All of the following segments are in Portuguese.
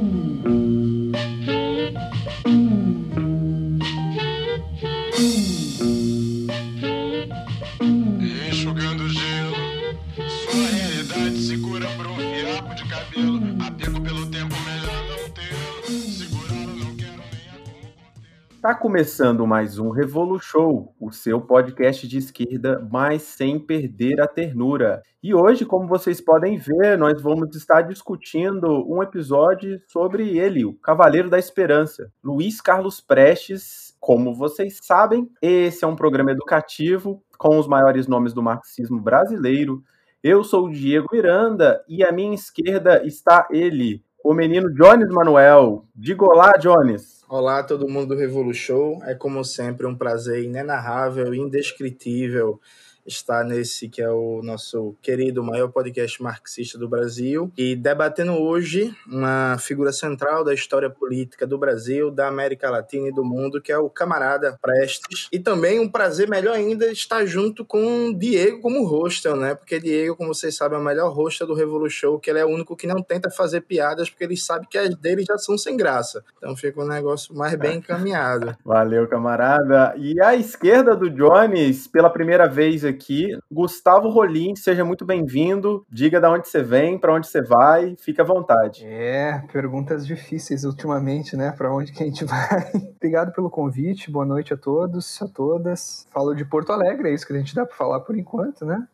Mm. Começando mais um Revolu Show, o seu podcast de esquerda, mas sem perder a ternura. E hoje, como vocês podem ver, nós vamos estar discutindo um episódio sobre ele, o Cavaleiro da Esperança, Luiz Carlos Prestes. Como vocês sabem, esse é um programa educativo com os maiores nomes do marxismo brasileiro. Eu sou o Diego Miranda e à minha esquerda está ele, o menino Jones Manuel. Diga olá, Jones. Olá, todo mundo do Revolu Show. É como sempre um prazer inenarrável, indescritível estar nesse que é o nosso querido maior podcast marxista do Brasil e debatendo hoje uma figura central da história política do Brasil, da América Latina e do mundo, que é o camarada Prestes. E também um prazer melhor ainda estar junto com Diego como hostel, né? Porque Diego, como vocês sabem, é o melhor hostel do Revolu Show, que ele é o único que não tenta fazer piadas porque ele sabe que as dele já são sem graça. Então fica um negócio mais bem encaminhado. Valeu, camarada. E à esquerda do Jones, pela primeira vez aqui, Gustavo Rolim, seja muito bem-vindo. Diga de onde você vem, para onde você vai, fica à vontade. É, perguntas difíceis ultimamente, né? Para onde que a gente vai? Obrigado pelo convite, boa noite a todos, a todas. Falo de Porto Alegre, é isso que a gente dá para falar por enquanto, né?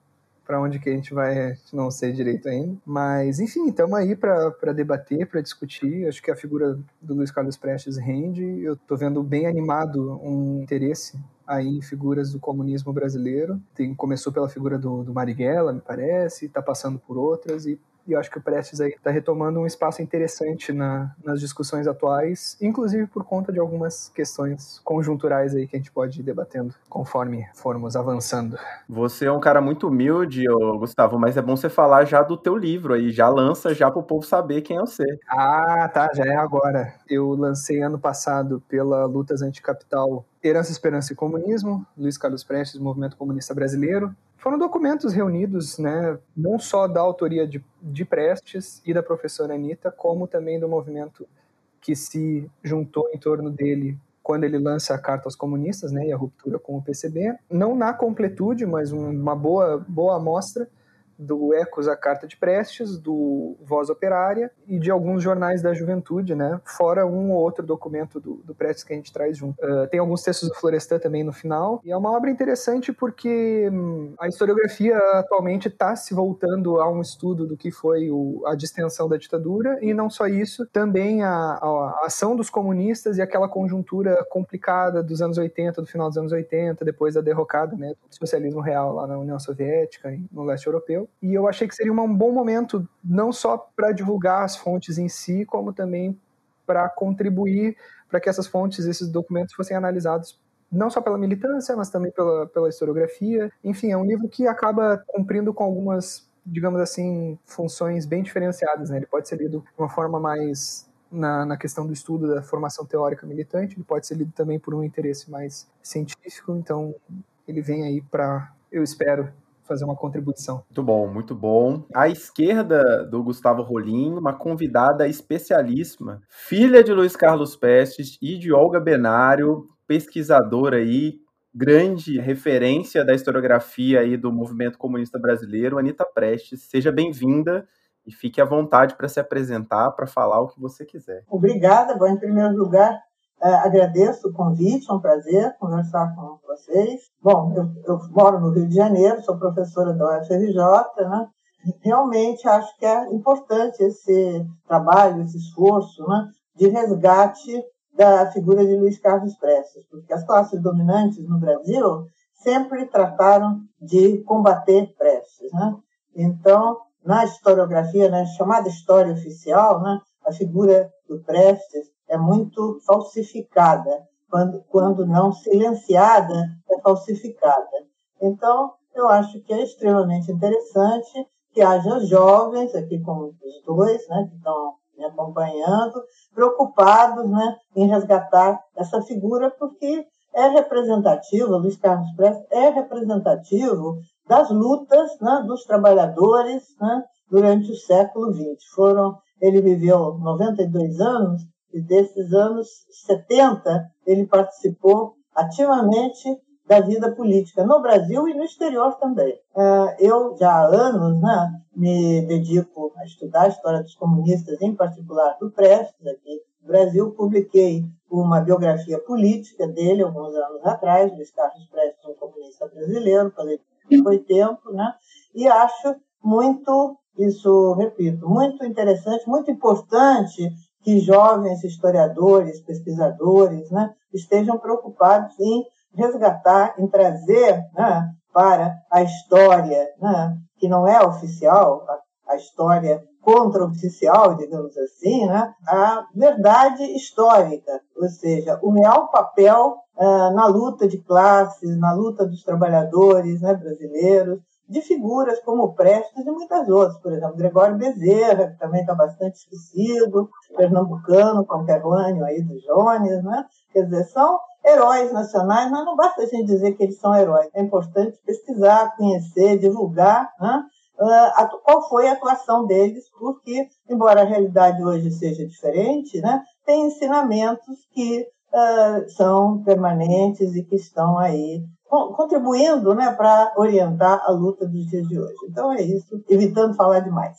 Para onde que a gente vai, não sei direito ainda. Mas, enfim, estamos aí para debater, para discutir. Acho que a figura do Luiz Carlos Prestes rende. Eu estou vendo bem animado um interesse aí em figuras do comunismo brasileiro. Tem, começou pela figura do, do Marighella, me parece, está passando por outras e e eu acho que o Prestes aí está retomando um espaço interessante na, nas discussões atuais, inclusive por conta de algumas questões conjunturais aí que a gente pode ir debatendo conforme formos avançando. Você é um cara muito humilde, Gustavo, mas é bom você falar já do teu livro aí, já lança já para o povo saber quem é você. Ah, tá, já é agora. Eu lancei ano passado pela Lutas Anticapital Herança, Esperança e Comunismo, Luiz Carlos Prestes, Movimento Comunista Brasileiro. Foram documentos reunidos, né, não só da autoria de, de Prestes e da professora Anitta, como também do movimento que se juntou em torno dele quando ele lança a Carta aos Comunistas né, e a ruptura com o PCB. Não na completude, mas uma boa, boa amostra do Ecos a Carta de Prestes, do Voz Operária e de alguns jornais da juventude, né? Fora um ou outro documento do, do Prestes que a gente traz junto. Uh, tem alguns textos do Florestan também no final. E é uma obra interessante porque hum, a historiografia atualmente está se voltando a um estudo do que foi o, a distensão da ditadura e não só isso, também a, a, a ação dos comunistas e aquela conjuntura complicada dos anos 80, do final dos anos 80, depois da derrocada né, do socialismo real lá na União Soviética no leste europeu e eu achei que seria um bom momento, não só para divulgar as fontes em si, como também para contribuir para que essas fontes, esses documentos fossem analisados não só pela militância, mas também pela, pela historiografia. Enfim, é um livro que acaba cumprindo com algumas, digamos assim, funções bem diferenciadas. Né? Ele pode ser lido de uma forma mais na, na, questão do estudo da formação teórica militante, ele pode ser lido também por um interesse mais científico, então ele vem aí para, eu espero, fazer uma contribuição. Muito bom, muito bom. À esquerda do Gustavo Rolim, uma convidada especialíssima, filha de Luiz Carlos Pestes e de Olga Benário, pesquisadora aí, grande referência da historiografia aí do movimento comunista brasileiro, Anita Prestes. Seja bem-vinda e fique à vontade para se apresentar, para falar o que você quiser. Obrigada. Bom, em primeiro lugar, é, agradeço o convite, é um prazer conversar com vocês. Bom, eu, eu, moro no Rio de Janeiro, sou professora da UFRJ, né? Realmente acho que é importante esse trabalho, esse esforço né, de resgate da figura de Luiz Carlos Prestes, porque as classes dominantes no Brasil sempre trataram de combater Prestes. Né? Então, na historiografia, na chamada história oficial, né, a figura do Prestes é muito falsificada, quando, quando não silenciada, é falsificada. Então, eu acho que é extremamente interessante que haja jovens, aqui como os dois, né, que estão me acompanhando, preocupados né, em resgatar essa figura, porque é representativo, Luiz Carlos Prestes é representativo das lutas né, dos trabalhadores né, durante o século XX. Foram ele viveu 92 anos e desses anos 70 ele participou ativamente da vida política no Brasil e no exterior também. É, eu já há anos né, me dedico a estudar a história dos comunistas, em particular do Prestes aqui no Brasil. Publiquei uma biografia política dele alguns anos atrás, Luiz Carlos Prestes, um comunista brasileiro, falei foi tempo, né? e acho muito, isso repito, muito interessante, muito importante que jovens historiadores, pesquisadores, né, estejam preocupados em resgatar, em trazer né, para a história, né, que não é oficial, a, a história contra-oficial, digamos assim, né, a verdade histórica, ou seja, o real papel uh, na luta de classes, na luta dos trabalhadores né, brasileiros, de figuras como Prestes e muitas outras, por exemplo, Gregório Bezerra, que também está bastante esquecido, pernambucano, conterrâneo aí do Jones, né? Quer dizer, são heróis nacionais, mas não basta a gente dizer que eles são heróis. É importante pesquisar, conhecer, divulgar né? uh, qual foi a atuação deles, porque, embora a realidade hoje seja diferente, né? tem ensinamentos que uh, são permanentes e que estão aí contribuindo né, para orientar a luta dos dias de hoje. Então é isso, evitando falar demais.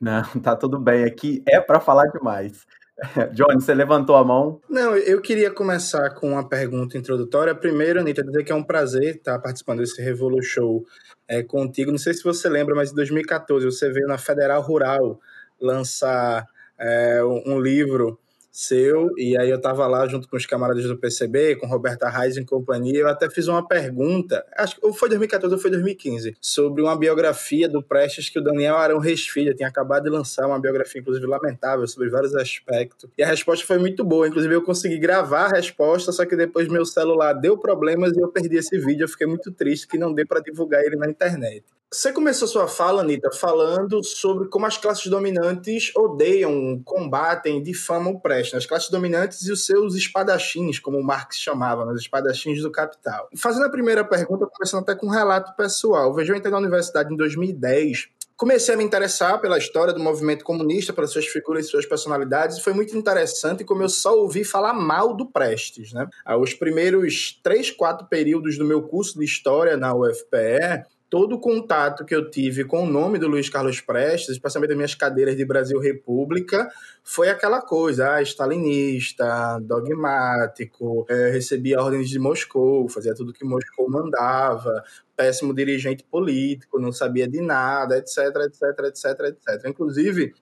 Não, tá tudo bem. Aqui é para falar demais. Johnny, você levantou a mão. Não, eu queria começar com uma pergunta introdutória. Primeiro, Anitta, dizer que é um prazer estar participando desse Revolu Show é, contigo. Não sei se você lembra, mas em 2014 você veio na Federal Rural lançar é, um livro seu, e aí eu estava lá junto com os camaradas do PCB, com Roberta Reis e companhia, eu até fiz uma pergunta, acho que foi 2014 ou foi 2015, sobre uma biografia do Prestes que o Daniel Arão Reis Filho tinha acabado de lançar, uma biografia, inclusive, lamentável, sobre vários aspectos. E a resposta foi muito boa, inclusive eu consegui gravar a resposta, só que depois meu celular deu problemas e eu perdi esse vídeo, eu fiquei muito triste que não deu para divulgar ele na internet. Você começou sua fala, Anitta, falando sobre como as classes dominantes odeiam, combatem, difamam o Prestes. As classes dominantes e os seus espadachins, como Marx chamava, né, os espadachins do capital. Fazendo a primeira pergunta, começando até com um relato pessoal. Veja, eu entrei na universidade em 2010 comecei a me interessar pela história do movimento comunista, pelas suas figuras e suas personalidades, e foi muito interessante como eu só ouvi falar mal do Prestes. Né? Os primeiros três, quatro períodos do meu curso de História na UFPE, todo o contato que eu tive com o nome do Luiz Carlos Prestes, especialmente das minhas cadeiras de Brasil República, foi aquela coisa, ah, stalinista, dogmático, é, recebia ordens de Moscou, fazia tudo que Moscou mandava, péssimo dirigente político, não sabia de nada, etc, etc, etc, etc. Inclusive,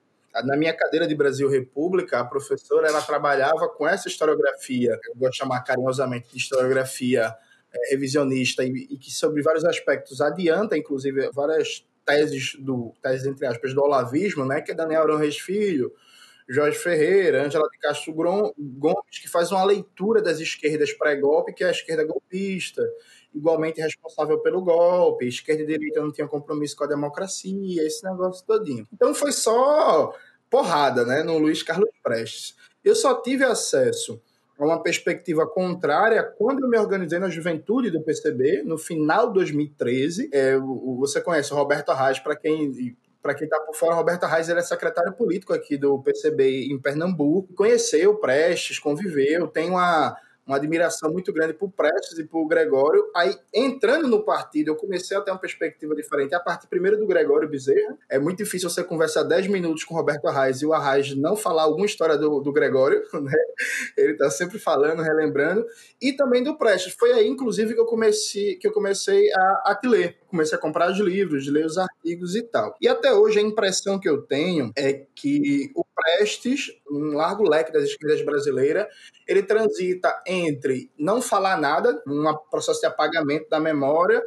na minha cadeira de Brasil República, a professora ela trabalhava com essa historiografia, eu vou chamar carinhosamente de historiografia revisionista e, e, que sobre vários aspectos adianta, inclusive, várias teses do teses entre aspas do olavismo, né, que é Daniel Arão Reis Filho, Jorge Ferreira, Angela de Castro Gomes, que faz uma leitura das esquerdas pré-golpe, que é a esquerda golpista, igualmente responsável pelo golpe, esquerda e direita não tinham compromisso com a democracia, esse negócio todinho. Então foi só porrada, né, no Luiz Carlos Prestes. Eu só tive acesso a uma perspectiva contrária quando eu me organizei na juventude do PCB, no final de 2013. É, você conhece o Roberto Arraes, para quem para quem está por fora, Roberto Reis ele é secretário político aqui do PCB em Pernambuco. Conheceu Prestes, conviveu, tem uma, uma admiração muito grande por Prestes e por Gregório. Aí, entrando no partido, eu comecei a ter uma perspectiva diferente. A partir primeiro do Gregório Bezerra. É muito difícil você conversar 10 minutos com Roberto Arraes e o Arraes não falar alguma história do, do Gregório, né? Ele está sempre falando, relembrando. E também do Prestes. Foi aí, inclusive, que eu comecei, que eu comecei a, a te ler. Comecei a comprar os livros, ler os artigos e tal. E até hoje a impressão que eu tenho é que o Prestes, um largo leque das esquerdas brasileiras, ele transita entre não falar nada, um processo de apagamento da memória,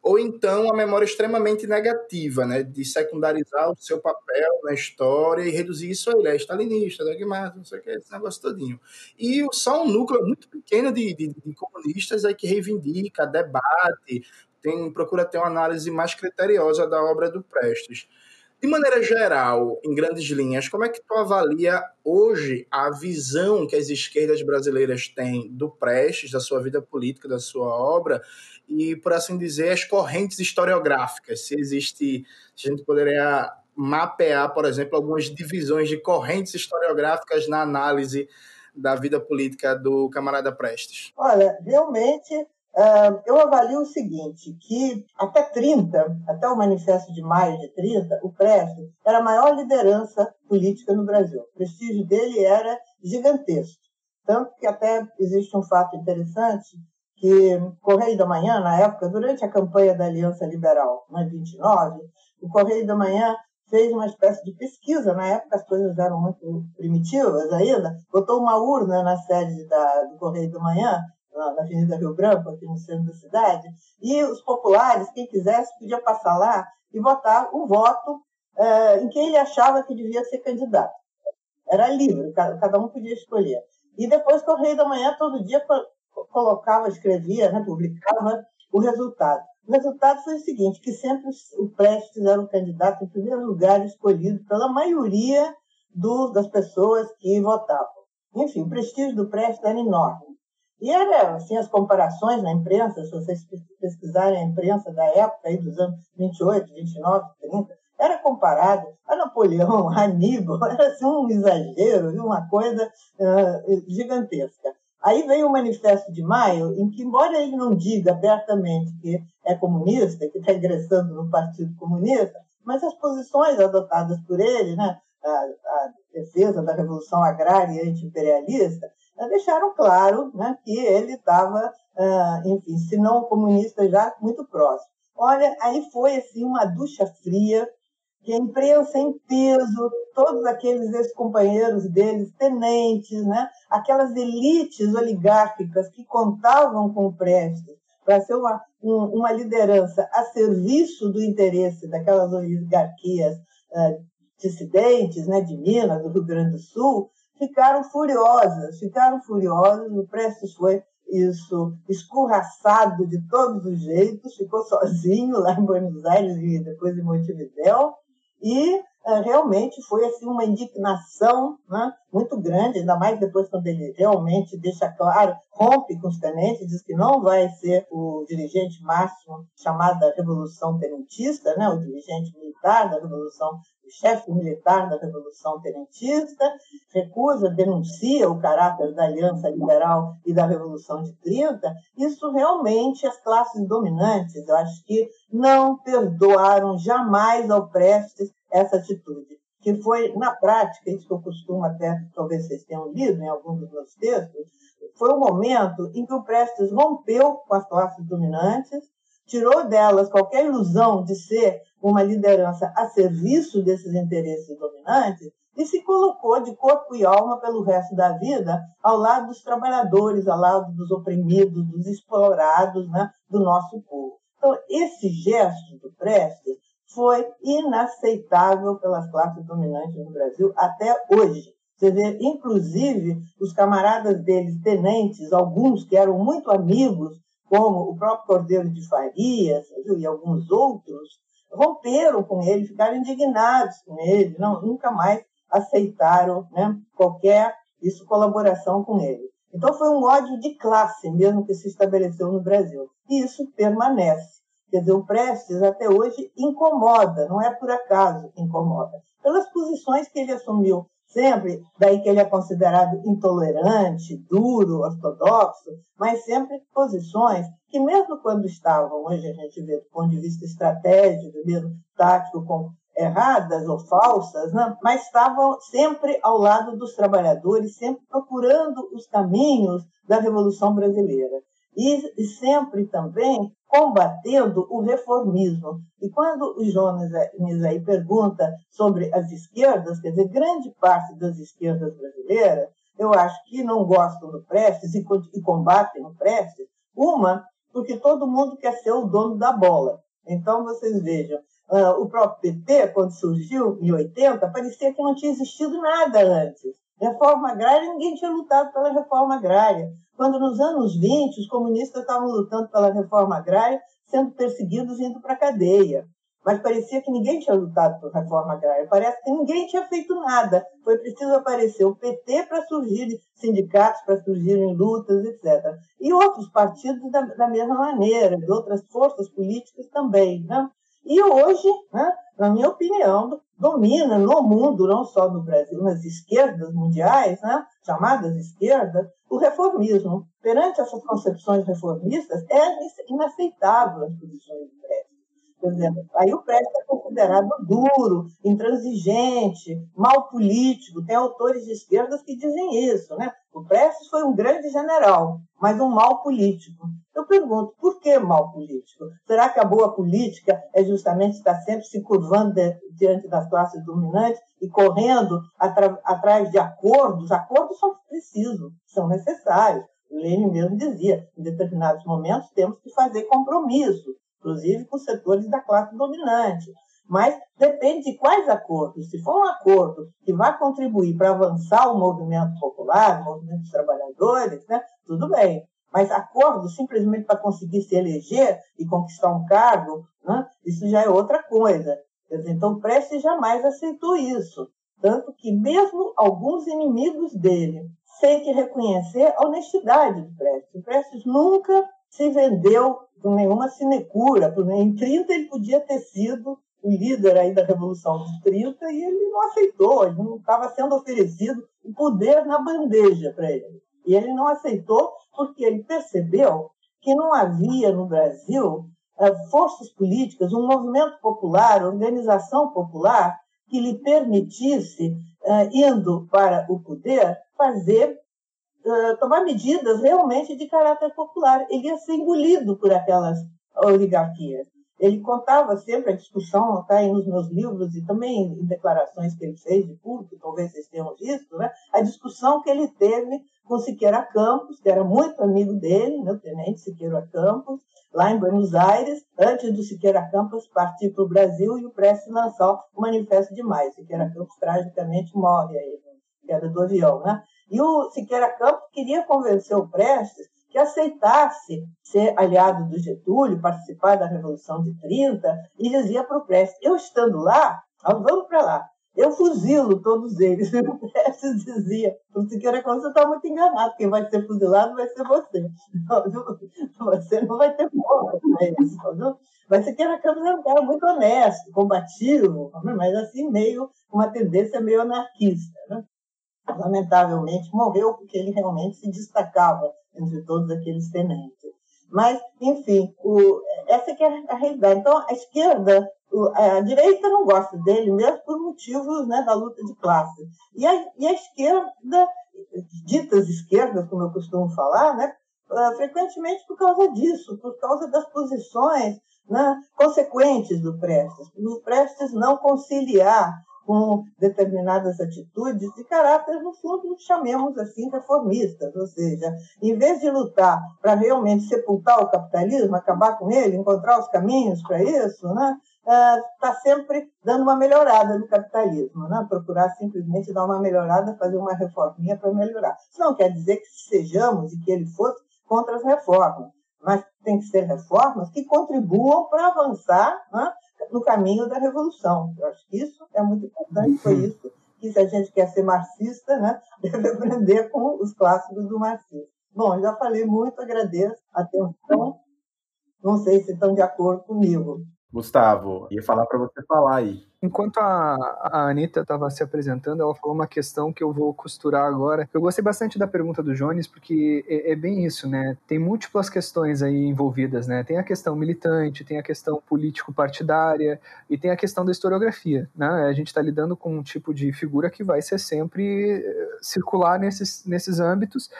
ou então a memória extremamente negativa, né, de secundarizar o seu papel na história e reduzir isso a ele, é stalinista, dogmático, não sei o que, esse negócio todinho. E só um núcleo muito pequeno de, de, de comunistas aí que reivindica, debate, tem, procura ter uma análise mais criteriosa da obra do Prestes. De maneira geral, em grandes linhas, como é que tu avalia hoje a visão que as esquerdas brasileiras têm do Prestes, da sua vida política, da sua obra, e, por assim dizer, as correntes historiográficas? Se existe, se a gente poderia mapear, por exemplo, algumas divisões de correntes historiográficas na análise da vida política do camarada Prestes? Olha, realmente eu avalio o seguinte, que até 30, até o manifesto de maio de 30, o Prestes era a maior liderança política no Brasil. O prestígio dele era gigantesco. Tanto que até existe um fato interessante, que Correio da Manhã, na época, durante a campanha da Aliança Liberal, em 29, o Correio da Manhã fez uma espécie de pesquisa, na época as coisas eram muito primitivas ainda, botou uma urna na sede da, do Correio da Manhã, na Avenida Rio Branco, aqui no centro da cidade, e os populares, quem quisesse, podia passar lá e votar um voto eh, em quem ele achava que devia ser candidato. Era livre, cada um podia escolher. E depois, Correio da Manhã, todo dia colocava, escrevia, né, publicava o resultado. O resultado foi o seguinte, que sempre o Prestes era o candidato em primeiro lugar escolhido pela maioria do, das pessoas que votavam. Enfim, o prestígio do Prestes era enorme. E era, assim, as comparações na imprensa, se vocês pesquisarem a imprensa da época, aí dos anos 28, 29, 30, era comparado a Napoleão, a Aníbal, era assim, um exagero, uma coisa uh, gigantesca. Aí veio o Manifesto de Maio, em que, embora ele não diga abertamente que é comunista, que está ingressando no Partido Comunista, mas as posições adotadas por ele, né, a, a defesa da Revolução Agrária e anti-imperialista, deixaram claro né, que ele estava, enfim, se não comunista, já muito próximo. Olha, aí foi assim uma ducha fria que a imprensa em peso, todos aqueles ex-companheiros deles, tenentes, né? aquelas elites oligárquicas que contavam com o Prestes para ser uma, um, uma liderança a serviço do interesse daquelas oligarquias uh, dissidentes né, de Minas, do Rio Grande do Sul, ficaram furiosas, ficaram furiosas, o Prestes foi isso escorraçado de todos os jeitos, ficou sozinho lá em Buenos Aires e depois em Montevidéu, e realmente foi assim uma indignação né, muito grande, ainda mais depois quando ele realmente deixa claro, rompe com os tenentes, diz que não vai ser o dirigente máximo chamado da Revolução Tenentista, né, o dirigente militar da Revolução o chefe militar da Revolução Tenentista, recusa, denuncia o caráter da Aliança Liberal e da Revolução de 30, isso realmente as classes dominantes, eu acho que não perdoaram jamais ao Prestes essa atitude, que foi, na prática, isso que eu costumo até, talvez vocês tenham lido em alguns dos meus textos, foi o momento em que o Prestes rompeu com as classes dominantes, tirou delas qualquer ilusão de ser uma liderança a serviço desses interesses dominantes e se colocou de corpo e alma pelo resto da vida ao lado dos trabalhadores, ao lado dos oprimidos, dos explorados né, do nosso povo. Então, esse gesto do Prestes foi inaceitável pelas classes dominantes no Brasil até hoje. Você vê, inclusive, os camaradas deles, tenentes, alguns que eram muito amigos, como o próprio Cordeiro de Farias e alguns outros, romperam com ele, ficaram indignados com ele, não, nunca mais aceitaram né, qualquer isso, colaboração com ele. Então foi um ódio de classe mesmo que se estabeleceu no Brasil. E isso permanece. Quer dizer, o Prestes até hoje incomoda, não é por acaso que incomoda. Pelas posições que ele assumiu sempre, daí que ele é considerado intolerante, duro, ortodoxo, mas sempre posições que mesmo quando estavam, hoje a gente vê do ponto de vista estratégico, mesmo tático, com erradas ou falsas, né? mas estavam sempre ao lado dos trabalhadores, sempre procurando os caminhos da Revolução Brasileira. E, e sempre também combatendo o reformismo. E quando o Jonas aí pergunta sobre as esquerdas, quer dizer, grande parte das esquerdas brasileiras, eu acho que não gostam do Prestes e, e combatem o Prestes, uma, porque todo mundo quer ser o dono da bola. Então, vocês vejam, uh, o próprio PT, quando surgiu em 80, parecia que não tinha existido nada antes. Reforma agrária, ninguém tinha lutado pela reforma agrária. Quando nos anos 20 os comunistas estavam lutando pela reforma agrária, sendo perseguidos e indo para a cadeia. Mas parecia que ninguém tinha lutado por reforma agrária. Parece que ninguém tinha feito nada. Foi preciso aparecer o PT para surgir sindicatos, para surgirem lutas, etc. E outros partidos da, da mesma maneira, de outras forças políticas também. Né? E hoje, né, na minha opinião, domina no mundo, não só no Brasil, nas esquerdas mundiais, né, chamadas esquerdas, o reformismo. Perante essas concepções reformistas, é inaceitável as posições do Prestes. Por exemplo, aí o Prestes é considerado duro, intransigente, mal político. Tem autores de esquerdas que dizem isso, né? O Prestes foi um grande general, mas um mal político. Eu pergunto, por que mal político? Será que a boa política é justamente estar sempre se curvando diante das classes dominantes e correndo atrás de acordos? Acordos são precisos, são necessários. Lenin mesmo dizia, em determinados momentos temos que fazer compromisso, inclusive com setores da classe dominante. Mas depende de quais acordos. Se for um acordo que vai contribuir para avançar o movimento popular, o movimento dos trabalhadores, né, tudo bem. Mas acordo simplesmente para conseguir se eleger e conquistar um cargo, né, isso já é outra coisa. Então, Prestes jamais aceitou isso. Tanto que mesmo alguns inimigos dele têm que reconhecer a honestidade de Prestes. Prestes nunca se vendeu por nenhuma sinecura. Em 30 ele podia ter sido o líder aí da Revolução dos 30 e ele não aceitou, ele não estava sendo oferecido o poder na bandeja para ele. E ele não aceitou porque ele percebeu que não havia no Brasil eh, forças políticas, um movimento popular, organização popular que lhe permitisse, eh, indo para o poder, fazer eh, tomar medidas realmente de caráter popular. Ele ia ser engolido por aquelas oligarquias. Ele contava sempre a discussão, está aí nos meus livros e também em declarações que ele fez de público, talvez vocês tenham visto, né? a discussão que ele teve com Siqueira Campos, que era muito amigo dele, meu tenente Siqueira Campos, lá em Buenos Aires, antes do Siqueira Campos partir para o Brasil e o Prestes lançar o Manifesto de Maio. Siqueira Campos tragicamente morre aí, queda do avião. Né? E o Siqueira Campos queria convencer o Prestes que aceitasse ser aliado do Getúlio, participar da Revolução de 30, e dizia para o Prestes, eu estando lá, vamos para lá, eu fuzilo todos eles. E o Prestes dizia, Siqueira Campos, está muito enganado, quem vai ser fuzilado vai ser você. você não vai ter morte para isso. Mas Siqueira Campos era um cara muito honesto, combativo, mas assim meio, uma tendência meio anarquista. Né? Lamentavelmente morreu porque ele realmente se destacava entre todos aqueles tenentes. Mas, enfim, o, essa que é a realidade. Então, a esquerda, a direita não gosta dele, mesmo por motivos né, da luta de classe. E a, e a esquerda, ditas esquerdas, como eu costumo falar, né, ah, frequentemente por causa disso, por causa das posições né, consequentes do Prestes. O Prestes não conciliar com determinadas atitudes de caráter, no fundo, chamemos assim, reformistas. Ou seja, em vez de lutar para realmente sepultar o capitalismo, acabar com ele, encontrar os caminhos para isso, né? está é, sempre dando uma melhorada no capitalismo, né? procurar simplesmente dar uma melhorada, fazer uma reforminha para melhorar. Isso não quer dizer que sejamos e que ele fosse contra as reformas, mas tem que ser reformas que contribuam para avançar né? No caminho da revolução. Eu acho que isso é muito importante, foi uhum. isso que se a gente quer ser marxista, né, deve aprender com os clássicos do marxismo. Bom, já falei muito, agradeço a atenção. Não sei se estão de acordo comigo. Gustavo, ia falar para você falar aí. Enquanto a, a Anitta estava se apresentando, ela falou uma questão que eu vou costurar agora. Eu gostei bastante da pergunta do Jones, porque é, é, bem isso, né? Tem múltiplas questões aí envolvidas, né? Tem a questão militante, tem a questão político-partidária e tem a questão da historiografia, né? A gente está lidando com um tipo de figura que vai ser sempre eh, circular nesses, nesses âmbitos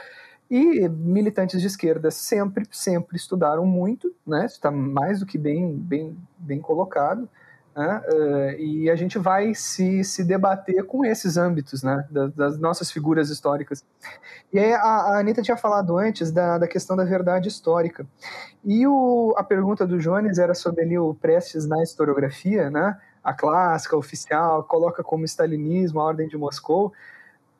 e militantes de esquerda sempre, sempre estudaram muito, né? Está mais do que bem, bem, bem colocado. Né? Uh, e a gente vai se, se debater com esses âmbitos, né? Das, das nossas figuras históricas. E aí a, a Anitta tinha falado antes da, da questão da verdade histórica. E o, a pergunta do Jones era sobre ali o Prestes na historiografia, né? A clássica, a oficial, coloca como stalinismo, a Ordem de Moscou.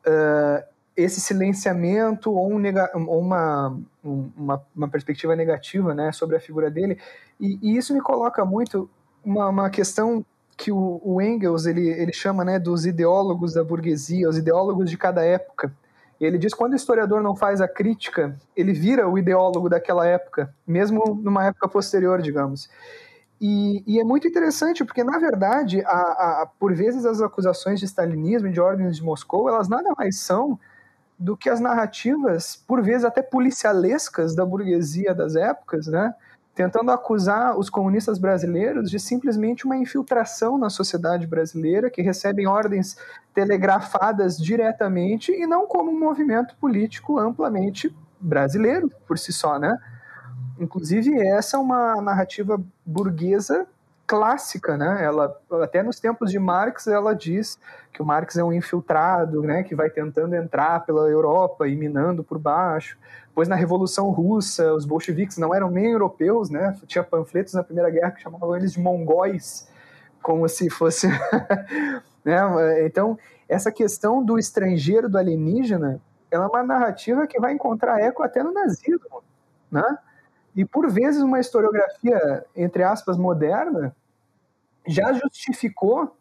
Uh, esse silenciamento ou, um nega, ou uma, uma, uma, perspectiva negativa né, sobre a figura dele. E, e isso me coloca muito uma, uma questão que o, o, Engels ele, ele chama né, dos ideólogos da burguesia, os ideólogos de cada época. E ele diz que quando o historiador não faz a crítica, ele vira o ideólogo daquela época, mesmo numa época posterior, digamos. E, e, é muito interessante, porque, na verdade, a, a, por vezes as acusações de stalinismo e de ordens de Moscou, elas nada mais são do que as narrativas, por vezes até policialescas da burguesia das épocas, né? Tentando acusar os comunistas brasileiros de simplesmente uma infiltração na sociedade brasileira, que recebem ordens telegrafadas diretamente e não como um movimento político amplamente brasileiro por si só, né? Inclusive, essa é uma narrativa burguesa clássica, né? Ela até nos tempos de Marx ela diz que o Marx é um infiltrado, né, que vai tentando entrar pela Europa e minando por baixo. Pois na Revolução Russa, os bolcheviques não eram nem europeus, né? Tinha panfletos na Primeira Guerra que chamavam eles de mongóis, como se fosse, né? Então, essa questão do estrangeiro, do alienígena, ela é uma narrativa que vai encontrar eco até no nazismo, né? E por vezes uma historiografia, entre aspas, moderna, já justificou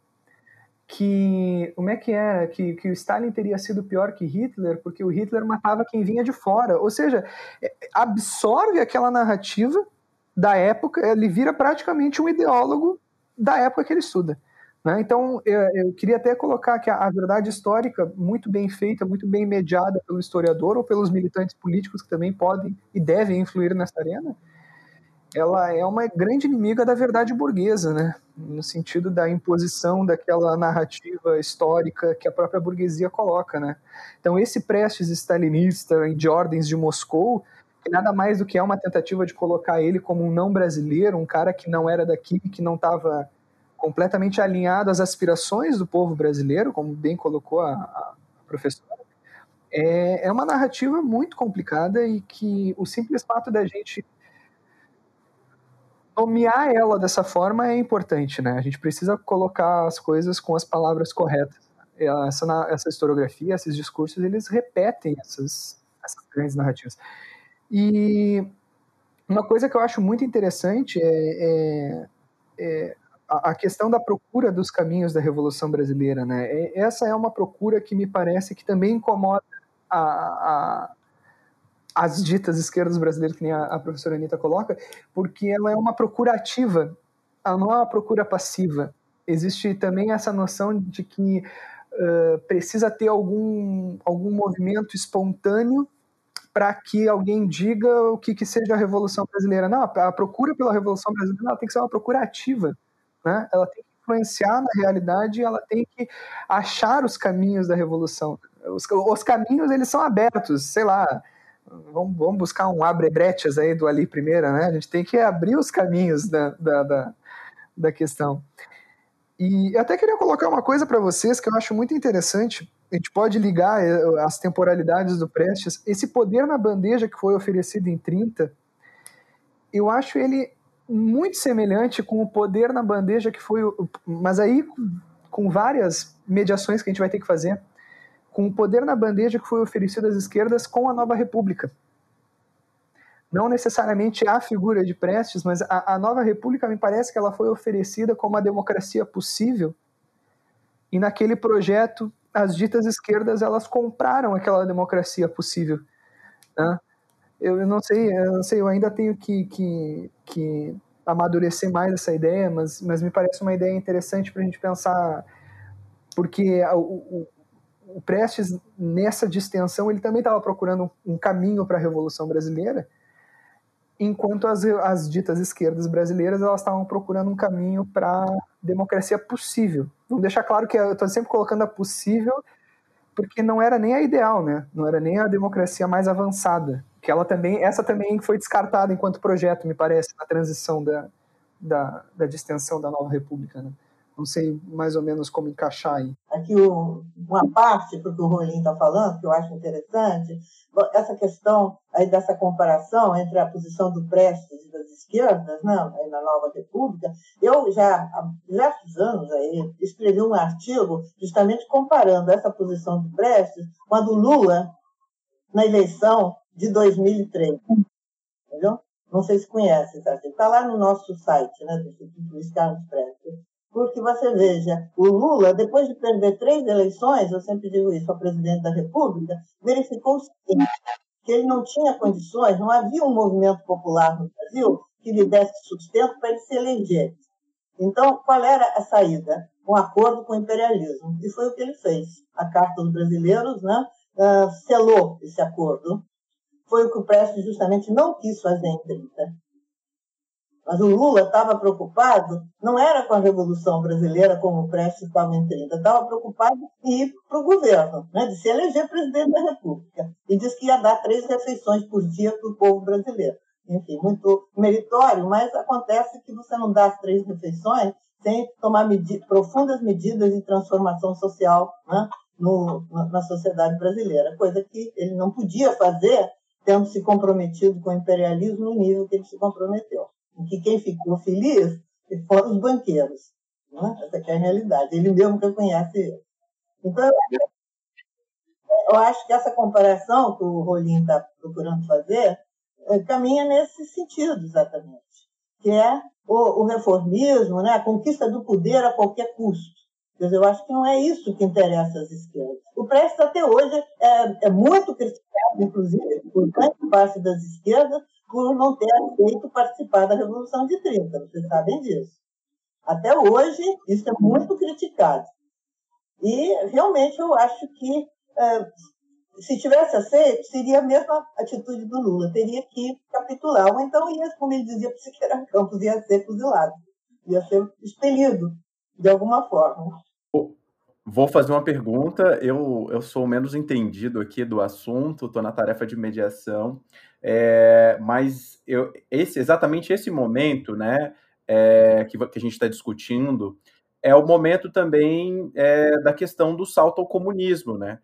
que como é que era que, que o Stalin teria sido pior que Hitler porque o Hitler matava quem vinha de fora ou seja é, absorve aquela narrativa da época ele vira praticamente um ideólogo da época que ele estuda né? então eu, eu, queria até colocar que a, a, verdade histórica muito bem feita muito bem mediada pelo historiador ou pelos militantes políticos que também podem e devem influir nessa arena ela é uma grande inimiga da verdade burguesa, né? no sentido da imposição daquela narrativa histórica que a própria burguesia coloca. Né? Então, esse Prestes stalinista de ordens de Moscou, que nada mais do que é uma tentativa de colocar ele como um não brasileiro, um cara que não era daqui, que não estava completamente alinhado às aspirações do povo brasileiro, como bem colocou a, a professora, é, é uma narrativa muito complicada e que o simples fato da gente nomear ela dessa forma é importante, né? A gente precisa colocar as coisas com as palavras corretas. Essa, essa historiografia, esses discursos, eles repetem essas, essas grandes narrativas. E uma coisa que eu acho muito interessante é, é, é a questão da procura dos caminhos da Revolução Brasileira, né? Essa é uma procura que me parece que também incomoda a, a, as ditas esquerdas brasileiras, que nem a, a, professora Anitta coloca, porque ela é uma procura ativa, ela não é uma procura passiva. Existe também essa noção de que uh, precisa ter algum, algum movimento espontâneo para que alguém diga o que, que seja a Revolução Brasileira. Não, a procura pela Revolução Brasileira tem que ser uma procura ativa. Né? Ela tem que influenciar na realidade, ela tem que achar os caminhos da Revolução. Os, os caminhos, eles são abertos, sei lá, vamos, vamos buscar um abre-brechas aí do ali primeira, né? A gente tem que abrir os caminhos da, da, da, da questão. E até queria colocar uma coisa para vocês que eu acho muito interessante. A gente pode ligar eh, as temporalidades do Prestes. Esse poder na bandeja que foi oferecido em 30, eu acho ele muito semelhante com o poder na bandeja que foi. Mas aí com várias mediações que a gente vai ter que fazer com o poder na bandeja que foi oferecido às esquerdas com a nova república. Não necessariamente a figura de Prestes, mas a, a nova república me parece que ela foi oferecida como a democracia possível. E naquele projeto, as ditas esquerdas elas compraram aquela democracia possível. Né? Eu, eu, não sei, eu não sei, eu ainda tenho que, que, que amadurecer mais essa ideia, mas, mas me parece uma ideia interessante para a gente pensar, porque o, Prestes, nessa distensão, ele também estava procurando um caminho para a Revolução Brasileira, enquanto as, as ditas esquerdas brasileiras elas estavam procurando um caminho para democracia possível. Vamos deixar claro que eu estou sempre colocando a possível, porque não era nem a ideal, né? Não era nem a democracia mais avançada. Que ela também, essa também foi descartada enquanto projeto, me parece, na transição da, da, da distensão da nova república. Né? Não sei mais ou menos como encaixar aí. Aqui uma parte do que o Rolim está falando, que eu acho interessante, essa questão aí dessa comparação entre a posição do Prestes e das esquerdas, né, na Nova República, eu já há diversos anos aí escrevi um artigo justamente comparando essa posição do Prestes com a do Lula na eleição de 2003. Entendeu? Não sei se conhece esse artigo. Está lá no nosso site, né, do Instituto Luiz Carlos Prestes. Porque você veja, o Lula, depois de perder três eleições, eu sempre digo isso ao presidente da República, verificou o seguinte, que ele não tinha condições, não havia um movimento popular no Brasil que lhe desse sustento para ele se eleger. Então, qual era a saída? Um acordo com o imperialismo. E foi o que ele fez. A Carta dos Brasileiros né, uh, selou esse acordo. Foi o que o Prestes justamente não quis fazer em 30. Mas o Lula estava preocupado, não era com a Revolução Brasileira como o Prestes estava em 30, estava preocupado em ir para o governo, né, de se eleger presidente da República. E disse que ia dar três refeições por dia para o povo brasileiro. Enfim, muito meritório, mas acontece que você não dá as três refeições sem tomar profundas medidas de transformação social né, no, na sociedade brasileira, coisa que ele não podia fazer tendo se comprometido com o imperialismo no nível que ele se comprometeu em que quem ficou feliz foram os banqueiros. Né? Essa é a realidade. Ele mesmo reconhece isso. Então, eu acho que essa comparação que o Rolim está procurando fazer é, caminha nesse sentido, exatamente, que é o, o, reformismo, né? a conquista do poder a qualquer custo. Dizer, eu acho que não é isso que interessa às esquerdas. O Prestes, até hoje, é, é muito criticado, inclusive, por grande parte das esquerdas, por não ter aceito participar da Revolução de 30. Vocês sabem disso. Até hoje, isso é muito criticado. E realmente eu acho que é, se tivesse aceito, seria a mesma atitude do Lula, teria que capitular, ou então ia, como ele dizia para Siqueira Campos, ia ser fuzilado, ia ser expelido de alguma forma. Vou fazer uma pergunta. Eu, eu sou menos entendido aqui do assunto, estou na tarefa de mediação, é, mas eu, esse, exatamente esse momento né, é, que, que a gente está discutindo é o momento também é, da questão do salto ao comunismo, né?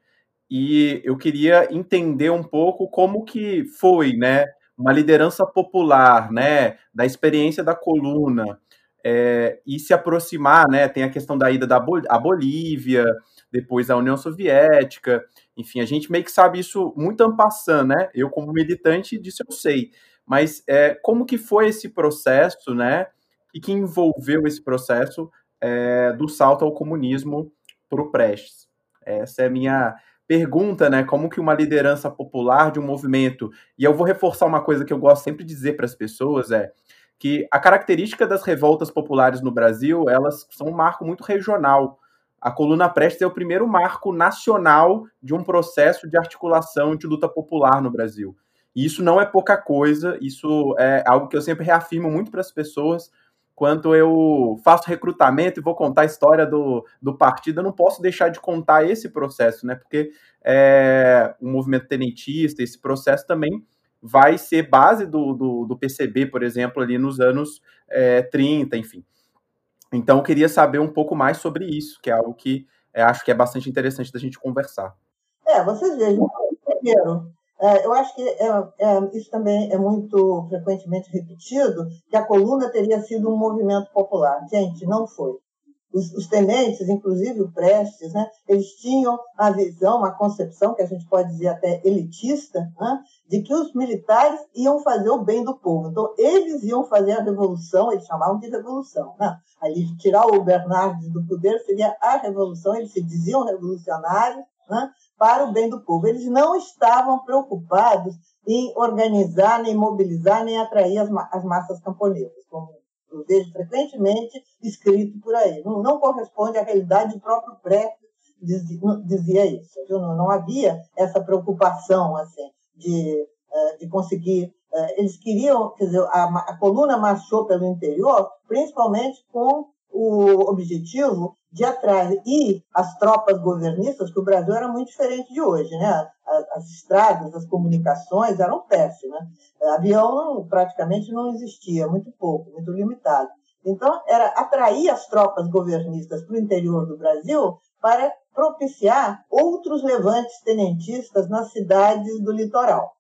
E eu queria entender um pouco como que foi, né, uma liderança popular, né, da experiência da coluna, é, e se aproximar, né? Tem a questão da ida da Bol a Bolívia, depois a União Soviética, enfim, a gente meio que sabe isso muito ampassando, né? Eu, como militante, disso eu sei. Mas é, como que foi esse processo, né? E que envolveu esse processo é, do salto ao comunismo para o Prestes? Essa é a minha pergunta, né? Como que uma liderança popular de um movimento. E eu vou reforçar uma coisa que eu gosto sempre de dizer para as pessoas: é que a característica das revoltas populares no Brasil, elas são um marco muito regional. A coluna Prestes é o primeiro marco nacional de um processo de articulação de luta popular no Brasil. E isso não é pouca coisa, isso é algo que eu sempre reafirmo muito para as pessoas. Quando eu faço recrutamento e vou contar a história do, do partido, eu não posso deixar de contar esse processo, né? Porque é, o movimento tenentista, esse processo também vai ser base do, do, do PCB, por exemplo, ali nos anos é, 30, enfim. Então, eu queria saber um pouco mais sobre isso, que é algo que é, acho que é bastante interessante da gente conversar. É, vocês vejam, primeiro, é, eu acho que é, é, isso também é muito frequentemente repetido, que a coluna teria sido um movimento popular. Gente, não foi os, os, tenentes, inclusive o Prestes, né, eles tinham a visão, a concepção, que a gente pode dizer até elitista, né, de que os militares iam fazer o bem do povo. Então, eles iam fazer a revolução, eles chamavam de revolução. Né? Ali, tirar o Bernardes do poder seria a revolução, eles se diziam revolucionários né, para o bem do povo. Eles não estavam preocupados em organizar, nem mobilizar, nem atrair as, as massas camponesas, como eu vejo frequentemente escrito por aí. Não, não corresponde à realidade, o próprio Preto dizia isso. Não, não, havia essa preocupação assim, de, eh, de conseguir. Eh, eles queriam, quer dizer, a, a coluna marchou pelo interior, principalmente com o objetivo de atrair e as tropas governistas, que o Brasil era muito diferente de hoje, né? As estradas, as comunicações eram péssimas. Avião praticamente não existia, muito pouco, muito limitado. Então, era atrair as tropas governistas para o interior do Brasil para propiciar outros levantes tenentistas nas cidades do litoral.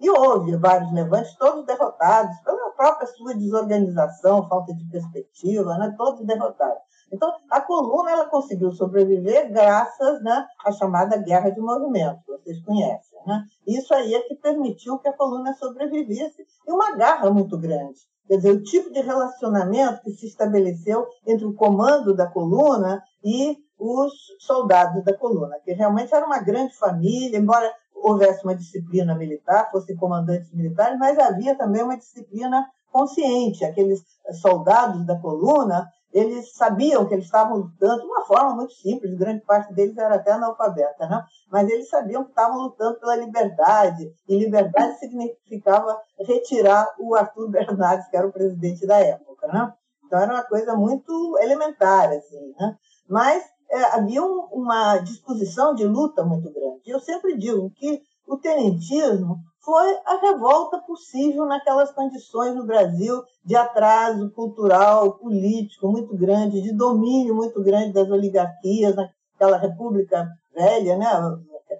E houve vários levantes, todos derrotados pela própria sua desorganização, falta de perspectiva, né? todos derrotados. Então, a coluna ela conseguiu sobreviver graças né, à chamada guerra de movimento, vocês conhecem. Né? Isso aí é que permitiu que a coluna sobrevivesse e uma garra muito grande. Quer dizer, o tipo de relacionamento que se estabeleceu entre o comando da coluna e os soldados da coluna, que realmente era uma grande família, embora houvesse uma disciplina militar, fossem comandantes militares, mas havia também uma disciplina consciente. Aqueles soldados da coluna, eles sabiam que eles estavam lutando de uma forma muito simples, grande parte deles era até analfabeta, né? mas eles sabiam que estavam lutando pela liberdade, e liberdade significava retirar o Arthur Bernardes, que era o presidente da época. Né? Então era uma coisa muito elementar, assim, né? mas é, havia um, uma disposição de luta muito grande. Eu sempre digo que o tenentismo foi a revolta possível naquelas condições no Brasil de atraso cultural, político muito grande, de domínio muito grande das oligarquias, naquela república velha, né?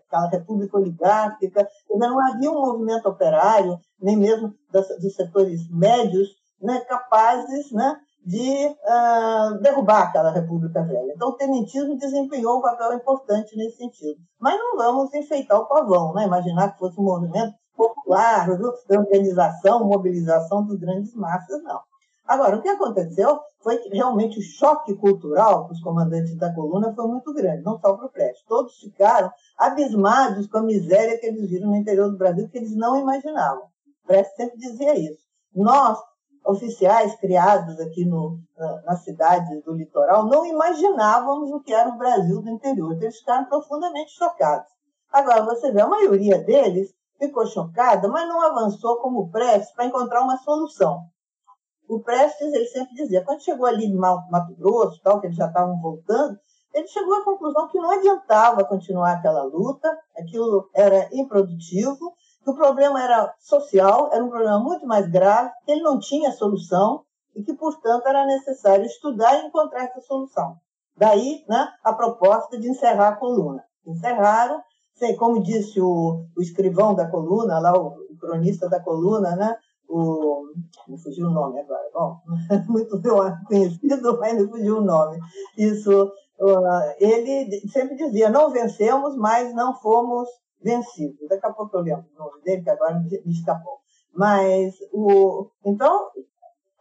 aquela república oligárquica. Não havia um movimento operário, nem mesmo dos setores médios, né? capazes né? De uh, derrubar aquela República Velha. Então, o tenentismo desempenhou um papel importante nesse sentido. Mas não vamos enfeitar o pavão, né? imaginar que fosse um movimento popular, organização, mobilização dos grandes massas, não. Agora, o que aconteceu foi que realmente o choque cultural para os comandantes da coluna foi muito grande, não só para o Prestes. Todos ficaram abismados com a miséria que eles viram no interior do Brasil, que eles não imaginavam. O Prestes sempre dizia isso. Nós oficiais criados aqui no, na, na cidade do litoral não imaginávamos o que era o Brasil do interior. Então, eles ficaram profundamente chocados. Agora, você vê, a maioria deles ficou chocada, mas não avançou como o Prestes para encontrar uma solução. O Prestes, ele sempre dizia, quando chegou ali em Mato Grosso, tal, que eles já estavam voltando, ele chegou à conclusão que não adiantava continuar aquela luta, aquilo era improdutivo, que o problema era social, era um problema muito mais grave, que ele não tinha solução e que, portanto, era necessário estudar e encontrar essa solução. Daí né, a proposta de encerrar a coluna. Encerraram, sei, como disse o, o escrivão da coluna, lá o, o cronista da coluna, né, o, me fugiu o nome agora, bom, muito conhecido, mas me fugiu o nome. Isso, uh, ele sempre dizia, não vencemos, mas não fomos vencido. Daqui a pouco eu lembro o nome dele, que agora me escapou. Mas, o, então,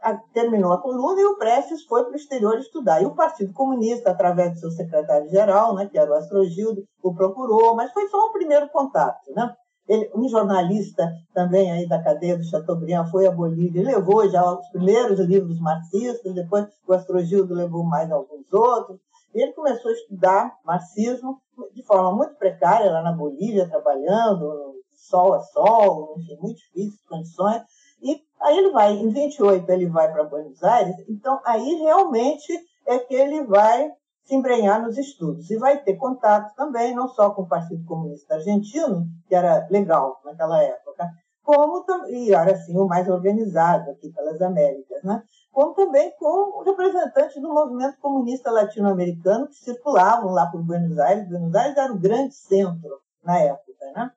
a, terminou a coluna e o Prestes foi para o exterior estudar. E o Partido Comunista, através do seu secretário-geral, né, que era o Astrogildo, o procurou, mas foi só um primeiro contato. Né? Ele, um jornalista também aí da cadeia do Chateaubriand foi a Bolívia e levou já os primeiros livros marxistas, depois o Astrogildo levou mais alguns outros. Ele começou a estudar marxismo de forma muito precária lá na Bolívia, trabalhando, sol a sol, enfim, muito difíceis condições. E aí ele vai, em 28 ele vai para Buenos Aires, então aí realmente é que ele vai se embrenhar nos estudos e vai ter contato também, não só com o Partido Comunista Argentino, que era legal naquela época, como e era assim o mais organizado aqui pelas Américas, né? Como também com representantes do movimento comunista latino-americano que circulavam lá por Buenos Aires. Buenos Aires era o grande centro na época, né?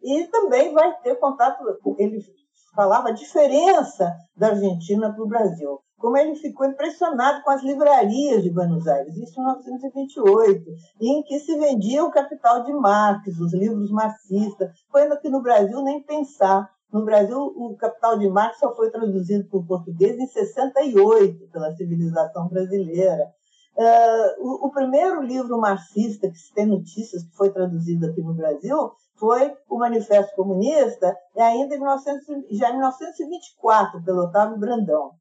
E também vai ter contato, ele falava a diferença da Argentina para o Brasil, como ele ficou impressionado com as livrarias de Buenos Aires, isso em 1928, em que se vendia o Capital de Marx, os livros marxistas, coisa que no Brasil nem pensar. No Brasil, o Capital de Marx só foi traduzido para o português em 68 pela civilização brasileira. Uh, o, o, primeiro livro marxista que se tem notícias que foi traduzido aqui no Brasil foi o Manifesto Comunista, ainda em 1900, já em 1924, pelo Otávio Brandão.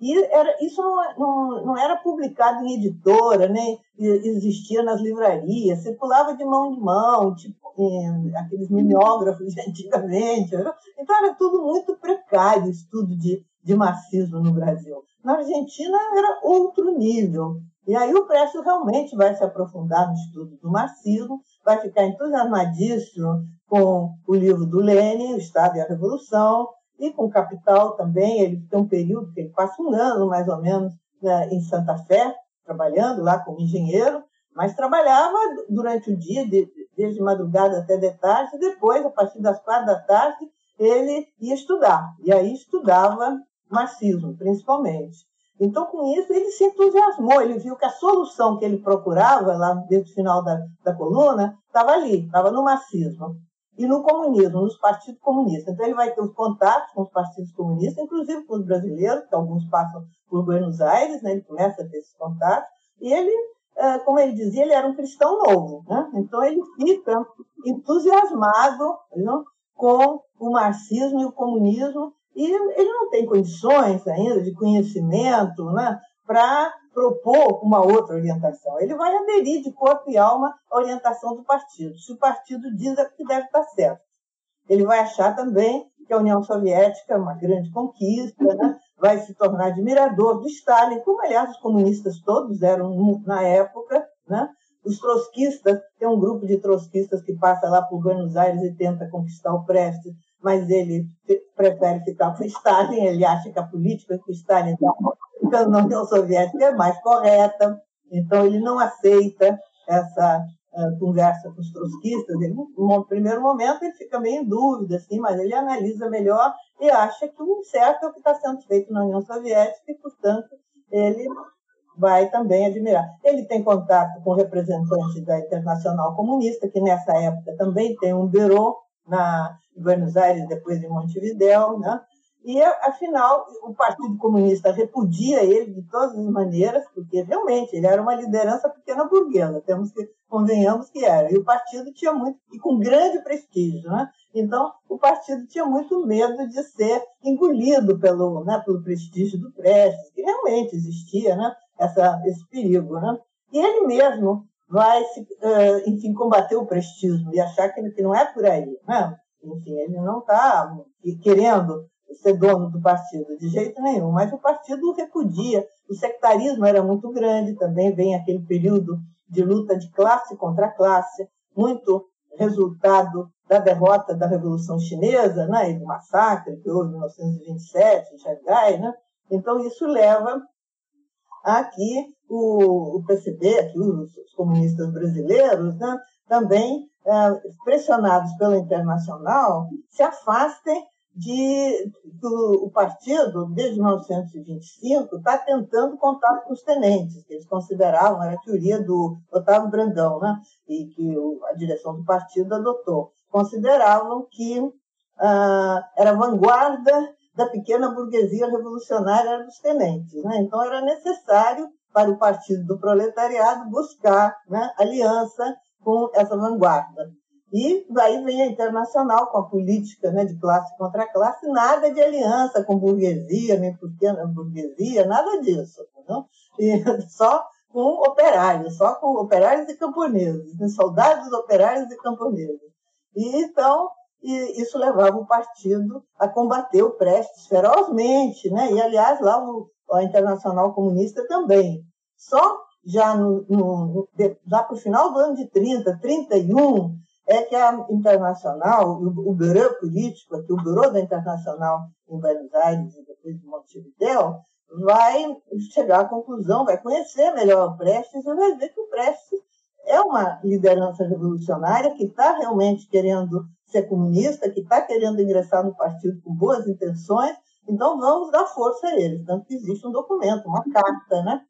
E era, isso não, não, não, era publicado em editora, nem existia nas livrarias, circulava de mão em mão, tipo em, aqueles mimeógrafos de antigamente. Então era tudo muito precário, estudo de, de marxismo no Brasil. Na Argentina era outro nível. E aí o Prestes realmente vai se aprofundar no estudo do marxismo, vai ficar entusiasmadíssimo com o livro do Lenin, O Estado e a Revolução, e com Capital também, ele tem um período que ele passa um ano, mais ou menos, né, em Santa Fé, trabalhando lá como engenheiro, mas trabalhava durante o dia, de, desde madrugada até de tarde, e depois, a partir das quatro da tarde, ele ia estudar. E aí estudava marxismo, principalmente. Então, com isso, ele se entusiasmou, ele viu que a solução que ele procurava, lá desde o final da, da coluna, estava ali, estava no marxismo e no comunismo, nos partidos comunistas. Então, ele vai ter os contatos com os partidos comunistas, inclusive com os brasileiros, que alguns passam por Buenos Aires, né? ele começa a ter esses contatos, e ele, é, como ele dizia, ele era um cristão novo. Né? Então, ele fica entusiasmado com o marxismo e o comunismo, E ele não tem condições ainda de conhecimento né, para propor uma outra orientação. Ele vai aderir de corpo e alma à orientação do partido. Se o partido diz é que deve estar certo. Ele vai achar também que a União Soviética é uma grande conquista, né? vai se tornar admirador do Stalin, como, aliás, os comunistas todos eram na época. Né? Os trotskistas, tem um grupo de trotskistas que passa lá por Buenos Aires e tenta conquistar o Prestes, mas ele prefere ficar com Stalin, ele acha que a política que Stalin está na União Soviética é mais correta, então ele não aceita essa uh, conversa com os trotskistas. Ele, no primeiro momento ele fica meio em dúvida, assim, mas ele analisa melhor e acha que o certo é o que está sendo feito na União Soviética e, portanto, ele vai também admirar. Ele tem contato com representantes da Internacional Comunista, que nessa época também tem um bureau na Buenos Aires, depois em Montevideo, né? E, afinal, o Partido Comunista repudia ele de todas as maneiras, porque realmente ele era uma liderança pequena burguesa, temos que convenhamos que era. E o partido tinha muito, e com grande prestígio, né? Então, o partido tinha muito medo de ser engolido pelo, né, pelo prestígio do Prestes, que realmente existia, né? Essa, esse perigo, né? E ele mesmo vai, enfim, combater o prestígio e achar que, que não é por aí, né? Enfim, ele não está querendo ser dono do partido, de jeito nenhum, mas o partido repudia. O sectarismo era muito grande, também vem aquele período de luta de classe contra classe, muito resultado da derrota da Revolução Chinesa né, e do massacre que houve em 1927 em Xangai. Né? Então, isso leva a que o, o PCB, aqui os, comunistas brasileiros, né, também, é, pressionados pela internacional, se afastem de o partido, desde 1925, está tentando contato com os tenentes, que eles consideravam, era a teoria do Otávio Brandão, né? e que a direção do partido adotou. Consideravam que ah, era vanguarda da pequena burguesia revolucionária dos tenentes. Né? Então, era necessário para o Partido do Proletariado buscar né, aliança com essa vanguarda. E daí vem a internacional com a política né, de classe contra classe, nada de aliança com burguesia, nem pequena burguesia, nada disso. Não? E só com operários, só com operários e camponeses, né, soldados, operários e camponeses. E então, e isso levava o partido a combater o Prestes ferozmente, né? e aliás, lá o, a Internacional Comunista também. Só já, no, no, para o final do ano de 30, 31, é que a Internacional, o, o Bureau Político, aqui, o Bureau da Internacional em Buenos Aires e depois de Montevideo, vai chegar à conclusão, vai conhecer melhor o Prestes e vai ver que o Prestes é uma liderança revolucionária que está realmente querendo ser comunista, que está querendo ingressar no partido com boas intenções, então vamos dar força a eles. Tanto que existe um documento, uma carta né,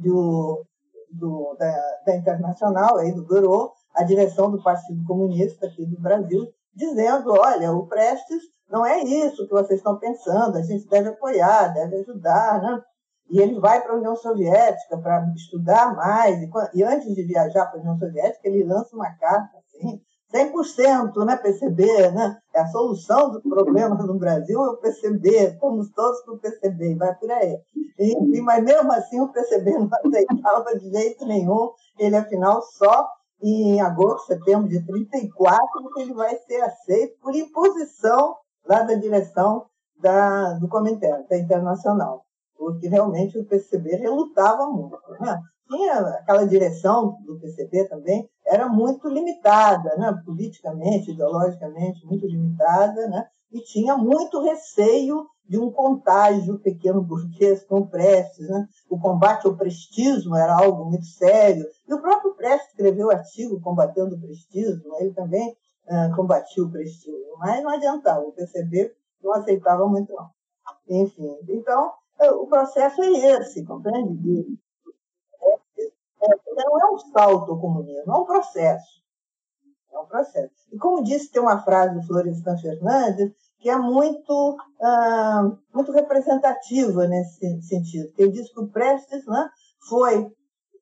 do, do, da, da Internacional, aí, do Bureau, a direção do Partido Comunista aqui do Brasil, dizendo: olha, o Prestes não é isso que vocês estão pensando, a gente deve apoiar, deve ajudar, né? E ele vai para a União Soviética para estudar mais, e, e, antes de viajar para a União Soviética, ele lança uma carta assim, 100%, né, PCB, né? É a solução do problema no Brasil é o PCB, estamos todos com o PCB, vai por aí. Mas mesmo assim o PCB não aceitava de jeito nenhum, ele afinal só em agosto, setembro de 34, que ele vai ser aceito por imposição lá da direção da, do Comitê, da Internacional, porque realmente o PCB relutava muito. Né? Tinha aquela direção do PCB também, era muito limitada, né? politicamente, ideologicamente, muito limitada, né? e tinha muito receio de um contágio pequeno burguês com Prestes. Né? O combate ao prestismo era algo muito sério. E o próprio Prestes escreveu artigo combatendo o prestismo, ele também uh, combatia o prestismo, mas não adiantava, o PCB não aceitava muito não. Enfim, então o processo é esse, compreende? É, é, não é um salto ao comunismo, é um processo. É um processo. E como disse, tem uma frase do Florestan Fernandes que é muito, ah, muito representativa nesse sentido. Ele diz que o Prestes né, foi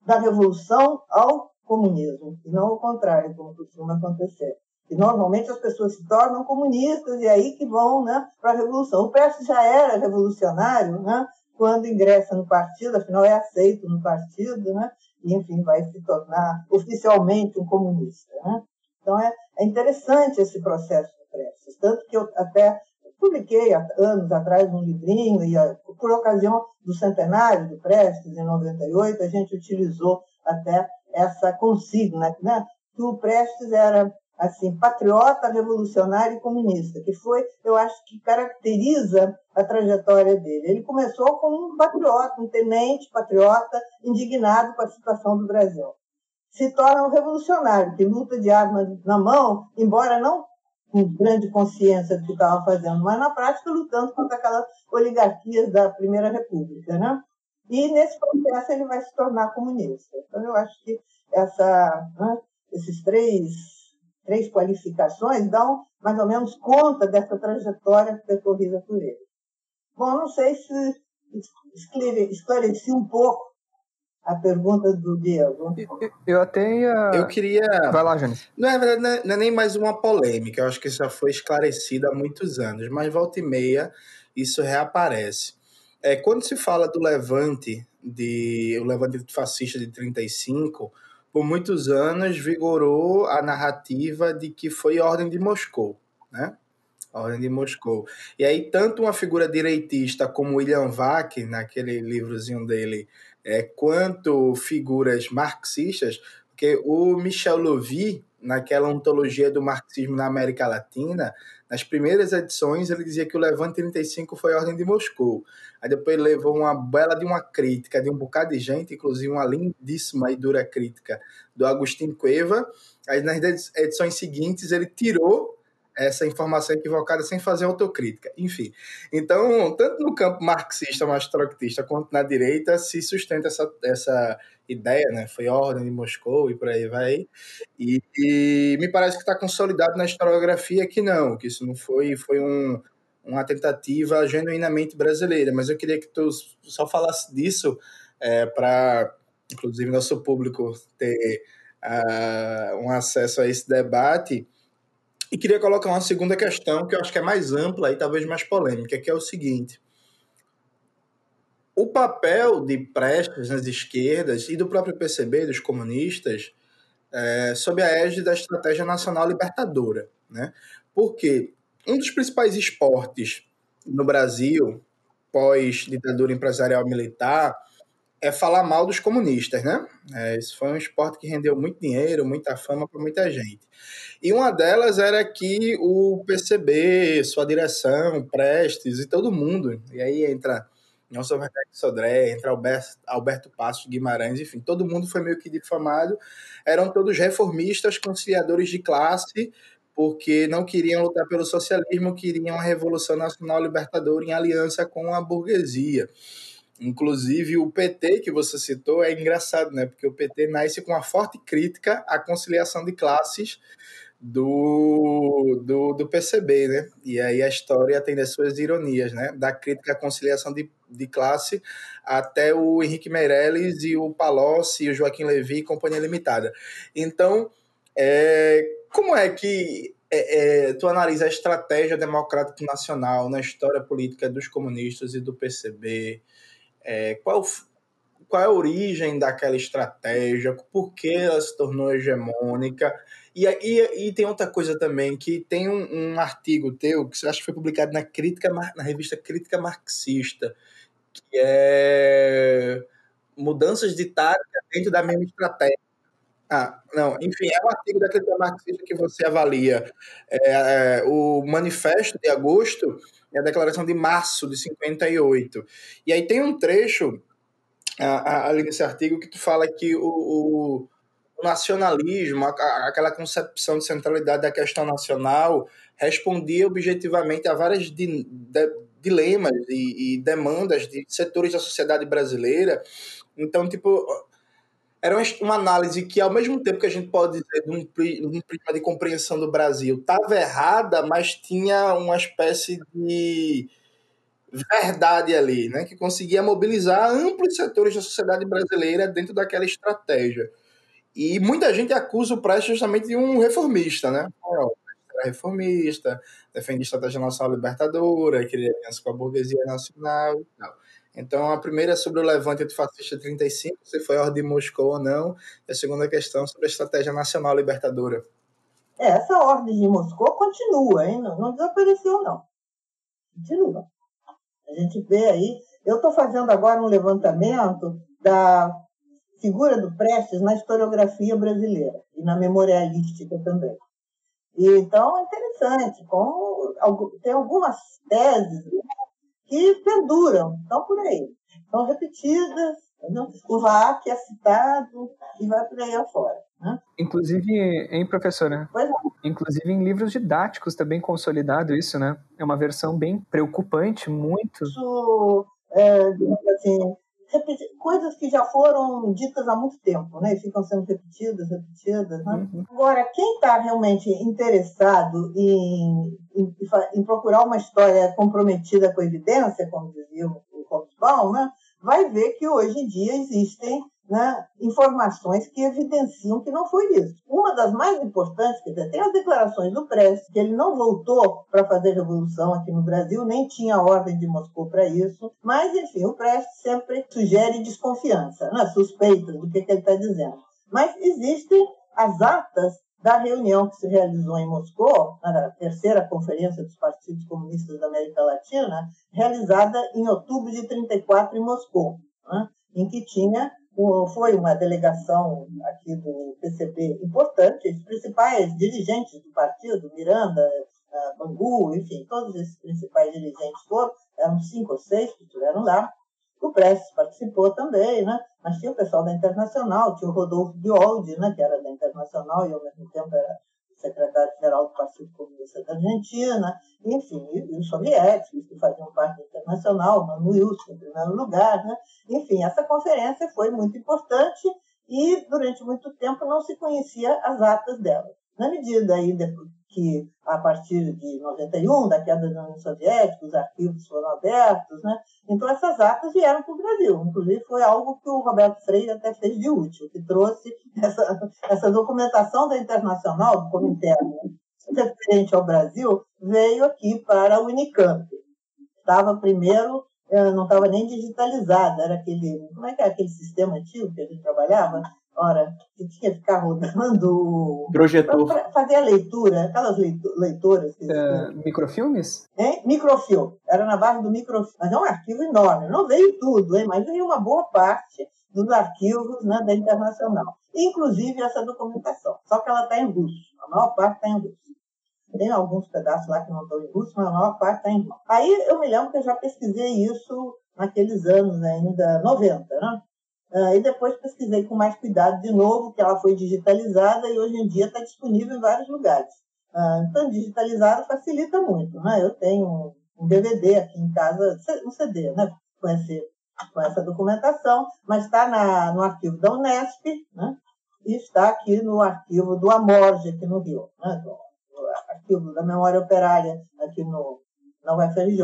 da revolução ao comunismo, e não o contrário, como costuma acontecer. E normalmente as pessoas se tornam comunistas e aí que vão né, para a revolução. O Prestes já era revolucionário né, quando ingressa no partido, afinal é aceito no partido, né, enfim vai se tornar oficialmente um comunista. Né? Então é, é interessante esse processo do Prestes, tanto que eu até publiquei há anos atrás um livrinho e por ocasião do centenário do Prestes em 98 a gente utilizou até essa consigna, né, que o Prestes era assim, patriota, revolucionário e comunista, que foi, eu acho que caracteriza a trajetória dele. Ele começou como um patriota, um tenente patriota indignado com a situação do Brasil. Se torna um revolucionário que luta de arma na mão, embora não com grande consciência do que estava fazendo, mas na prática lutando contra aquelas oligarquias da Primeira República, né? E nesse processo ele vai se tornar comunista. Então eu acho que essa, né, esses três três qualificações dão mais ou menos conta dessa trajetória percorrida por ele. Bom, não sei se esclareci um pouco a pergunta do Diego. Eu até ia... Eu queria... Vai lá, Janice. Não é, não é nem mais uma polêmica, eu acho que isso já foi esclarecido há muitos anos, mas volta e meia isso reaparece. É, quando se fala do levante, de, o levante fascista de 35, por muitos anos vigorou a narrativa de que foi Ordem de Moscou, né? Ordem de Moscou. E aí, tanto uma figura direitista como William Vac, naquele livrozinho dele, é, quanto figuras marxistas, porque o Michel Lovy, naquela ontologia do marxismo na América Latina, nas primeiras edições ele dizia que o Levante 35 foi a Ordem de Moscou. Aí depois levou uma bela de uma crítica de um bocado de gente, inclusive uma lindíssima e dura crítica do Agostinho Cueva. Aí nas edições seguintes ele tirou essa informação equivocada sem fazer autocrítica. Enfim, então, tanto no campo marxista, mais troctista, quanto na direita, se sustenta essa, essa ideia, né? Foi ordem de Moscou e por aí vai. E, e me parece que está consolidado na historiografia que não, que isso não foi, foi um, uma tentativa genuinamente brasileira. Mas eu queria que tu só falasse disso é, para, inclusive, nosso público ter uh, um acesso a esse debate. E queria colocar uma segunda questão que eu acho que é mais ampla e talvez mais polêmica, que é o seguinte: o papel de Prestes nas esquerdas e do próprio PCB, dos comunistas, é, sob a égide da Estratégia Nacional Libertadora. Né? Porque um dos principais esportes no Brasil, pós-ditadura empresarial militar, é falar mal dos comunistas, né? É, isso foi um esporte que rendeu muito dinheiro, muita fama para muita gente. E uma delas era que o PCB, sua direção, Prestes e todo mundo, e aí entra Nelson Werneck Sodré, entra Alberto, Alberto Passos Guimarães, enfim, todo mundo foi meio que difamado. Eram todos reformistas, conciliadores de classe, porque não queriam lutar pelo socialismo, queriam a Revolução Nacional Libertadora em aliança com a burguesia. Inclusive, o PT que você citou é engraçado, né? Porque o PT nasce com uma forte crítica à conciliação de classes do, do, do PCB, né? E aí a história tem as suas ironias, né? Da crítica à conciliação de, de classe até o Henrique Meirelles e o Palocci, o Joaquim Levy e Companhia Limitada. Então, é, como é que é, é, tu analisa a estratégia democrática nacional na história política dos comunistas e do PCB? É, qual, qual é a origem daquela estratégia? Por que ela se tornou hegemônica? E, e, e tem outra coisa também, que tem um, um artigo teu, que eu acho que foi publicado na, crítica, na revista Crítica Marxista, que é mudanças de tática dentro da mesma estratégia. Ah, não, enfim, é um artigo da crítica marxista que você avalia é, é, o manifesto de agosto e a declaração de março de 58. E aí tem um trecho ali nesse artigo que tu fala que o, o nacionalismo, aquela concepção de centralidade da questão nacional, respondia objetivamente a vários di, dilemas e, e, demandas de setores da sociedade brasileira. Então, tipo, era uma análise que, ao mesmo tempo que a gente pode dizer de um, prisma de compreensão do Brasil, estava errada, mas tinha uma espécie de verdade ali, né, que conseguia mobilizar amplos setores da sociedade brasileira dentro daquela estratégia. E muita gente acusa o Prestes justamente de um reformista, né? Era reformista, defendia a estratégia nacional libertadora, queria aliança com a burguesia nacional e tal. Então, a primeira é sobre o levante antifascista 35, se foi a ordem de Moscou ou não. E a segunda questão sobre a estratégia nacional libertadora. É, essa ordem de Moscou continua, hein? Não, não desapareceu, não. Continua. A gente vê aí. Eu estou fazendo agora um levantamento da figura do Prestes na historiografia brasileira e na memorialística também. E, então, é interessante. Como, tem algumas teses que perduram, estão por aí. São repetidas, o VAC é citado e vai por aí afora. Né? Inclusive, hein, professora? Pois é. Inclusive em livros didáticos também consolidado isso, né? É uma versão bem preocupante, muito. Isso, é, assim, coisas que já foram ditas há muito tempo, né? E ficam sendo repetidas, repetidas. Né? Uhum. Agora, quem está realmente interessado em, em, em, procurar uma história comprometida com evidência, como dizia o Hobsbawm, né? vai ver que hoje em dia existem né, informações que evidenciam que não foi isso. Uma das mais importantes, quer dizer, tem as declarações do Prestes, que ele não voltou para fazer revolução aqui no Brasil, nem tinha ordem de Moscou para isso, mas, enfim, o Prestes sempre sugere desconfiança, né, suspeita do que, que ele está dizendo. Mas existem as atas da reunião que se realizou em Moscou, na terceira conferência dos partidos comunistas da América Latina, realizada em outubro de 34 em Moscou, né, em que tinha foi uma delegação aqui do PCB importante, os principais dirigentes do partido, Miranda, Bangu, enfim, todos esses principais dirigentes foram, eram cinco ou seis que estiveram lá. O Prestes participou também, né? mas tinha o pessoal da Internacional, tinha o Rodolfo Bioldi, né? que era da Internacional e ao mesmo tempo era secretário-geral do Partido Comunista da Argentina, enfim, e os soviéticos, que faziam parte internacional, Manu Wilson, em primeiro lugar. Né? Enfim, essa conferência foi muito importante e, durante muito tempo, não se conhecia as atas dela. Na medida aí que, a partir de 91, da queda da União Soviética, os arquivos foram abertos, né? então essas atas vieram para o Brasil. Inclusive, foi algo que o Roberto Freire até fez de útil, que trouxe essa, essa documentação da Internacional, do Comitê referente ao Brasil, veio aqui para o Unicamp. Estava primeiro, eh, não estava nem digitalizada, era aquele, como é que é aquele sistema antigo que a gente trabalhava? Ora, que tinha que ficar rodando. Projetor. Para fazer a leitura, aquelas leitoras. Que é, microfilmes? Hein? Microfilme. Era na base do microfilme. Mas é um arquivo enorme. Não veio tudo, hein? mas veio uma boa parte dos arquivos né, da Internacional. Inclusive essa documentação. Só que ela está em russo. A maior parte está em russo. Tem alguns pedaços lá que não estão em russo, mas a maior parte está em russo. Aí eu me lembro que eu já pesquisei isso naqueles anos ainda 90, né? Uh, e depois pesquisei com mais cuidado de novo, que ela foi digitalizada e hoje em dia está disponível em vários lugares. Uh, então, digitalizada facilita muito. Né? Eu tenho um, DVD aqui em casa, um CD, né? com, esse, com essa documentação, mas está no arquivo da Unesp né? e está aqui no arquivo do Amorge, aqui no Rio, né? no, no arquivo da Memória Operária, aqui no, na UFRJ.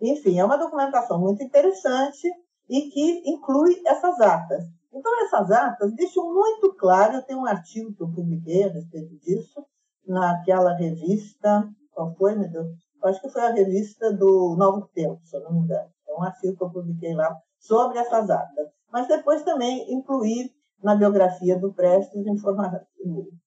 Enfim, é uma documentação muito interessante e que inclui essas atas. Então, essas atas deixam muito claro, eu tenho um artigo que eu publiquei a respeito disso, naquela revista, qual foi, meu Deus? Acho que foi a revista do Novo Tempo, se eu não me engano. É um artigo que eu publiquei lá sobre essas atas. Mas depois também incluí na biografia do Prestes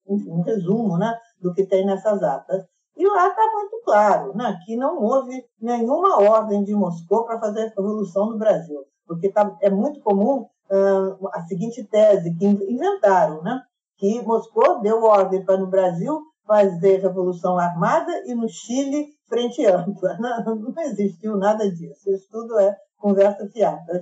um resumo né, do que tem nessas atas. E lá está muito claro né, que não houve nenhuma ordem de Moscou para fazer a revolução no Brasil porque tá, é muito comum uh, a seguinte tese que inventaram, né? que Moscou deu ordem para no Brasil fazer revolução armada e no Chile frente ampla. Não, não existiu nada disso. Isso tudo é conversa fiada.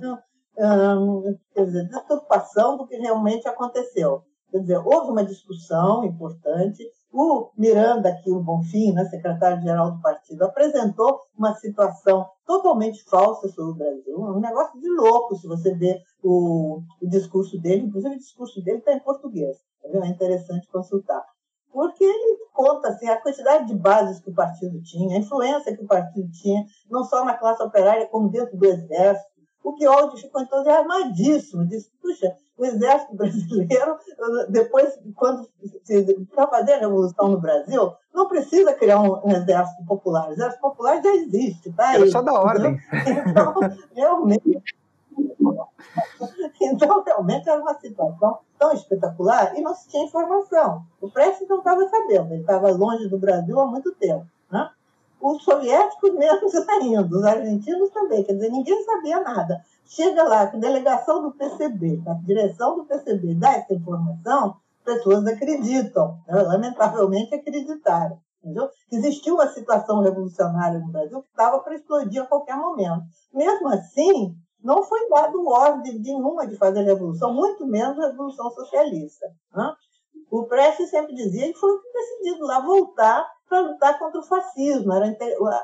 Quer dizer, deturpação do que realmente aconteceu. Quer dizer, houve uma discussão importante. O Miranda, aqui, o Bonfim, né, secretário-geral do partido, apresentou uma situação totalmente falsa sobre o Brasil. Um negócio de louco, se você ver o, o discurso dele. Inclusive, o discurso dele está em português. Tá é interessante consultar. Porque ele conta assim, a quantidade de bases que o partido tinha, a influência que o partido tinha, não só na classe operária, como dentro do exército, O Guioldi ficou entusiasmadíssimo, disse, puxa, o exército brasileiro, depois, quando para fazer a revolução no Brasil, não precisa criar um, exército popular. O exército popular já existe, tá? Era só da ordem. Então, realmente. Então, realmente era uma situação tão espetacular e não se tinha informação. O Prestes não estava sabendo, ele estava longe do Brasil há muito tempo. Né? Os soviéticos menos ainda, os argentinos também, quer dizer, ninguém sabia nada. Chega lá, que delegação do PCB, a direção do PCB dá essa informação, pessoas acreditam, né? lamentavelmente acreditaram. Entendeu? Existia uma situação revolucionária no Brasil que estava para explodir a qualquer momento. Mesmo assim, não foi dado ordem nenhuma de fazer revolução, muito menos revolução socialista. Né? O Prestes sempre dizia que foi decidido lá voltar para lutar contra o fascismo. Era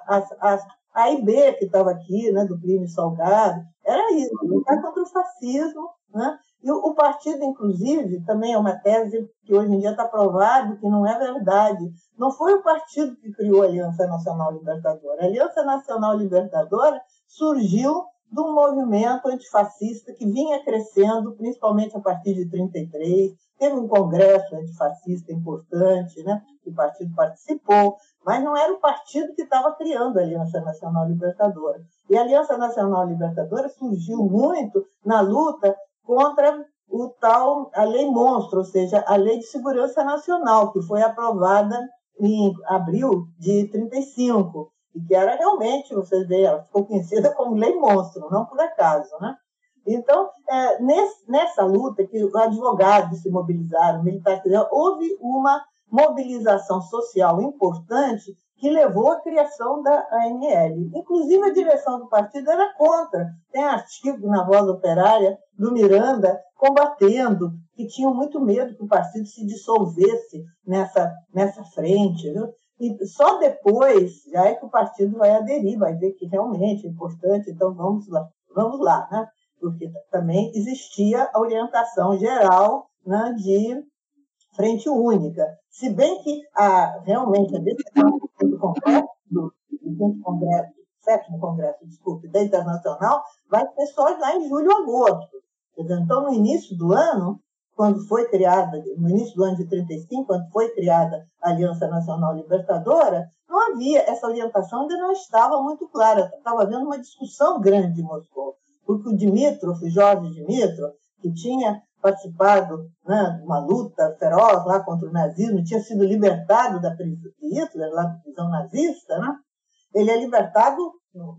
as, as, a IB que estava aqui, né, do Plínio Salgado, era isso, lutar contra o fascismo. Né? E o, o, partido, inclusive, também é uma tese que hoje em dia está provado que não é verdade. Não foi o partido que criou a Aliança Nacional Libertadora. A Aliança Nacional Libertadora surgiu de um movimento antifascista que vinha crescendo, principalmente a partir de 33. Teve um congresso antifascista importante, né? que o partido participou, mas não era o partido que estava criando a Aliança Nacional Libertadora. E a Aliança Nacional Libertadora surgiu muito na luta contra o tal a lei monstro, ou seja, a lei de segurança nacional, que foi aprovada em abril de 35 e que era realmente, vocês veem, ela ficou conhecida como lei monstro, não por acaso, né? Então, é, nesse, nessa luta que advogados se mobilizaram, militares, houve uma mobilização social importante que levou à criação da ANL. Inclusive, a direção do partido era contra. Tem artigo na Voz Operária do Miranda combatendo, que tinham muito medo que o partido se dissolvesse nessa, nessa frente. Viu? E só depois já é que o partido vai aderir, vai ver que realmente é importante, então vamos lá, vamos lá, né? Porque também existia a orientação geral né, de frente única. Se bem que a, realmente a decisão do Congresso, do, do Congresso, sétimo Congresso, desculpe, da Internacional, vai ser só já em julho, agosto. Então, no início do ano, quando foi criada, no início do ano de 35, quando foi criada a Aliança Nacional Libertadora, não havia, essa orientação ainda não estava muito clara, estava havendo uma discussão grande em Moscou, porque o Dimitrov, Jorge Dimitrov, que tinha participado né, de uma luta feroz lá contra o nazismo, tinha sido libertado da prisão de Hitler, lá da prisão nazista, né? ele é libertado no,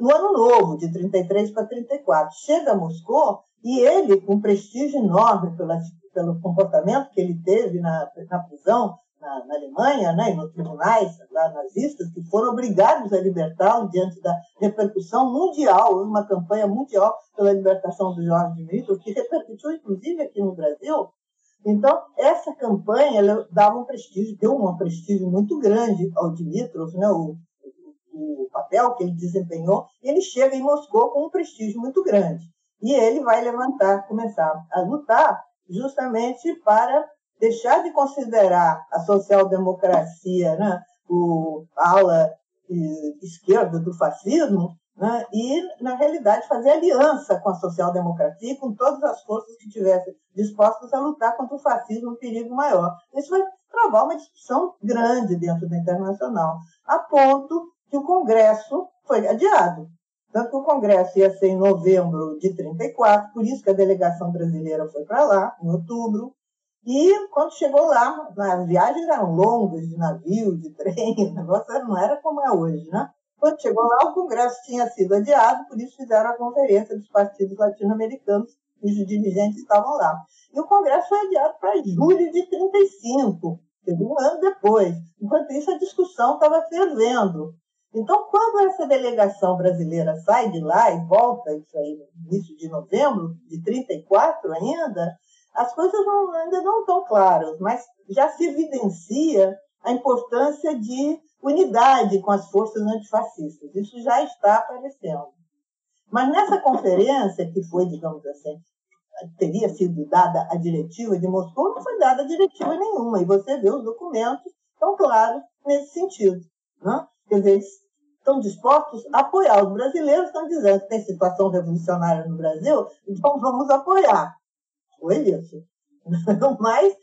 no ano novo, de 33 para 34. Chega a Moscou e ele, com prestígio enorme pela, pelo comportamento que ele teve na, na prisão na, na, Alemanha, né, nos tribunais lá nazistas, que foram obrigados a libertá-lo diante da repercussão mundial, uma campanha mundial pela libertação do Jorge Dimitrov, que repercutiu inclusive aqui no Brasil. Então, essa campanha dava um prestígio, deu um prestígio muito grande ao Dimitrov, né, o, o papel que ele desempenhou, ele chega em Moscou com um prestígio muito grande. E ele vai levantar, começar a lutar justamente para deixar de considerar a social-democracia né, o, ala esquerda do fascismo né, e, na realidade, fazer aliança com a social-democracia e com todas as forças que estivessem dispostas a lutar contra o fascismo, um perigo maior. Isso vai travar uma discussão grande dentro do internacional, a ponto que o Congresso foi adiado. Tanto que o Congresso ia ser em novembro de 34, por isso que a delegação brasileira foi para lá, em outubro. E quando chegou lá, as viagens eram longas, de navio, de trem, o negócio não era como é hoje, né? Quando chegou lá, o Congresso tinha sido adiado, por isso fizeram a conferência dos partidos latino-americanos e os dirigentes estavam lá. E o Congresso foi adiado para julho de 35, um ano depois. Enquanto isso, a discussão estava fervendo. Então, quando essa delegação brasileira sai de lá e volta, isso aí no início de novembro de 34 ainda, as coisas não, ainda não estão claras, mas já se evidencia a importância de unidade com as forças antifascistas. Isso já está aparecendo. Mas nessa conferência, que foi, digamos assim, teria sido dada a diretiva de Moscou, não foi dada diretiva nenhuma. E você vê os documentos tão claros nesse sentido. Né? Quer dizer, estão dispostos a apoiar. Os brasileiros estão dizendo que tem situação revolucionária no Brasil, então vamos apoiar. Foi isso. Mas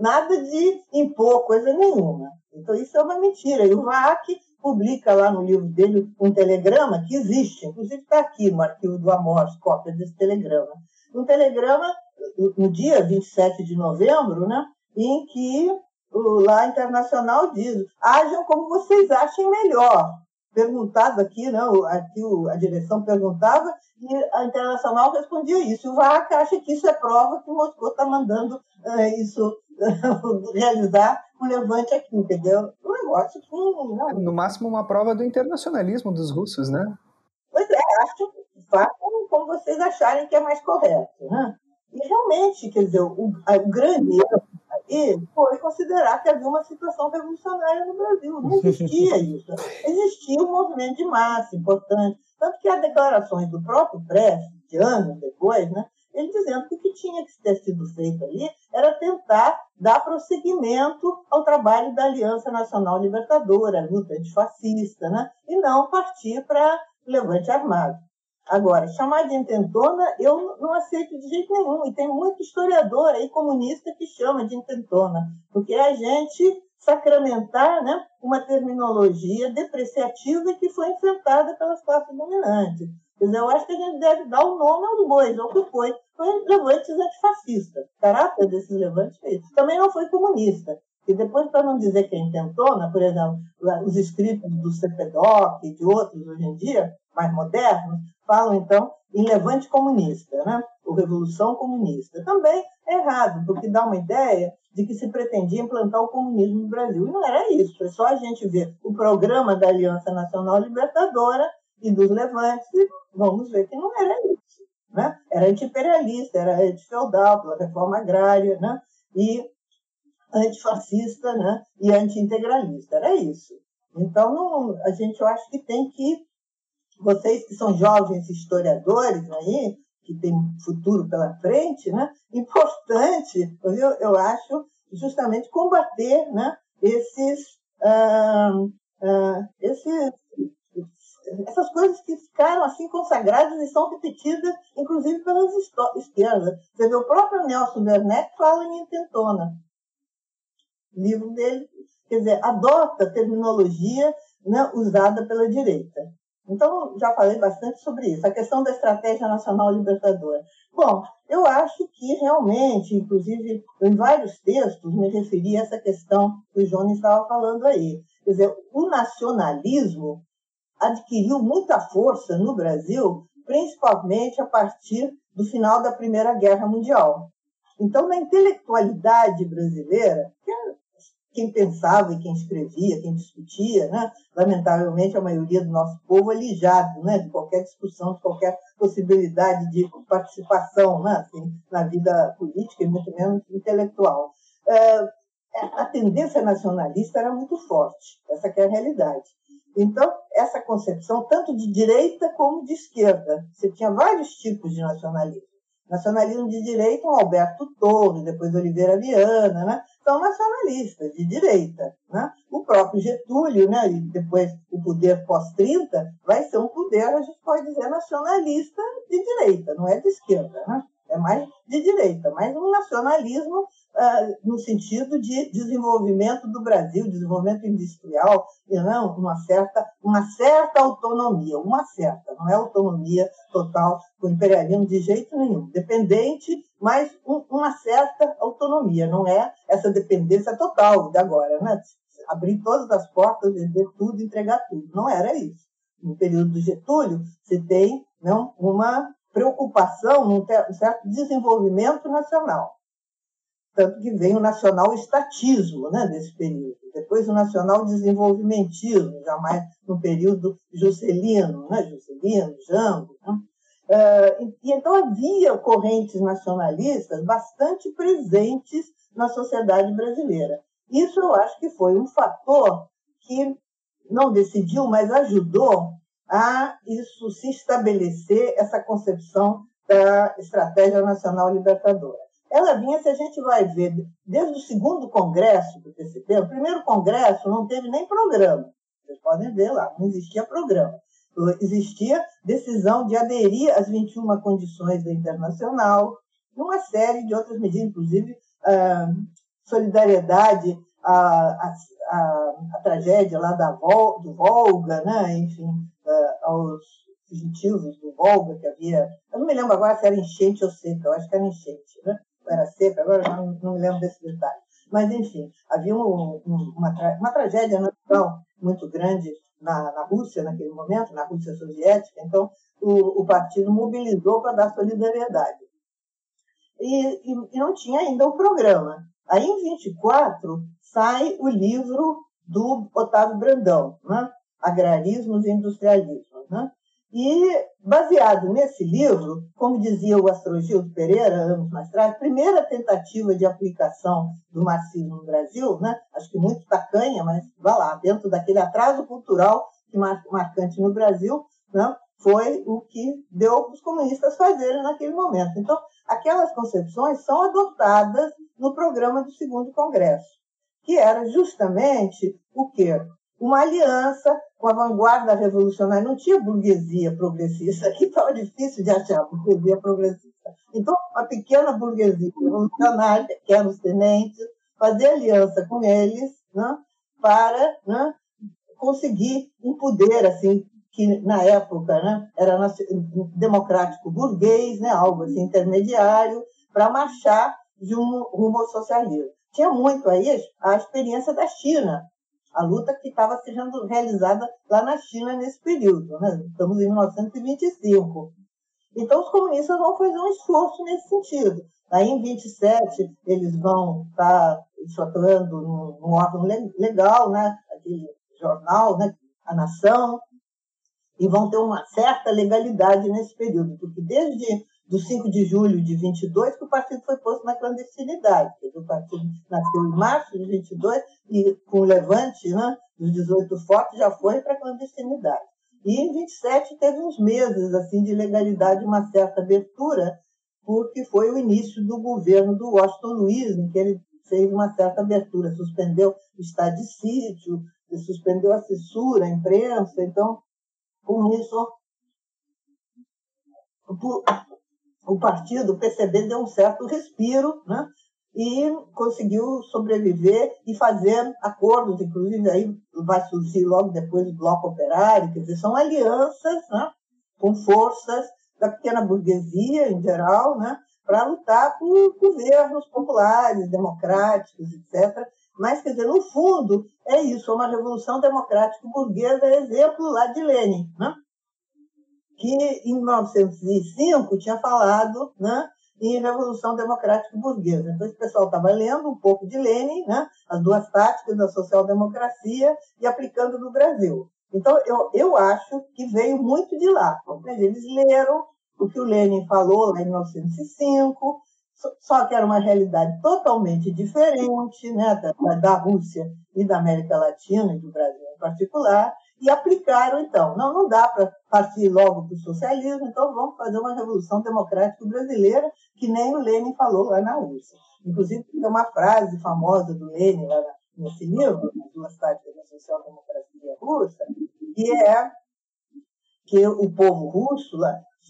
nada de impor coisa nenhuma. Então isso é uma mentira. E o VAC publica lá no livro dele um telegrama que existe, inclusive está aqui no arquivo do Amor, cópia desse telegrama. Um telegrama no dia 27 de novembro, né, em que o lá internacional diz: ajam como vocês achem melhor. Perguntado aqui, né, aqui a direção perguntava e a internacional respondia isso. O VAC acha que isso é prova que Moscou está mandando uh, isso realizar um levante aqui, entendeu? Um negócio que. Não... No máximo, uma prova do internacionalismo dos russos, né? Pois é, acho que façam como vocês acharem que é mais correto. Né? E realmente, quer dizer, o, o grande erro aí foi considerar que havia uma situação revolucionária no Brasil. Não existia isso. Existia um movimento de massa importante. Tanto que há declarações do próprio Prestes, de anos depois, né, ele dizendo que o que tinha que ter sido feito ali era tentar dar prosseguimento ao trabalho da Aliança Nacional Libertadora, a luta antifascista, né? e não partir para levante armado. Agora, chamar de intentona, eu não aceito de jeito nenhum. E tem muito historiador aí comunista que chama de intentona, porque é a gente sacramentar né, uma terminologia depreciativa que foi enfrentada pelas classes dominantes. Quer dizer, eu acho que a gente deve dar o nome aos bois, ao que foi. Foi levantes antifascistas. O caráter desses levantes foi. Também não foi comunista. E depois, para não dizer que é intentona, por exemplo, os escritos do CPDOC e de outros hoje em dia, mais modernos, falam, então, em levante comunista, né? ou revolução comunista. Também é errado, porque dá uma ideia de que se pretendia implantar o comunismo no Brasil. E não era isso, é só a gente ver o programa da Aliança Nacional Libertadora e dos levantes e vamos ver que não era isso. Né? Era anti-imperialista, era anti-feudal, reforma agrária, né? e antifascista né? e anti-integralista. Era isso. Então, a gente, eu acho que tem que vocês que são jovens historiadores aí, que têm futuro pela frente, né? importante, eu, eu acho, justamente combater né? esses, esses, essas coisas que ficaram assim consagradas e são repetidas, inclusive pelas esquerdas. Você vê, o próprio Nelson Werneck fala em intentona. Livro dele, quer dizer, adota a terminologia né, usada pela direita. Então, já falei bastante sobre isso, a questão da estratégia nacional libertadora. Bom, eu acho que realmente, inclusive, em vários textos, me referi a essa questão que o Jones estava falando aí. Quer dizer, o nacionalismo adquiriu muita força no Brasil, principalmente a partir do final da Primeira Guerra Mundial. Então, na intelectualidade brasileira, que é quem pensava e quem escrevia, quem discutia, né? lamentavelmente a maioria do nosso povo é lijado né? de qualquer discussão, de qualquer possibilidade de participação né? assim, na vida política e muito menos intelectual. É, a tendência nacionalista era muito forte, essa é a realidade. Então, essa concepção, tanto de direita como de esquerda, você tinha vários tipos de nacionalismo. Nacionalismo de direita, o Alberto Torres, depois Oliveira Viana, né? são nacionalistas, de direita. Né? O próprio Getúlio, né? e depois o poder pós-30, vai ser um poder, a gente pode dizer, nacionalista de direita, não é de esquerda. Né? É mais de direita, mas um nacionalismo ah, no sentido de desenvolvimento do Brasil, desenvolvimento industrial, e não uma certa, uma certa autonomia, uma certa, não é autonomia total com o imperialismo de jeito nenhum. Dependente, mas um, uma certa autonomia, não é essa dependência total de agora, né? Abrir todas as portas, vender tudo, entregar tudo. Não era isso. No período do Getúlio, se tem não, uma preocupação, um certo desenvolvimento nacional. Tanto que vem o nacional estatismo né, nesse período. Depois o nacional desenvolvimentismo, já mais no período juscelino, né, Juscelino, Jango. Né? Uh, e então havia correntes nacionalistas bastante presentes na sociedade brasileira. Isso eu acho que foi um fator que não decidiu, mas ajudou a isso se estabelecer essa concepção da estratégia nacional libertadora. Ela vinha, se a gente vai ver, desde o segundo congresso do PCP, o primeiro congresso não teve nem programa. Vocês podem ver lá, não existia programa. Existia decisão de aderir às 21 condições da Internacional, uma série de outras medidas, inclusive ah, solidariedade à, à, à, tragédia lá da Vol, do Volga, né? enfim, ah, aos fugitivos do Volga que havia. Eu não me lembro agora se era enchente ou seca, eu acho que era enchente, né? Ou era seca, agora não, não me lembro desse detalhe. Mas, enfim, havia um, um, uma, uma tragédia natural muito grande na, na Rússia naquele momento, na Rússia soviética, então o, o partido mobilizou para dar solidariedade. E, e, e, não tinha ainda o programa. Aí, em 24, sai o livro do Otávio Brandão, né? Agrarismos e Industrialismos. Né? E, baseado nesse livro, como dizia o Astrogildo Pereira, anos mais tarde, primeira tentativa de aplicação do marxismo no Brasil, né? acho que muito tacanha, mas vá lá, dentro daquele atraso cultural marcante no Brasil, né? foi o que deu para os comunistas fazerem naquele momento. Então, aquelas concepções são adotadas no programa do segundo congresso, que era justamente o quê? Uma aliança com a vanguarda revolucionária. Não tinha burguesia progressista. Aqui estava difícil de achar burguesia progressista. Então, uma pequena burguesia revolucionária, que eram os tenentes, fazer aliança com eles né, para né, conseguir um poder assim que na época né, era democrático burguês, né, algo assim intermediário, para marchar de um rumo ao socialismo. Tinha muito aí a experiência da China, a luta que estava sendo realizada lá na China nesse período. Né? Estamos em 1925. Então, os comunistas vão fazer um esforço nesse sentido. Aí, em 27, eles vão estar tá atuando num, órgão legal, né? aquele jornal, né? a Nação, e vão ter uma certa legalidade nesse período, porque desde do 5 de julho de 22 que o partido foi posto na clandestinidade. O partido nasceu em março de 22 e com o levante né, dos 18 fortes já foi para a clandestinidade. E em 27 teve uns meses assim de legalidade, uma certa abertura, porque foi o início do governo do Washington Luiz, em que ele fez uma certa abertura, suspendeu o estado de sítio, suspendeu a censura, a imprensa, então, com isso, o partido, o PCB, deu um certo respiro, né? e conseguiu sobreviver e fazer acordos, inclusive aí vai surgir logo depois o Bloco Operário, quer dizer, são alianças né, com forças da pequena burguesia em geral, né, para lutar por governos populares, democráticos, etc. Mas, quer dizer, no fundo, é isso, é uma revolução democrática burguesa, exemplo lá de Lenin. Né? Que em 1905 tinha falado né, em Revolução Democrática Burguesa. Então, esse pessoal estava lendo um pouco de Lenin, né, as duas táticas da social-democracia, e aplicando no Brasil. Então, eu, eu acho que veio muito de lá. Eles leram o que o Lenin falou lá em 1905, só que era uma realidade totalmente diferente né, da, da Rússia e da América Latina e do Brasil em particular, e aplicaram, então. Não, não dá para partir logo para o socialismo, então vamos fazer uma revolução democrática brasileira, que nem o Lenin falou lá na Rússia. Inclusive, tem uma frase famosa do Lenin lá nesse livro, Duas Táticas da Social-Democracia Russa, que é que o povo russo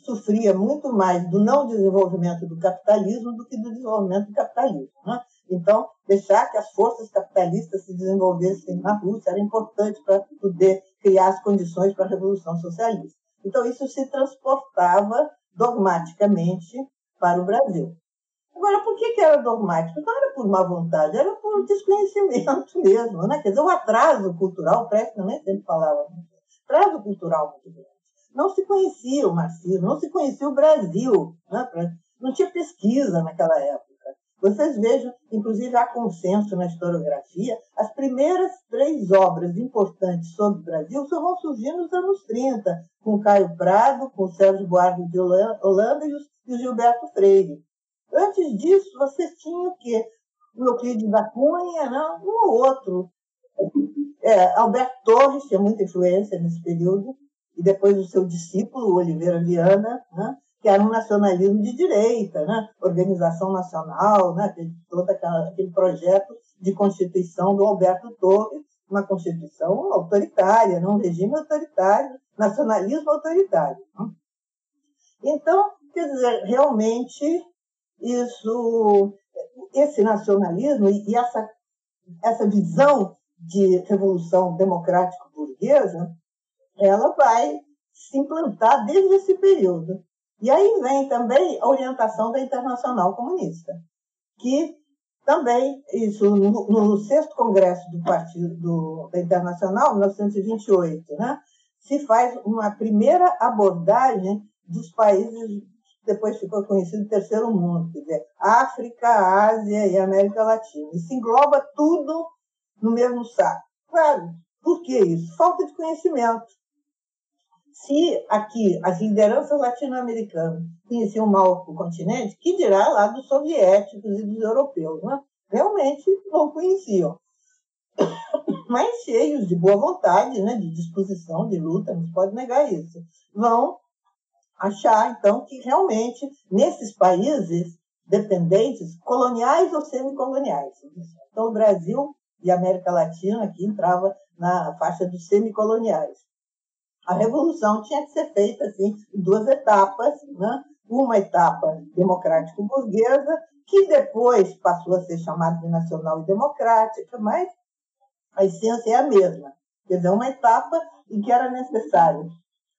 sofria muito mais do não desenvolvimento do capitalismo do que do desenvolvimento do capitalismo. Né? Então, deixar que as forças capitalistas se desenvolvessem na Rússia era importante para poder criar as condições para a Revolução Socialista. Então, isso se transportava dogmaticamente para o Brasil. Agora, por que, que era dogmático? Não era por má vontade, era por desconhecimento mesmo. Né? Quer dizer, o atraso cultural, o Prestes também sempre falava, atraso cultural muito grande. Não se conhecia o marxismo, não se conhecia o Brasil. Né? Não tinha pesquisa naquela época. Vocês vejam, inclusive há consenso na historiografia, as primeiras três obras importantes sobre o Brasil só vão surgir nos anos 30, com Caio Prado, com Sérgio Buarque de Holanda e o Gilberto Freire. Antes disso, vocês tinham o quê? Euclides da Cunha, não? um ou outro. É, Alberto Torres tinha muita influência nesse período, e depois o seu discípulo, Oliveira Viana, né? Que era um nacionalismo de direita, né? organização nacional, né? todo aquele projeto de constituição do Alberto Torres, uma constituição autoritária, num regime autoritário, nacionalismo autoritário. Né? Então, quer dizer, realmente isso, esse nacionalismo e essa, essa visão de revolução democrática burguesa, ela vai se implantar desde esse período. E aí vem também a orientação da Internacional Comunista, que também, isso no, no sexto congresso do Partido do, da Internacional, 1928, né, se faz uma primeira abordagem dos países depois ficou conhecido terceiro mundo, quer dizer, África, Ásia e América Latina. E se engloba tudo no mesmo saco. Claro, por que isso? Falta de conhecimento. Se aqui as lideranças latino-americanas conheciam mal o continente, que dirá lá dos soviéticos e dos europeus, né? realmente não conheciam. Mas cheios de boa vontade, né? de disposição, de luta, não se pode negar isso. Vão achar, então, que realmente nesses países dependentes, coloniais ou semicoloniais. Então, o Brasil e a América Latina aqui entrava na faixa dos semicoloniais. A revolução tinha que ser feita assim, em duas etapas, né? uma etapa democrático-burguesa, que depois passou a ser chamada de nacional e democrática, mas a essência é a mesma. Quer dizer, uma etapa em que era necessário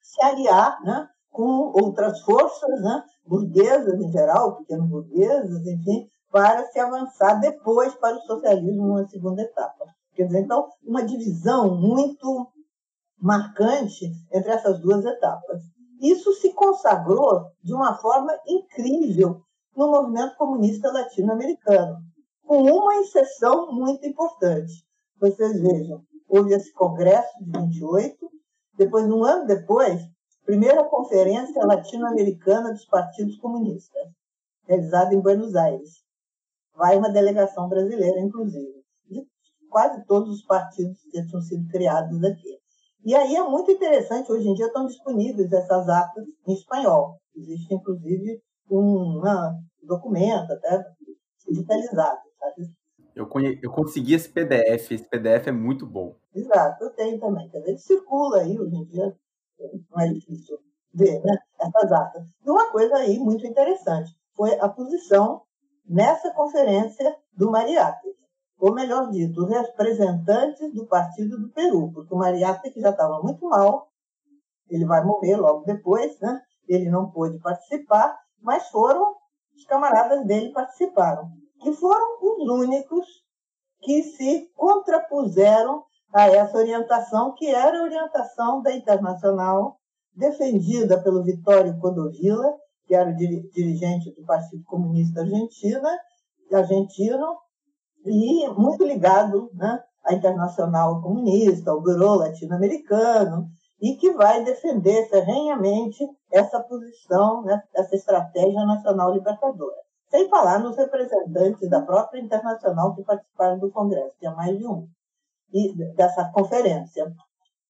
se aliar né, com outras forças, né, burguesas em geral, pequeno burguesas, enfim, para se avançar depois para o socialismo numa segunda etapa. Quer dizer, então, uma divisão muito marcante entre essas duas etapas. Isso se consagrou de uma forma incrível no movimento comunista latino-americano, com uma exceção muito importante. Vocês vejam, houve esse congresso de 28, depois, um ano depois, primeira conferência latino-americana dos partidos comunistas, realizada em Buenos Aires. Vai uma delegação brasileira, inclusive, de quase todos os partidos que tinham sido criados aqui. E aí é muito interessante, hoje em dia estão disponíveis essas atas em espanhol. Existe, inclusive, um documento até digitalizado. Sabe? Eu, conhe... eu consegui esse PDF, esse PDF é muito bom. Exato, eu tenho também. Quer dizer, circula aí hoje em dia, não é difícil ver né, essas atas. E uma coisa aí muito interessante foi a posição nessa conferência do Mariátegui, ou melhor dito, os representantes do Partido do Peru, porque o Mariátegui já estava muito mal, ele vai morrer logo depois, né? ele não pôde participar, mas foram os camaradas dele participaram, que foram os únicos que se contrapuseram a essa orientação, que era a orientação da Internacional, defendida pelo Vitório Codovilla, que era o dirigente do Partido Comunista Argentina, argentino, e muito ligado né, à Internacional Comunista, ao Bureau Latino-Americano, e que vai defender ferrenhamente essa posição, né, essa estratégia nacional libertadora. Sem falar nos representantes da própria Internacional que participaram do Congresso, tinha mais de um, e dessa conferência.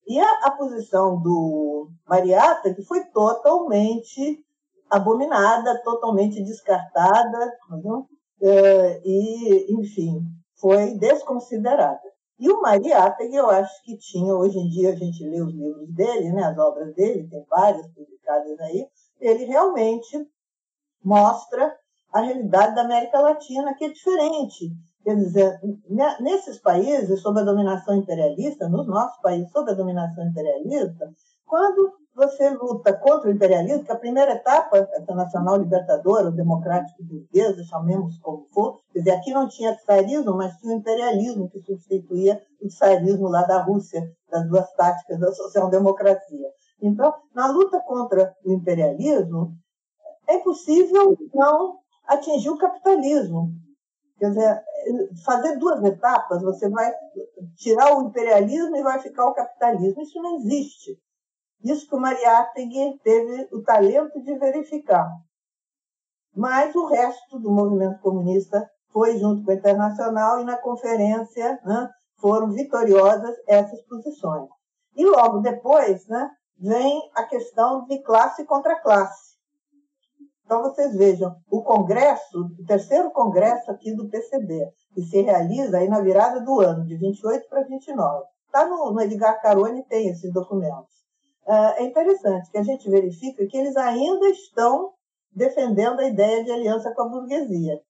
E a, a posição do Mariata, que foi totalmente abominada, totalmente descartada, não? É, e, enfim, foi desconsiderada. E o Mariátegui, eu acho que tinha, hoje em dia a gente lê os livros dele, né, as obras dele, tem várias publicadas aí, ele realmente mostra a realidade da América Latina, que é diferente. Quer dizer, nesses países, sob a dominação imperialista, nos nossos países, sob a dominação imperialista, quando você luta contra o imperialismo, que a primeira etapa, essa nacional libertadora, o democrático burguesa, chamemos como for, quer dizer, aqui não tinha tsarismo, mas tinha o imperialismo que substituía o tsarismo lá da Rússia, das duas táticas da social-democracia. Então, na luta contra o imperialismo, é impossível não atingir o capitalismo. Quer dizer, fazer duas etapas, você vai tirar o imperialismo e vai ficar o capitalismo. Isso não existe. Isso que o Mariátegui teve o talento de verificar. Mas o resto do movimento comunista foi junto com a Internacional e na conferência né, foram vitoriosas essas posições. E logo depois né, vem a questão de classe contra classe. Então vocês vejam, o congresso, o terceiro congresso aqui do PCB, que se realiza aí na virada do ano, de 28 para 29. Está no, no Edgar Carone, tem esses documentos. Uh, é interessante que a gente verifica que eles ainda estão defendendo a ideia de aliança com a burguesia,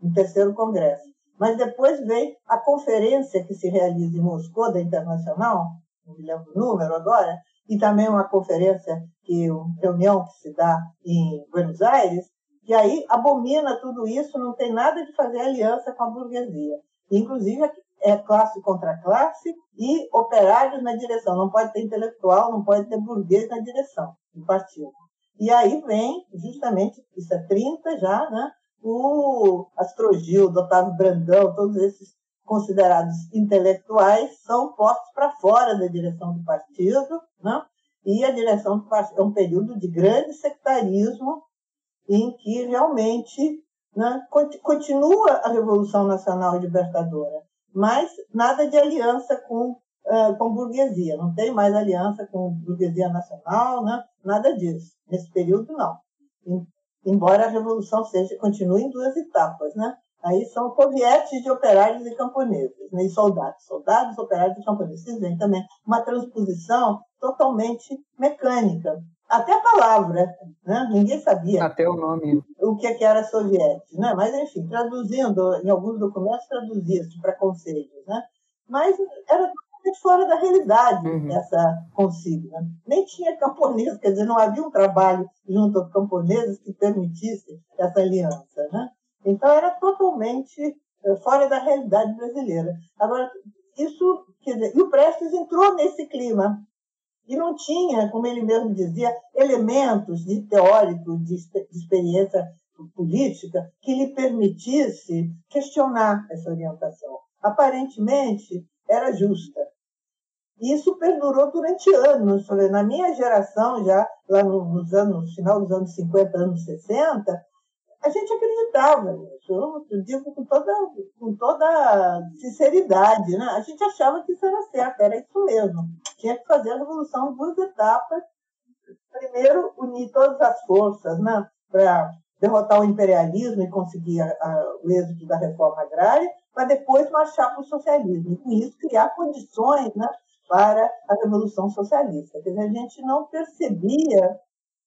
no terceiro congresso. Mas depois vem a conferência que se realiza em Moscou, da Internacional, não me lembro o número agora, e também uma conferência, que uma reunião que se dá em Buenos Aires, que aí abomina tudo isso, não tem nada de fazer aliança com a burguesia. Inclusive, é classe contra classe e operários na direção. Não pode ter intelectual, não pode ter burguês na direção do partido. E aí vem, justamente, isso é 30 já, né? O Astrogildo, Otávio Brandão, todos esses considerados intelectuais são postos para fora da direção do partido, né? e a direção do partido é um período de grande sectarismo em que realmente né, continua a Revolução Nacional Libertadora, mas nada de aliança com, uh, com burguesia, não tem mais aliança com burguesia nacional, né? nada disso. Nesse período, não. Embora a Revolução seja, continue em duas etapas, né? Aí são sovietes de operários e camponeses, né? e soldados. Soldados, operários e camponeses. Vocês veem também uma transposição totalmente mecânica. Até a palavra, né? ninguém sabia. Até o nome. O que, que era soviético, né? Mas, enfim, traduzindo, em alguns documentos traduzia-se para conselhos, né? Mas era totalmente fora da realidade uhum. essa consigna. Nem tinha camponês, quer dizer, não havia um trabalho junto aos camponeses que permitisse essa aliança, né? Então, era totalmente eh, fora da realidade brasileira. Agora, isso, quer dizer, e o Prestes entrou nesse clima, e não tinha, como ele mesmo dizia, elementos de teórico, de, de experiência política que lhe permitisse questionar essa orientação. Aparentemente, era justa. E isso perdurou durante anos. Na minha geração, já lá nos anos, no final dos anos 50, anos 60, a gente acreditava nisso. Eu digo com toda, com toda sinceridade. Né? A gente achava que isso era certo, era isso mesmo. Tinha que fazer a revolução em duas etapas. Primeiro, unir todas as forças né, para derrotar o imperialismo e conseguir a, a, o êxito da reforma agrária, para depois marchar para o socialismo. E com isso criar condições né, para a revolução socialista. Quer dizer, a gente não percebia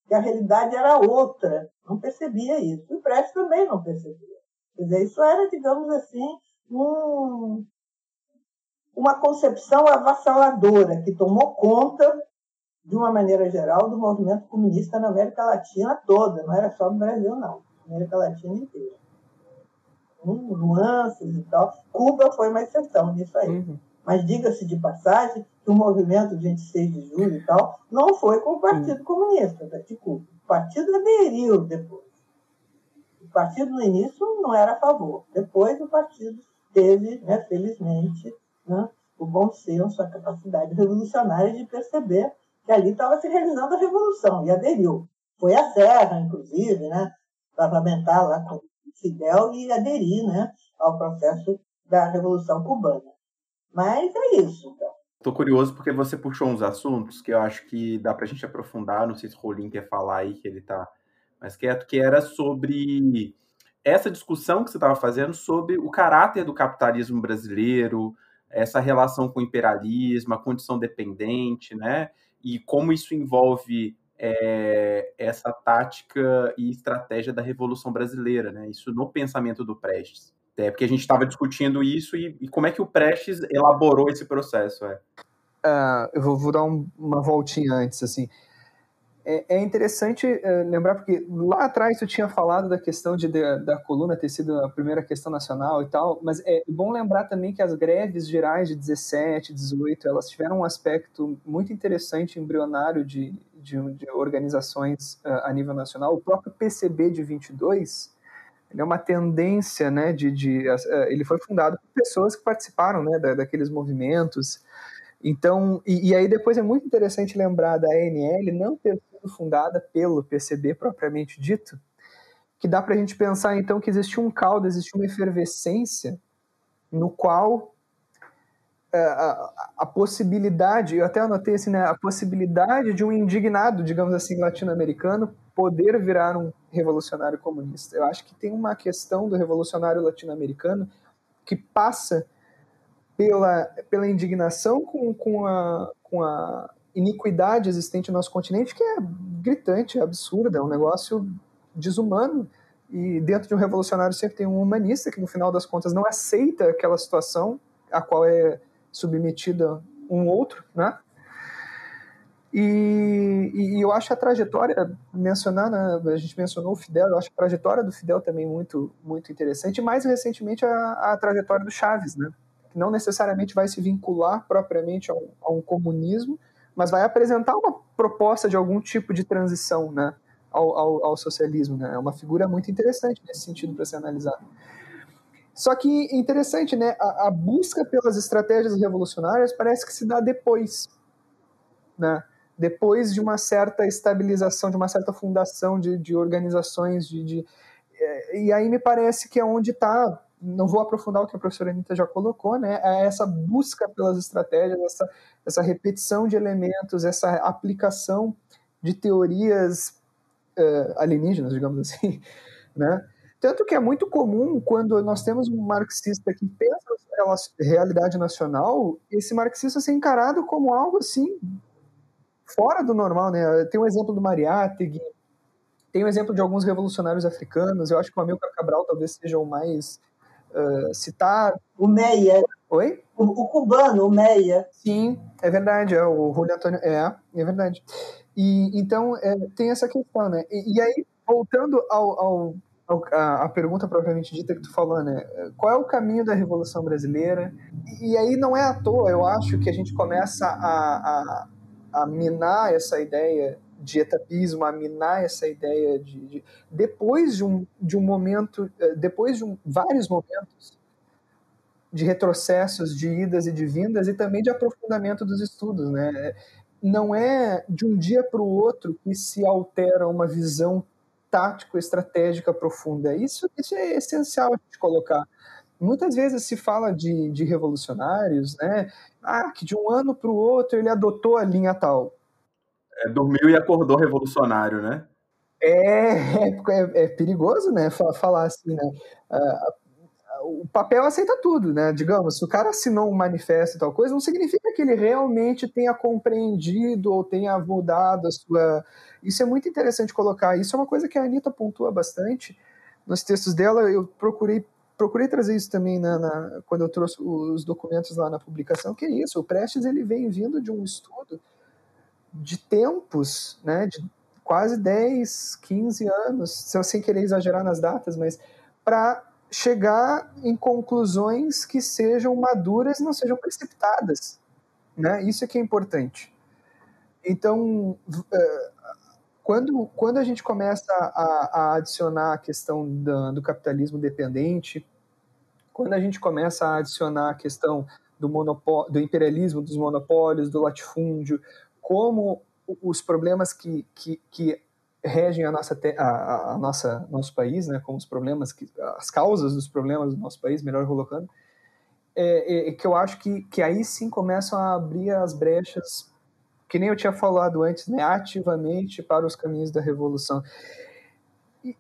que a realidade era outra, não percebia isso. E o Prestes também não percebia. Quer dizer, isso era, digamos assim, um, uma concepção avassaladora que tomou conta, de uma maneira geral, do movimento comunista na América Latina toda, não era só no Brasil, não. América Latina inteira. Com nuances e tal. Cuba foi uma exceção nisso aí. Uhum. Mas diga-se de passagem que o movimento 26 de julho e tal não foi com o Partido. Comunista de Cuba. O partido aderiu depois. O partido no início não era a favor. Depois o partido teve, né, felizmente, né, o bom senso, a capacidade revolucionária de perceber que ali estava se realizando a revolução e aderiu. Foi a Serra, inclusive, né, parlamentar lá com Fidel e aderir né, ao processo da Revolução Cubana. Mas é isso, então. Tô curioso porque você puxou uns assuntos que eu acho que dá para a gente aprofundar. Não sei se o Rolim quer falar aí, que ele está mais quieto, que era sobre essa discussão que você estava fazendo sobre o caráter do capitalismo brasileiro, essa relação com o imperialismo, a condição dependente, né? E como isso envolve é, essa tática e estratégia da Revolução Brasileira, né? Isso no pensamento do Prestes. É, porque a gente estava discutindo isso e, e, como é que o Prestes elaborou esse processo. É. Uh, eu vou, vou dar um, uma voltinha antes, assim. É, é interessante é, lembrar, porque lá atrás eu tinha falado da questão de, de, da coluna ter sido a primeira questão nacional e tal, mas é bom lembrar também que as greves gerais de 17, 18, elas tiveram um aspecto muito interessante, embrionário de, de, de organizações uh, a nível nacional. O próprio PCB de 22, ele é uma tendência, né, de, de uh, ele foi fundado por pessoas que participaram, né, da, daqueles movimentos, então, e, e, aí depois é muito interessante lembrar da ANL não ter fundada pelo PCB propriamente dito, que dá para a gente pensar então que existe um caldo, existe uma efervescência no qual é, a, a, possibilidade, eu até anotei assim, né, a possibilidade de um indignado, digamos assim, latino-americano poder virar um revolucionário comunista. Eu acho que tem uma questão do revolucionário latino-americano que passa pela, pela indignação com, com, a, com a iniquidade existente no nosso continente, que é gritante, é absurda, é um negócio desumano. E dentro de um revolucionário sempre tem um humanista que, no final das contas, não aceita aquela situação a qual é submetida um outro, né? E, e, eu acho a trajetória, mencionar, né, a gente mencionou o Fidel, eu acho a trajetória do Fidel também muito, muito interessante, e mais recentemente a, a trajetória do Chaves, né? Que não necessariamente vai se vincular propriamente a um, a um comunismo, mas vai apresentar uma proposta de algum tipo de transição, né? Ao, ao, ao socialismo, né? É uma figura muito interessante nesse sentido para ser analisado. Só que interessante, né? A, a, busca pelas estratégias revolucionárias parece que se dá depois, né? Depois de uma certa estabilização, de uma certa fundação de, de organizações, de, de é, e aí me parece que é onde está, não vou aprofundar o que a professora Anitta já colocou, né, é essa busca pelas estratégias, essa, essa repetição de elementos, essa aplicação de teorias uh, alienígenas, digamos assim, né, tanto que é muito comum quando nós temos um marxista que pensa a realidade nacional, esse marxista ser encarado como algo assim fora do normal, né? Tem um exemplo do Mariátegui, tem um exemplo de alguns revolucionários africanos, eu acho que o Amilcar Cabral talvez seja o mais uh, citado. O Meia. Oi? O, o, cubano, o Meia. Sim, é verdade, é, o Julio Antônio, é, é verdade. E, então, é, tem essa questão, né? E, e aí, voltando ao, ao, a, pergunta propriamente dita que tu falou, né? Qual é o caminho da Revolução Brasileira? E, e aí não é à toa, eu acho que a gente começa a, a a minar essa ideia de etapismo, a minar essa ideia de, de, depois de um, de um momento, eh, depois de um, vários momentos de retrocessos, de idas e de vindas e também de aprofundamento dos estudos, né? Não é de um dia para o outro que se altera uma visão tático-estratégica profunda. Isso, isso é essencial de colocar. Muitas vezes se fala de, de revolucionários, né? Ah, que de um ano para o outro ele adotou a linha tal. É, dormiu e acordou revolucionário, né? É, é, é perigoso, né? Falar assim, né? o papel aceita tudo, né? Digamos, se o cara assinou um manifesto e tal coisa, não significa que ele realmente tenha compreendido ou tenha mudado a sua. Isso é muito interessante colocar. Isso é uma coisa que a Anitta pontua bastante nos textos dela. Eu procurei procurei trazer isso também na, na, quando eu trouxe os documentos lá na publicação, que é isso, o Prestes ele vem vindo de um estudo de tempos, né, de quase 10, 15 anos, sem querer exagerar nas datas, mas para chegar em conclusões que sejam maduras e não sejam precipitadas, né? Isso é que é importante. Então, eh, quando, quando a gente começa a, a adicionar a questão do capitalismo dependente, quando a gente começa a adicionar a questão do, do imperialismo, dos monopólios, do latifúndio, como os problemas que, que, que regem a nossa, a, a, nossa nosso país, né, como os problemas que as causas dos problemas do nosso país, melhor colocando, é, é, que eu acho que, que aí sim começam a abrir as brechas que nem eu tinha falado antes, né, ativamente para os caminhos da revolução. E,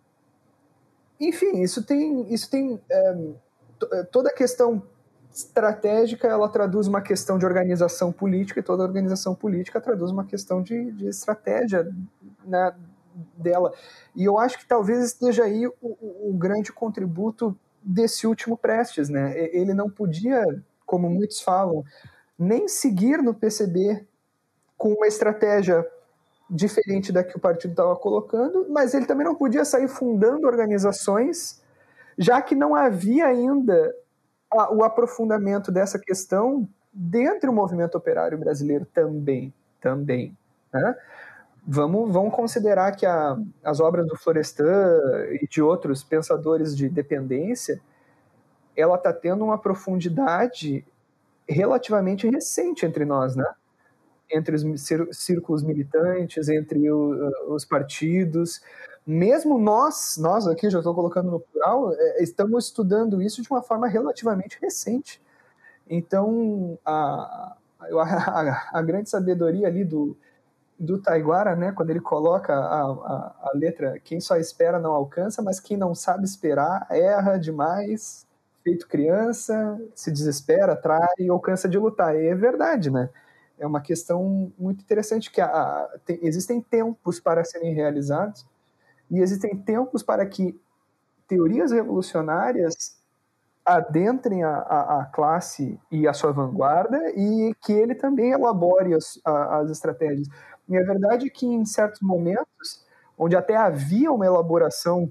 enfim, isso tem, isso tem é, é, toda a questão estratégica ela traduz uma questão de organização política e toda organização política traduz uma questão de, de estratégia né, dela. E eu acho que talvez esteja aí o, o, grande contributo desse último Prestes. Né? Ele não podia, como muitos falam, nem seguir no PCB com uma estratégia diferente da que o partido estava colocando, mas ele também não podia sair fundando organizações, já que não havia ainda a, o aprofundamento dessa questão dentro do movimento operário brasileiro também, também, né? Vamos, vamos considerar que a, as obras do Florestan e de outros pensadores de dependência, ela está tendo uma profundidade relativamente recente entre nós, né? Entre os círculos militantes, entre o, os partidos. Mesmo nós, nós aqui, já estou colocando no plural, é, estamos estudando isso de uma forma relativamente recente. Então, a, a, a grande sabedoria ali do, do Taiguara, né, quando ele coloca a, a, a, letra quem só espera não alcança, mas quem não sabe esperar erra demais, feito criança, se desespera, trai ou cansa de lutar. E é verdade, né? É uma questão muito interessante que a, a, tem, existem tempos para serem realizados e existem tempos para que teorias revolucionárias adentrem a, a, a, classe e a sua vanguarda e que ele também elabore as, as estratégias. E a verdade é que em certos momentos, onde até havia uma elaboração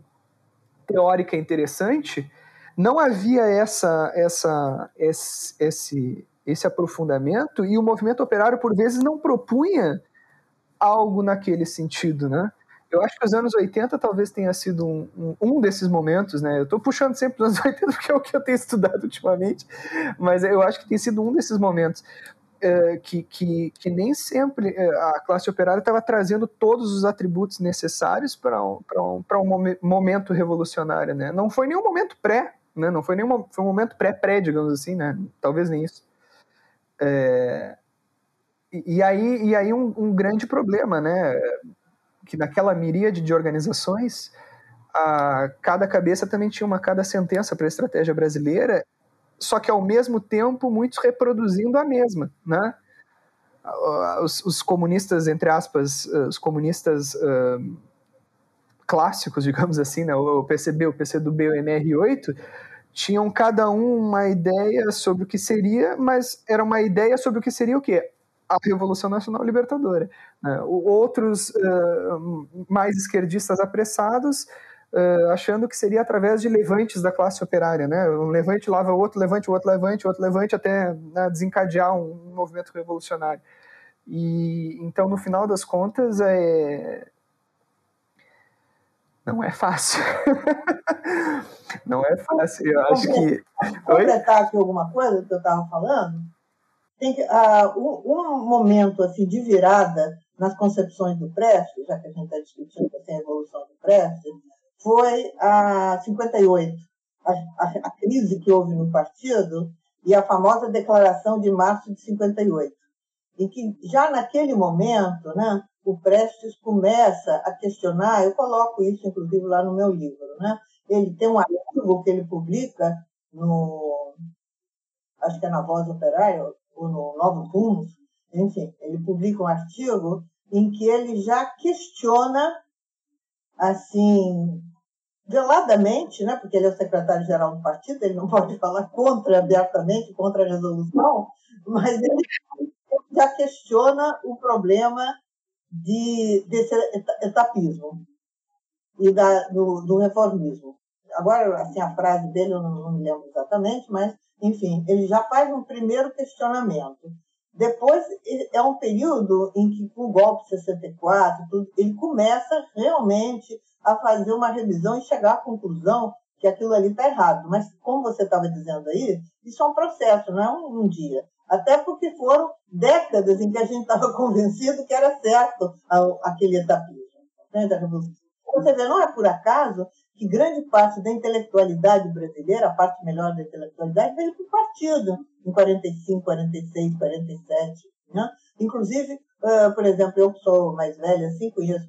teórica interessante, não havia essa, essa, esse, esse, esse aprofundamento e o movimento operário, por vezes, não propunha algo naquele sentido, né? Eu acho que os anos 80 talvez tenha sido um, um, um desses momentos, né? Eu estou puxando sempre os anos 80 porque é o que eu tenho estudado ultimamente, mas eu acho que tem sido um desses momentos é, que, que, que, nem sempre é, a classe operária estava trazendo todos os atributos necessários para um, um, um momento revolucionário, né? Não foi nenhum momento pré, né? Não foi nenhum foi um momento pré-pré, digamos assim, né? Talvez nem isso. É, e, aí, e aí um, um grande problema, né? que naquela miríade de organizações, a, cada cabeça também tinha uma cada sentença para a estratégia brasileira, só que ao mesmo tempo muitos reproduzindo a mesma, né? Os, os comunistas, entre aspas, os comunistas uh, clássicos, digamos assim, né? o PCB, o PCdoB, o MR8, tinham cada um uma ideia sobre o que seria, mas era uma ideia sobre o que seria o quê? a Revolução Nacional Libertadora. Né? Outros uh, mais esquerdistas apressados uh, achando que seria através de levantes da classe operária, né? Um levante lava o outro levante, o outro levante, o outro levante, até né, desencadear um, movimento revolucionário. E então, no final das contas, é não é fácil. não é fácil. Eu acho que. Completar aqui alguma coisa que eu estava falando? tem que, uh, um, um, momento assim de virada nas concepções do Prestes, já que a gente está discutindo assim, a evolução do Prestes, foi a 58, a, a, a, crise que houve no partido e a famosa declaração de março de 58, em que já naquele momento, né, o Prestes começa a questionar, eu coloco isso inclusive lá no meu livro, né? Ele tem um artigo que ele publica no acho que é na Voz Operária, ou no Novo Rumos, enfim, ele publica um artigo em que ele já questiona, assim, veladamente, né, porque ele é o secretário-geral do partido, ele não pode falar contra, abertamente, contra a resolução, mas ele já questiona o problema de, desse etapismo e da, do, do reformismo. Agora, assim, a frase dele eu não, não me lembro exatamente, mas enfim, ele já faz um primeiro questionamento. Depois é um período em que, com o golpe 64, ele começa realmente a fazer uma revisão e chegar à conclusão que aquilo ali está errado. Mas, como você estava dizendo aí, isso é um processo, não é um, um dia. Até porque foram décadas em que a gente estava convencido que era certo aquele etapismo né, da Revolução. Você vê, não é por acaso que grande parte da intelectualidade brasileira, a parte melhor da intelectualidade, veio para o partido, em 45, 46, 47. Né? Inclusive, por exemplo, eu que sou mais velha, assim, conheço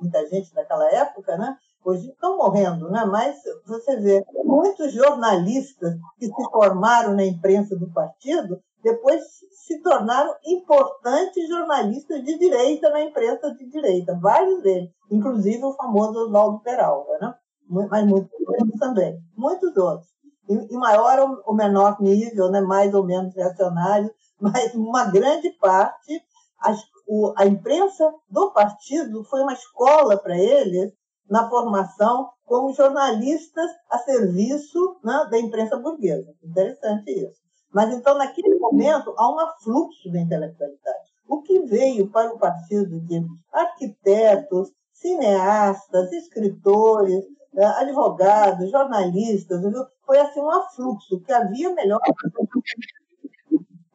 muita gente daquela época, né? hoje estão morrendo, né? mas você vê muitos jornalistas que se formaram na imprensa do partido depois se tornaram importantes jornalistas de direita na imprensa de direita, vários deles, inclusive o famoso Oswaldo Peralta. Né? mas muitos outros também, muitos outros. Em maior ou menor nível, né, mais ou menos reacionário, mas uma grande parte, a, o, a imprensa do partido foi uma escola para eles na formação como jornalistas a serviço né, da imprensa burguesa. Interessante isso. Mas então, naquele momento, há um afluxo da intelectualidade. O que veio para o partido de arquitetos, cineastas, escritores, é, advogados, jornalistas, viu? foi assim um afluxo, que havia melhor.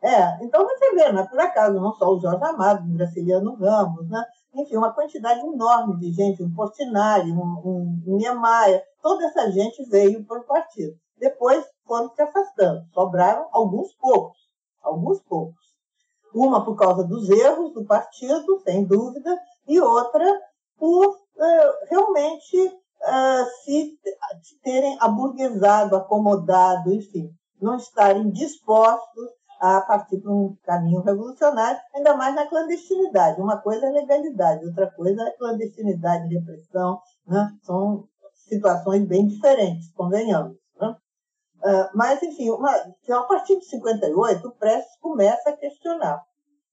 É, então você vê, não é por acaso, não só o Jorge Amado, o Graciliano Ramos, né? enfim, uma quantidade enorme de gente, um Portinari, um, um, um Niemeyer, toda essa gente veio para o partido. Depois foram se afastando, sobraram alguns poucos, alguns poucos. Uma por causa dos erros do partido, sem dúvida, e outra por uh, realmente uh, se terem aburguesado, acomodado, enfim, não estarem dispostos a partir de um caminho revolucionário, ainda mais na clandestinidade. Uma coisa é legalidade, outra coisa é clandestinidade e repressão. Né? São situações bem diferentes, convenhamos. Né? Uh, mas, enfim, uma, a partir de 58, o Prestes começa a questionar.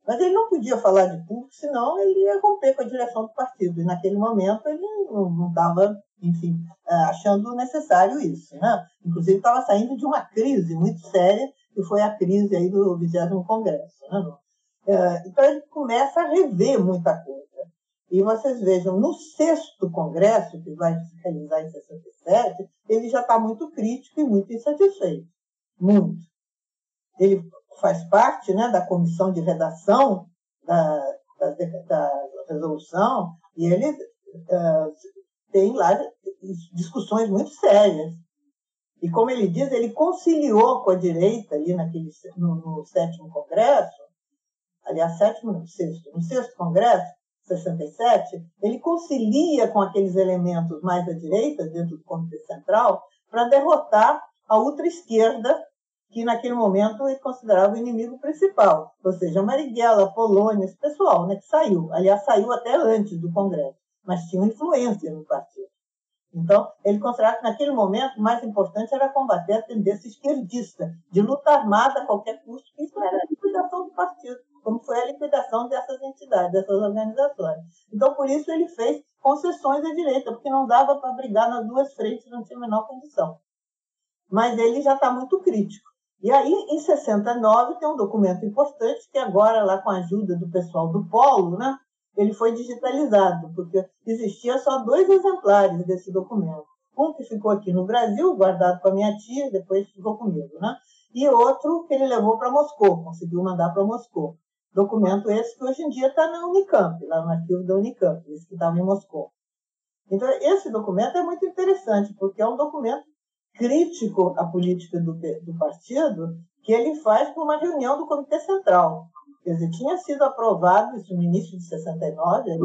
Mas ele não podia falar de público, senão ele ia romper com a direção do partido. E naquele momento ele não estava, enfim, uh, achando necessário isso. Né? Inclusive estava saindo de uma crise muito séria que foi a crise aí do 20 Congresso. Né? É, então, ele começa a rever muita coisa. E vocês vejam, no sexto Congresso, que vai se realizar em 67, ele já está muito crítico e muito insatisfeito. Muito. Ele faz parte né, da comissão de redação da, da, da resolução e ele uh, tem lá discussões muito sérias e como ele diz, ele conciliou com a direita ali naquele, no, no sétimo congresso, aliás, sétimo, não, sexto, no sexto congresso, 67, ele concilia com aqueles elementos mais à direita, dentro do Comitê Central, para derrotar a ultra-esquerda, que naquele momento ele considerava o inimigo principal, ou seja, Marighella, Polônia, esse pessoal né, que saiu. Aliás, saiu até antes do Congresso, mas tinha influência no partido. Então, ele considerava que naquele momento o mais importante era combater a tendência esquerdista, de luta armada a qualquer custo, isso era a liquidação do partido, como foi a liquidação dessas entidades, dessas organizações. Então, por isso ele fez concessões à direita, porque não dava para brigar nas duas frentes, não tinha a menor condição. Mas ele já está muito crítico. E aí, em 69, tem um documento importante que agora, lá com a ajuda do pessoal do Polo, né, ele foi digitalizado, porque existia só dois exemplares desse documento. Um que ficou aqui no Brasil, guardado com a minha tia, depois ficou comigo, né? E outro que ele levou para Moscou, conseguiu mandar para Moscou. Documento esse que hoje em dia está na Unicamp, lá no arquivo da Unicamp, esse que estava em Moscou. Então, esse documento é muito interessante, porque é um documento crítico à política do, do partido, que ele faz por uma reunião do Comitê Central. Quer dizer, tinha sido aprovado isso no início de 69, aí,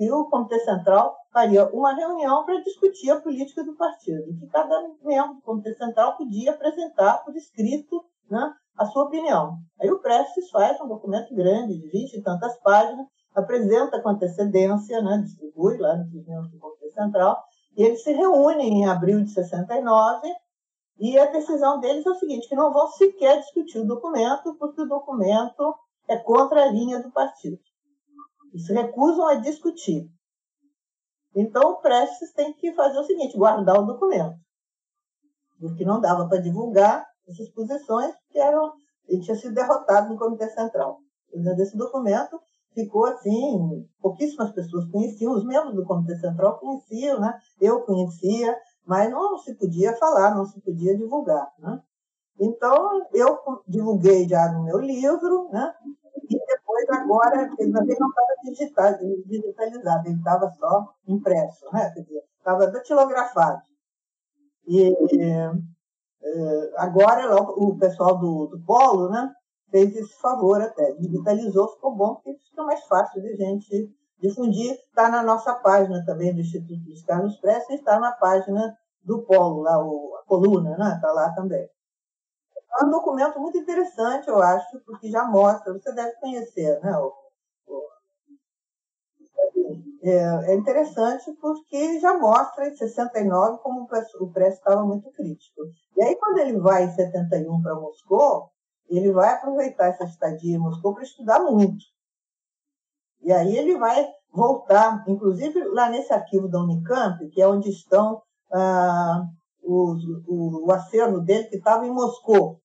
e o Comitê Central faria uma reunião para discutir a política do partido, que cada membro do Comitê Central podia apresentar por escrito né, a sua opinião. Aí o Prestes faz um documento grande, de 20 e tantas páginas, apresenta com antecedência, né, distribui lá nos membros do Comitê Central, e eles se reúnem em abril de 69, e a decisão deles é o seguinte, que não vão sequer discutir o documento, porque o documento é contra a linha do partido. Eles recusam a discutir. Então, o Prestes tem que fazer o seguinte: guardar o documento. Porque não dava para divulgar essas posições, porque eram, ele tinha sido derrotado no Comitê Central. Então, desse documento ficou assim: pouquíssimas pessoas conheciam, os membros do Comitê Central conheciam, né? eu conhecia, mas não se podia falar, não se podia divulgar. Né? Então, eu divulguei já no meu livro, né? e depois, agora, ele não estava digitalizado, ele estava só impresso, né? estava datilografado. E eh, agora, o pessoal do, do Polo né, fez esse favor até, digitalizou, ficou bom, porque fica mais fácil de gente difundir. Está na nossa página também do Instituto dos Carlos Prestes, está na página do Polo, lá, a coluna, está né, tá lá também. É um documento muito interessante, eu acho, porque já mostra, você deve conhecer, né? O, o, é, é, interessante porque já mostra em 69 como o preço estava muito crítico. E aí, quando ele vai em 71 para Moscou, ele vai aproveitar essa estadia em Moscou para estudar muito. E aí ele vai voltar, inclusive lá nesse arquivo da Unicamp, que é onde estão ah, os, o, o acervo dele que estava em Moscou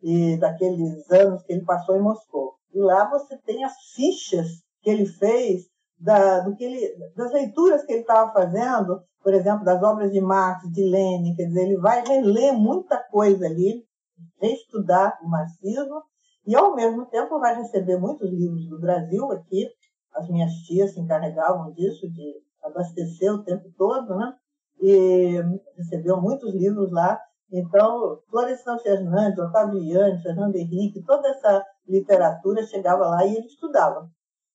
e daqueles anos que ele passou em Moscou. E lá você tem as fichas que ele fez da, do que ele, das leituras que ele estava fazendo, por exemplo, das obras de Marx, de Lenin, quer dizer, ele vai reler muita coisa ali, reestudar o marxismo, e ao mesmo tempo vai receber muitos livros do Brasil aqui, as minhas tias se encarregavam disso, de abastecer o tempo todo, né? E recebeu muitos livros lá, então, Florestan Fernandes, Otaviani, Fernando Henrique, toda essa literatura chegava lá e ele estudava.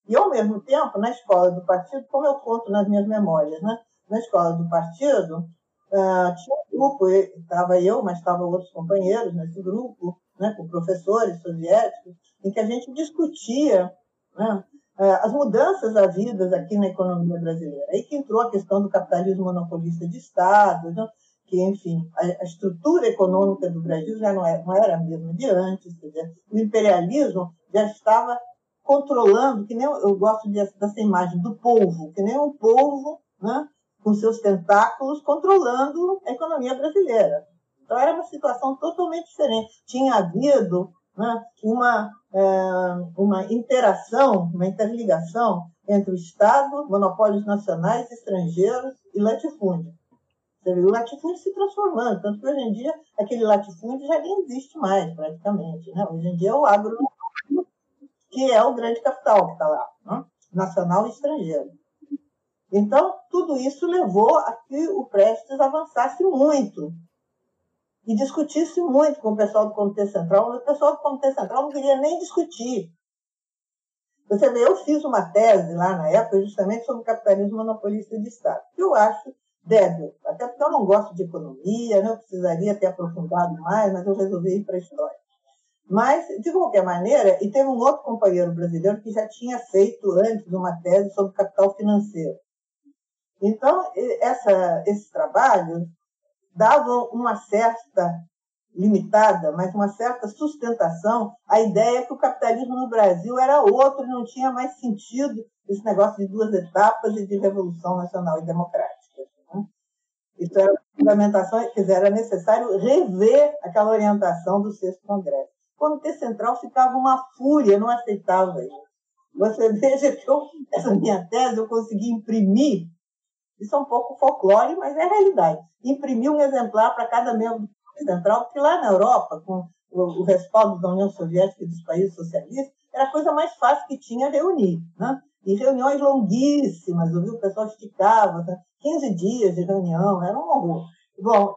E, ao mesmo tempo, na escola do partido, como eu conto nas minhas memórias, né? na escola do partido, uh, tinha um grupo, estava eu, mas estavam outros companheiros nesse grupo, né, com professores soviéticos, em que a gente discutia né, as mudanças havidas aqui na economia brasileira. Aí que entrou a questão do capitalismo monopolista de Estado, né, que, enfim, a, a, estrutura econômica do Brasil já não era, é, não era a mesma de antes, dizer, o imperialismo já estava controlando, que nem eu gosto dessa imagem do povo, que nem um povo, né, com seus tentáculos, controlando a economia brasileira. Então era uma situação totalmente diferente. Tinha havido né, uma, é, uma interação, uma interligação entre o Estado, monopólios nacionais, estrangeiros e latifúndio. O latifúndio se transformando, tanto que hoje em dia aquele latifúndio já nem existe mais, praticamente. Né? Hoje em dia é o agro, que é o grande capital que está lá, né? nacional e estrangeiro. Então, tudo isso levou a que o Prestes avançasse muito e discutisse muito com o pessoal do Comitê Central, mas o pessoal do Comitê Central não queria nem discutir. Você vê, eu fiz uma tese lá na época justamente sobre o capitalismo monopolista de Estado, que eu acho débil, até porque eu não gosto de economia, eu precisaria ter aprofundado mais, mas eu resolvi ir para a história. Mas, de qualquer maneira, e teve um outro companheiro brasileiro que já tinha feito antes uma tese sobre capital financeiro. Então, essa, esses trabalhos davam uma certa limitada, mas uma certa sustentação à ideia que o capitalismo no Brasil era outro, não tinha mais sentido esse negócio de duas etapas e de revolução nacional e democrática. Né? Isso era fundamentação, quer dizer, era necessário rever aquela orientação do sexto congresso. Comitê Central ficava uma fúria, não aceitava isso. Você veja que eu, essa minha tese eu consegui imprimir isso é um pouco folclore, mas é realidade. Imprimir um exemplar para cada membro do Central, porque lá na Europa, com o, respaldo da União Soviética e dos países socialistas, era a coisa mais fácil que tinha reunir. Né? E reuniões longuíssimas, viu? o pessoal esticava, 15 né? dias de reunião, era um horror. Bom,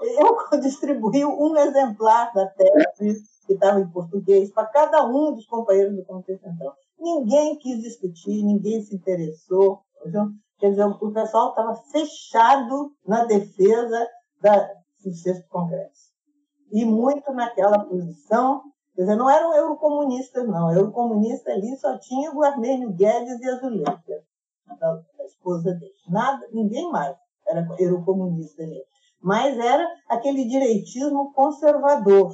eu, distribuí um exemplar da tese que estava em português para cada um dos companheiros do Comitê Central. Ninguém quis discutir, ninguém se interessou. Viu? Quer dizer, o pessoal estava fechado na defesa da, do sexto congresso. E muito naquela posição, quer dizer, não eram eurocomunistas, não. Eurocomunista ali só tinha o Armênio Guedes e a Zuleika, a esposa dele. Nada, ninguém mais era eurocomunista ali. Mas era aquele direitismo conservador,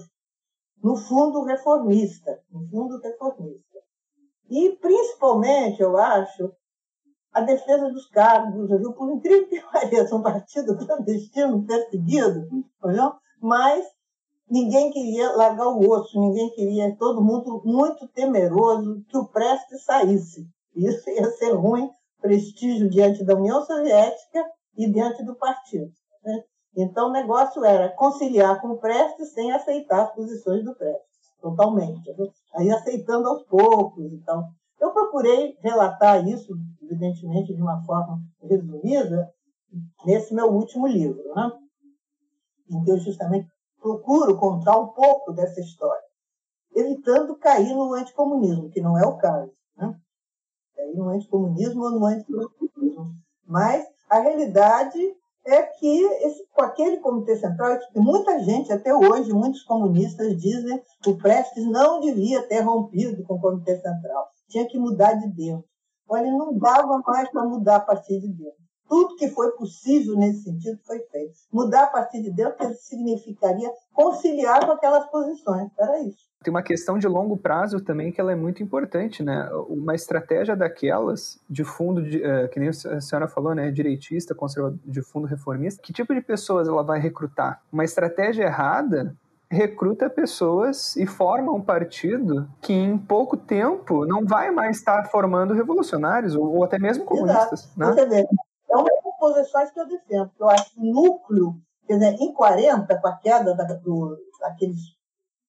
no fundo reformista, no fundo reformista. E principalmente, eu acho, a defesa dos cargos, viu? por incrível que pareça, um partido clandestino, perseguido, viu? mas ninguém queria largar o osso, ninguém queria, todo mundo muito temeroso que o Prestes saísse. Isso ia ser ruim, prestígio diante da União Soviética e diante do partido. Né? Então o negócio era conciliar com o Prestes sem aceitar as posições do Prestes, totalmente. Aí aceitando aos poucos e tal. Eu procurei relatar isso, evidentemente, de uma forma resumida, nesse meu último livro, né? em que eu justamente procuro contar um pouco dessa história, evitando cair no anticomunismo, que não é o caso. Né? Cair no anticomunismo ou no anticomunismo. Mas a realidade é que esse, com aquele comitê central, que muita gente até hoje, muitos comunistas dizem que o Prestes não devia ter rompido com o comitê central tinha que mudar de dentro. Olha, não dava mais para mudar a partir de dentro. Tudo que foi possível nesse sentido foi feito. Mudar a partir de dentro significaria conciliar com aquelas posições. Era isso. Tem uma questão de longo prazo também que ela é muito importante, né? Uma estratégia daquelas de fundo, de, uh, que nem a senhora falou, né? Direitista, conservador, de fundo reformista. Que tipo de pessoas ela vai recrutar? Uma estratégia errada recruta pessoas e forma um partido que em pouco tempo não vai mais estar formando revolucionários ou, ou até mesmo comunistas. Né? Você vê, é uma das posições que eu defendo, eu acho que o núcleo, quer dizer, em 40, com a queda da, do, daqueles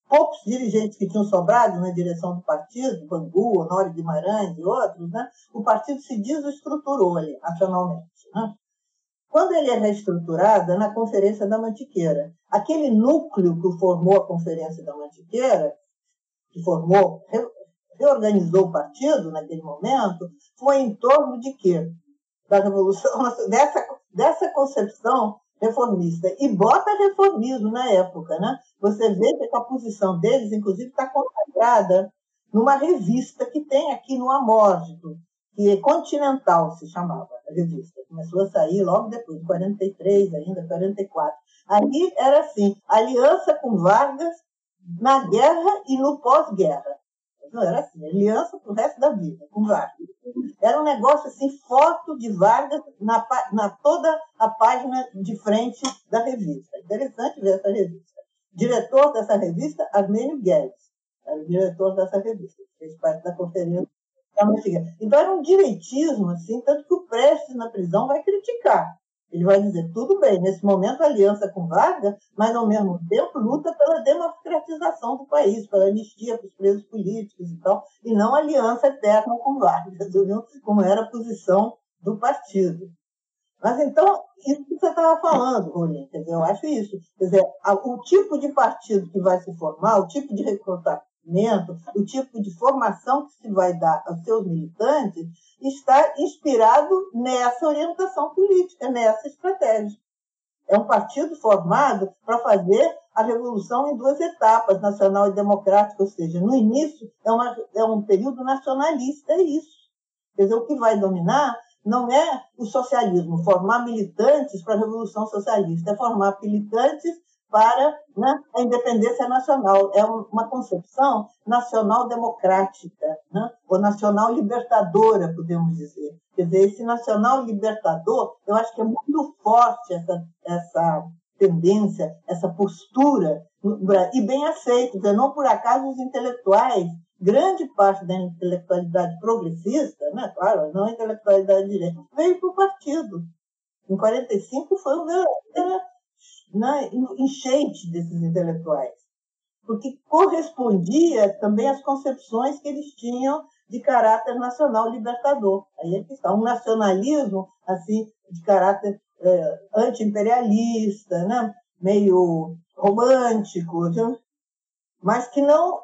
poucos dirigentes que tinham sobrado na direção do partido, Bangu, Honório Guimarães e outros, né, o partido se desestruturou ali, nacionalmente. Né? Quando ele é reestruturado, é na Conferência da Mantiqueira. Aquele núcleo que formou a Conferência da Mantiqueira, que formou, reorganizou o partido naquele momento, foi em torno de quê? Da revolução, dessa, dessa concepção reformista. E bota reformismo na época. Né? Você vê que a posição deles, inclusive, está consagrada numa revista que tem aqui no Amórgico, que é Continental se chamava a revista. Começou a sair logo depois, 43 ainda, 44. Ali era assim, aliança com Vargas na guerra e no pós-guerra. Não era assim, aliança para o resto da vida, com Vargas. Era um negócio assim, foto de Vargas na, na toda a página de frente da revista. Interessante ver essa revista. Diretor dessa revista, Armênio Guedes, era o diretor dessa revista, fez parte da conferência então era um direitismo, assim, tanto que o Prestes na prisão vai criticar. Ele vai dizer, tudo bem, nesse momento aliança com Vargas, mas ao mesmo tempo luta pela democratização do país, pela anistia para os presos políticos e tal, e não aliança eterna com Vargas, viu? como era a posição do partido. Mas então, isso que você estava falando, Rolim, quer dizer, eu acho isso. Quer dizer, o tipo de partido que vai se formar, o tipo de o tipo de formação que se vai dar aos seus militantes, está inspirado nessa orientação política, nessa estratégia. É um partido formado para fazer a revolução em duas etapas, nacional e democrática, ou seja, no início é, uma, é um período nacionalista, é isso. Quer dizer, o que vai dominar não é o socialismo, formar militantes para a revolução socialista, é formar militantes para né, a independência nacional. É uma concepção nacional democrática, né, ou nacional libertadora, podemos dizer. Quer dizer, esse nacional libertador, eu acho que é muito forte essa, essa tendência, essa postura, e bem aceito. Dizer, não por acaso os intelectuais, grande parte da intelectualidade progressista, né, claro, não a intelectualidade direita, veio para o partido. Em 45 foi um verdadeiro né, enchente desses intelectuais, porque correspondia também às concepções que eles tinham de caráter nacional libertador. Aí é que está um nacionalismo assim de caráter é, anti-imperialista, né, meio romântico, viu? mas que não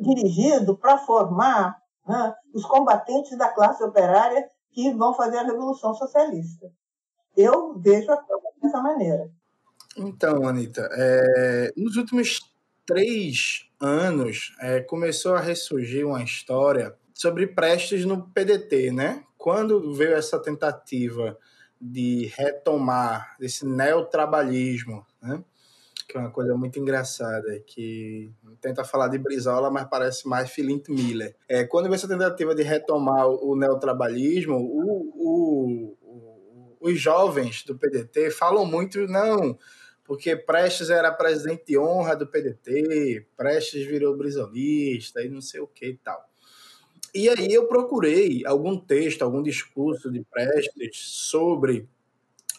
dirigido para formar né, os combatentes da classe operária que vão fazer a revolução socialista. Eu vejo a coisa dessa maneira. Então, Anitta, é, nos últimos três anos é, começou a ressurgir uma história sobre Prestes no PDT, né? Quando veio essa tentativa de retomar esse neotrabalhismo, né? que é uma coisa muito engraçada, que tenta falar de Brizola, mas parece mais Philip Miller. É, quando veio essa tentativa de retomar o neotrabalhismo, o, o, o, os jovens do PDT falam muito, não, porque Prestes era presidente de honra do PDT, Prestes virou brizolista e não sei o que e tal. E aí eu procurei algum texto, algum discurso de Prestes sobre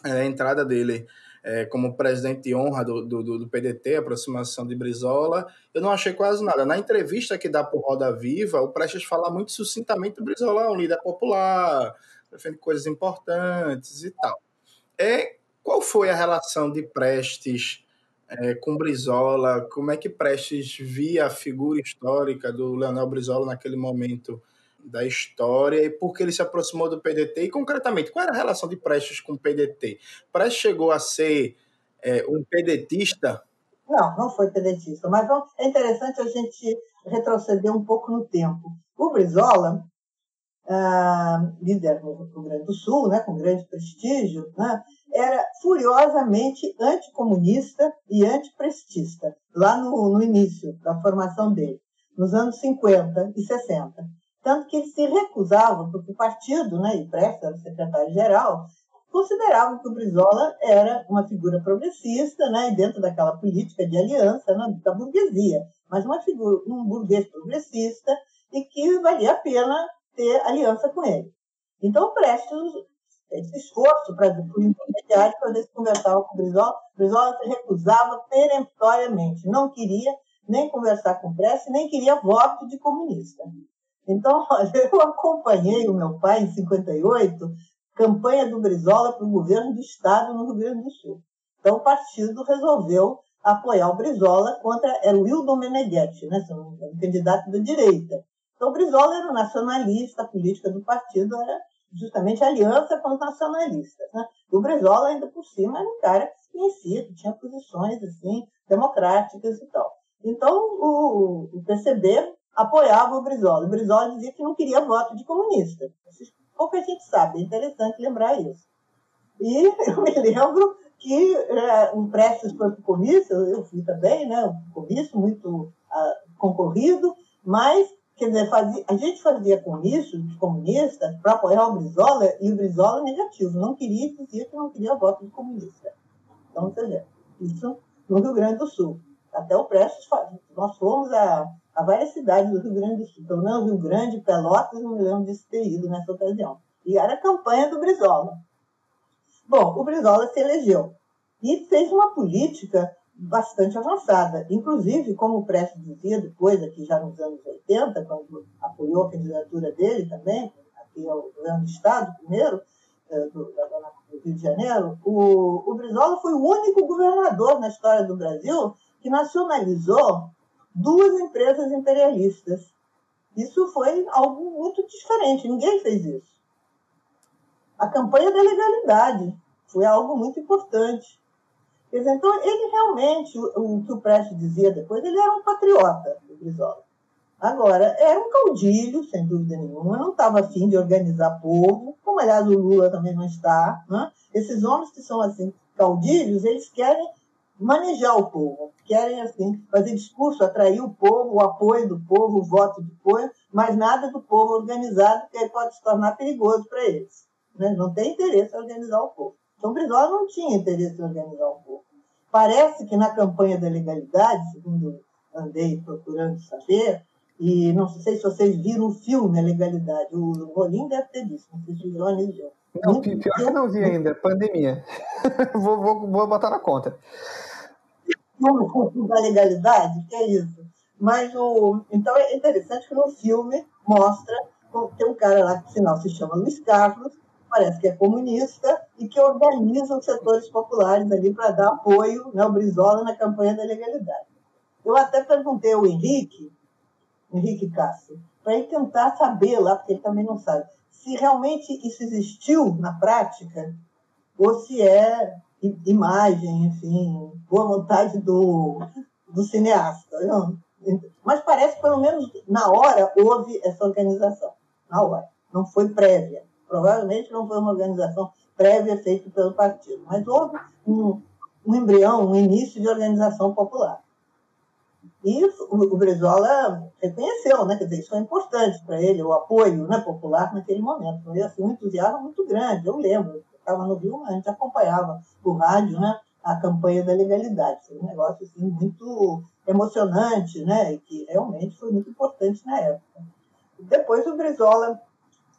é, a entrada dele é, como presidente de honra do, do, do, PDT, aproximação de Brizola, eu não achei quase nada. Na entrevista que dá por Roda Viva, o Prestes fala muito sucintamente do Brizola, um líder popular, defende coisas importantes e tal. É, qual foi a relação de Prestes é, com Brizola? Como é que Prestes via a figura histórica do Leonel Brizola naquele momento da história e por que ele se aproximou do PDT? E, concretamente, qual era a relação de Prestes com o PDT? Prestes chegou a ser é, um pedetista? Não, não foi pedetista, mas é interessante a gente retroceder um pouco no tempo. O Brizola ah, líder no Rio Grande do Sul, né, com grande prestígio, né, era furiosamente anticomunista e antiprestista, lá no, no início da formação dele, nos anos 50 e 60. Tanto que ele se recusava, porque o partido, né, e Prestes era o secretário-geral, consideravam que o Brizola era uma figura progressista, né, dentro daquela política de aliança né, da burguesia, mas uma figura, um burguês progressista e que valia a pena ter aliança com ele. Então, Prestes esse esforço para por intermediário ver se conversava com o Brizola. O Brizola se recusava peremptoriamente, não queria nem conversar com o Prestes, nem queria voto de comunista. Então, eu acompanhei o meu pai em 58, campanha do Brizola para o governo do Estado no Rio Grande do Sul. Então, o partido resolveu apoiar o Brizola contra era o Wildon Meneghetti, né, um candidato da direita. Então, Brizola era um nacionalista, a política do partido era justamente aliança com os nacionalistas. Né? O Brizola, ainda por cima, era um cara que se conhecia, que tinha posições assim, democráticas e tal. Então, o, o PCB apoiava o Brizola. O Brizola dizia que não queria voto de comunista. Pouca gente sabe, é interessante lembrar isso. E eu me lembro que é, o Prestes foi para o comício, eu fui também, né, um comício muito ah, concorrido, mas, quer dizer, fazia, a gente fazia comício de comunista para apoiar o Brizola, e o Brizola negativo, não queria, dizia que não queria voto de comunista. Então, vê, isso no Rio Grande do Sul. Até o Prestes, nós fomos a, a várias cidades do Rio Grande do Sul, pelo menos Rio Grande, Pelotas, não me lembro de ter ido nessa ocasião. E era a campanha do Brizola. Bom, o Brizola se elegeu e fez uma política bastante avançada. Inclusive, como o Prestes dizia depois, aqui já nos anos 80, quando apoiou a candidatura dele também, aqui ao governo do Estado primeiro, eh, do, do Rio de Janeiro, o, o Brizola foi o único governador na história do Brasil que nacionalizou duas empresas imperialistas. Isso foi algo muito diferente, ninguém fez isso. A campanha da legalidade foi algo muito importante. Dizer, então, ele realmente, o, o, que o Prestes dizia depois, ele era um patriota, o Brizola. Agora, era um caudilho, sem dúvida nenhuma, não estava afim de organizar povo, como aliás o Lula também não está. Né? Esses homens que são assim, caudilhos, eles querem manejar o povo, querem assim fazer discurso, atrair o povo, o apoio do povo, o voto do povo, mas nada do povo organizado, que aí pode se tornar perigoso para eles né? não tem interesse em organizar o povo. Então, Brizola não tinha interesse em organizar o povo. Parece que na campanha da legalidade, segundo andei procurando saber, e não sei se vocês viram o filme A Legalidade, o Rolim deve ter visto, não sei se o Jones viu. Não, pior que eu não vi ainda, pandemia. vou, vou, vou botar na conta. Da legalidade, que é isso. Mas o. Então é interessante que no filme mostra tem um cara lá que, afinal, se chama Luiz Carlos, parece que é comunista e que organiza os setores populares ali para dar apoio né, ao Brizola na campanha da legalidade. Eu até perguntei ao Henrique, Henrique Cássio, para ele tentar saber lá, porque ele também não sabe, se realmente isso existiu na prática ou se é imagem, enfim, boa vontade do, do cineasta. Não? Mas parece que, pelo menos na hora, houve essa organização. Na hora. Não foi prévia. Provavelmente não foi uma organização prévia feita pelo partido, mas houve um, um embrião, um início de organização popular. E o, o Brizola reconheceu, né? quer dizer, isso foi importante para ele, o apoio né, popular naquele momento. Foi assim, um entusiasmo muito grande, eu lembro, estava no Rio, a gente acompanhava por rádio né, a campanha da legalidade. Foi um negócio assim, muito emocionante, né, e que realmente foi muito importante na época. Depois o Brizola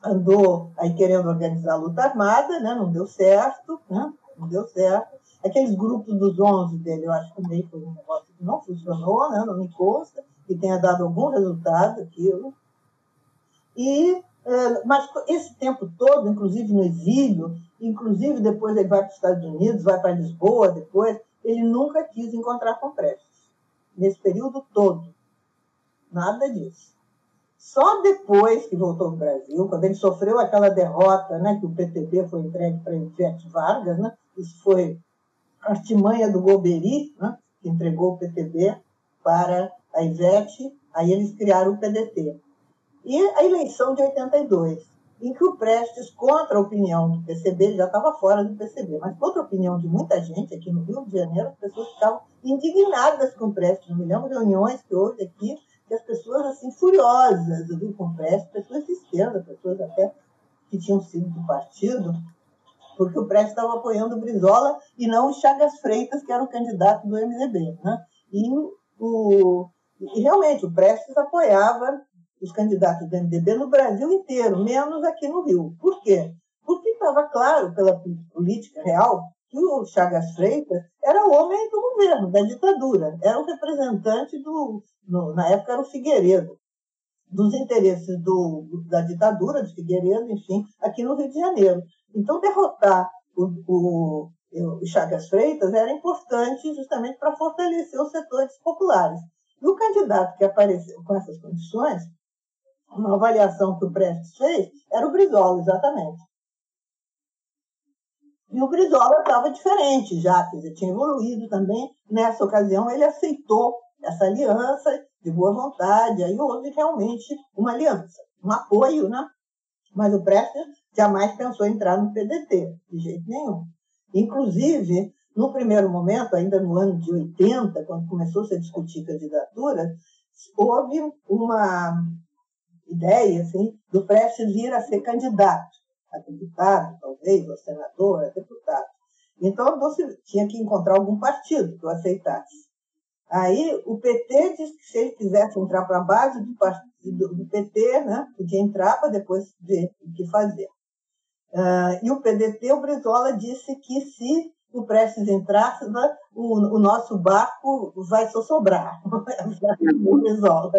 andou aí querendo organizar a luta armada, né? não deu certo, né? não deu certo. Aqueles grupos dos 11 dele, eu acho que também foi um negócio que não funcionou, né? não me consta, que tenha dado algum resultado aquilo. E, é, mas esse tempo todo, inclusive no exílio, inclusive depois ele vai para os Estados Unidos, vai para Lisboa depois, ele nunca quis encontrar com Prestes. Nesse período todo. Nada disso. Só depois que voltou ao Brasil, quando ele sofreu aquela derrota, né, que o PTB foi entregue para Ivete Vargas, né, isso foi artimanha do Golbery, né, que entregou o PTB para a Ivete, aí eles criaram o PDT. E a eleição de 82, em que o Prestes, contra a opinião do PCB, ele já estava fora do PCB, mas contra a opinião de muita gente aqui no Rio de Janeiro, as pessoas ficavam indignadas com o Prestes. Não me lembro de reuniões que houve aqui que as pessoas assim furiosas do Rio Prestes, pessoas de esquerda, pessoas até que tinham sido do partido, porque o Prestes estava apoiando o Brizola e não o Chagas Freitas, que era o candidato do MDB. Né? E, o, e realmente o Prestes apoiava os candidatos do MDB no Brasil inteiro, menos aqui no Rio. Por quê? Porque estava claro pela política real que o Chagas Freitas era o homem do governo, da ditadura, era o representante do, no, na época era o Figueiredo, dos interesses do, da ditadura de Figueiredo, enfim, aqui no Rio de Janeiro. Então, derrotar o, o, o Chagas Freitas era importante justamente para fortalecer os setores populares. E o candidato que apareceu com essas condições uma avaliação que o Prestes fez, era o Brizola, exatamente. E o Brizola estava diferente já, quer dizer, tinha evoluído também. Nessa ocasião, ele aceitou essa aliança de boa vontade, aí houve realmente uma aliança, um apoio, né? Mas o Prestes jamais pensou em entrar no PDT, de jeito nenhum. Inclusive, no primeiro momento, ainda no ano de 80, quando começou -se a discutir candidatura, houve uma ideia assim, do Prestes vir a ser candidato a deputado, talvez, a senador, a deputado. Então, você tinha que encontrar algum partido que o aceitasse. Aí, o PT disse que se ele quisesse entrar para a base do, partido, do PT, né, podia entrar para depois ver o que fazer. Uh, e o PDT, o Brizola, disse que se o Prestes entrasse, o, o nosso barco vai só sobrar. o Brizola.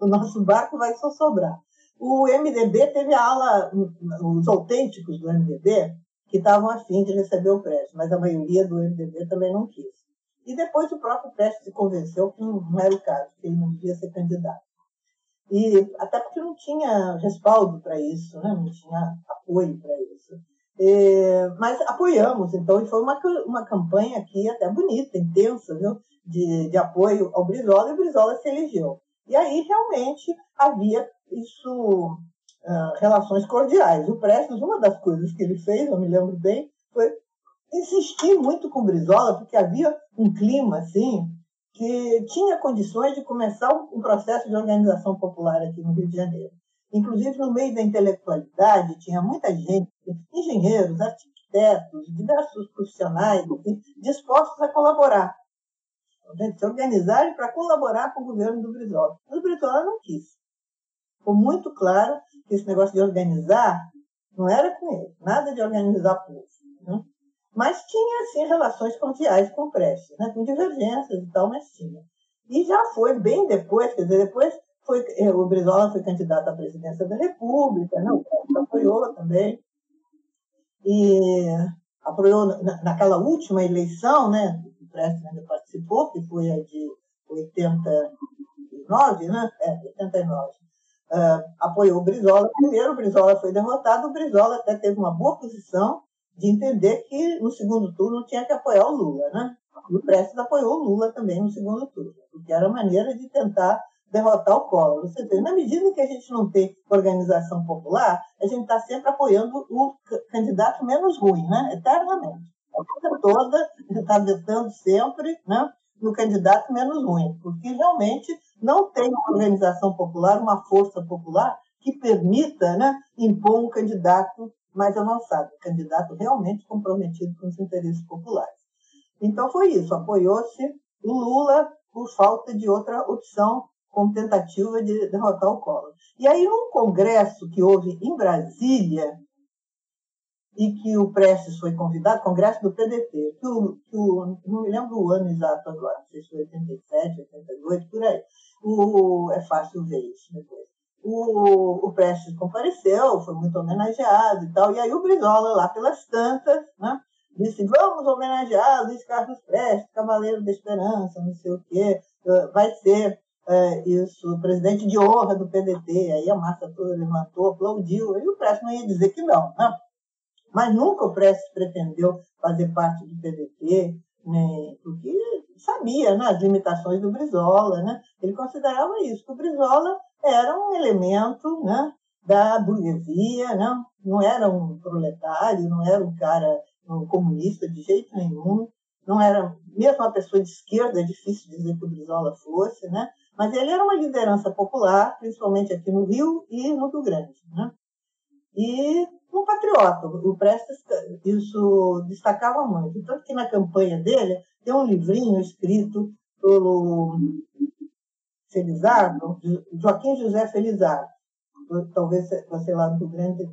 O nosso barco vai só sobrar. O MDB teve a ala, os autênticos do MDB, que estavam afim de receber o Prestes, mas a maioria do MDB também não quis. E depois o próprio Prestes se convenceu que não era o caso, que ele não devia ser candidato. E até porque não tinha respaldo para isso, né? não tinha apoio para isso. E, mas apoiamos, então, e foi uma, uma campanha aqui até bonita, intensa, viu? De, de apoio ao Brizola, e o Brizola se elegeu. E aí realmente havia isso, uh, relações cordiais. O Prestes, uma das coisas que ele fez, eu me lembro bem, foi insistir muito com Brizola, porque havia um clima assim que tinha condições de começar um processo de organização popular aqui no Rio de Janeiro. Inclusive, no meio da intelectualidade, tinha muita gente, engenheiros, arquitetos, diversos profissionais, dispostos a colaborar. Se organizarem para colaborar com o governo do Brizola. Mas o Brizola não quis. Ficou muito claro que esse negócio de organizar não era com ele, nada de organizar povo. Né? Mas tinha, assim, relações cordiais com o Prestes, né? com divergências e tal, mas tinha. E já foi bem depois, quer dizer, depois foi, eh, o Brizola foi candidato à presidência da República, né? o Prestes apoiou também. E apoiou naquela última eleição, né? o Prestes ainda participou, que foi a de 89, né? É, 89 uh, apoiou o Brizola primeiro, o Brizola foi derrotado, o Brizola até teve uma boa posição de entender que no segundo turno tinha que apoiar o Lula, né? E o Prestes apoiou o Lula também no segundo turno, porque era a maneira de tentar derrotar o Collor. Na medida que a gente não tem organização popular, a gente está sempre apoiando o candidato menos ruim, né? Eternamente. A vida toda está vetando sempre, né? no candidato menos ruim, porque realmente não tem uma organização popular, uma força popular que permita né, impor um candidato mais avançado, um candidato realmente comprometido com os interesses populares. Então foi isso, apoiou-se o Lula por falta de outra opção como tentativa de derrotar o Collor. E aí, num congresso que houve em Brasília, e que o Prestes foi convidado, Congresso do PDT, que o, que o, não me lembro o ano exato agora, não sei se foi 87, 88, por aí. O, é fácil ver isso depois. O, o Prestes compareceu, foi muito homenageado e tal, e aí o Brizola, lá pelas tantas, né, disse, vamos homenagear Luiz Carlos Prestes, Cavaleiro da Esperança, não sei o quê, vai ser é, isso, presidente de honra do PDT, aí a massa toda levantou, aplaudiu, e o Prestes não ia dizer que não, né? Mas nunca o Prestes pretendeu fazer parte do PDT, né, porque sabia né, as limitações do Brizola. Né? Ele considerava isso, que o Brizola era um elemento né, da burguesia, né? não era um proletário, não era um cara um comunista de jeito nenhum, não era mesmo uma pessoa de esquerda, é difícil dizer que o Brizola fosse, né? mas ele era uma liderança popular, principalmente aqui no Rio e no Rio Grande. Né? E um patriota. O Prestes isso destacava muito. Tanto que na campanha dele tem um livrinho escrito pelo Felizardo, Joaquim José Felizardo. Talvez você lá no Grande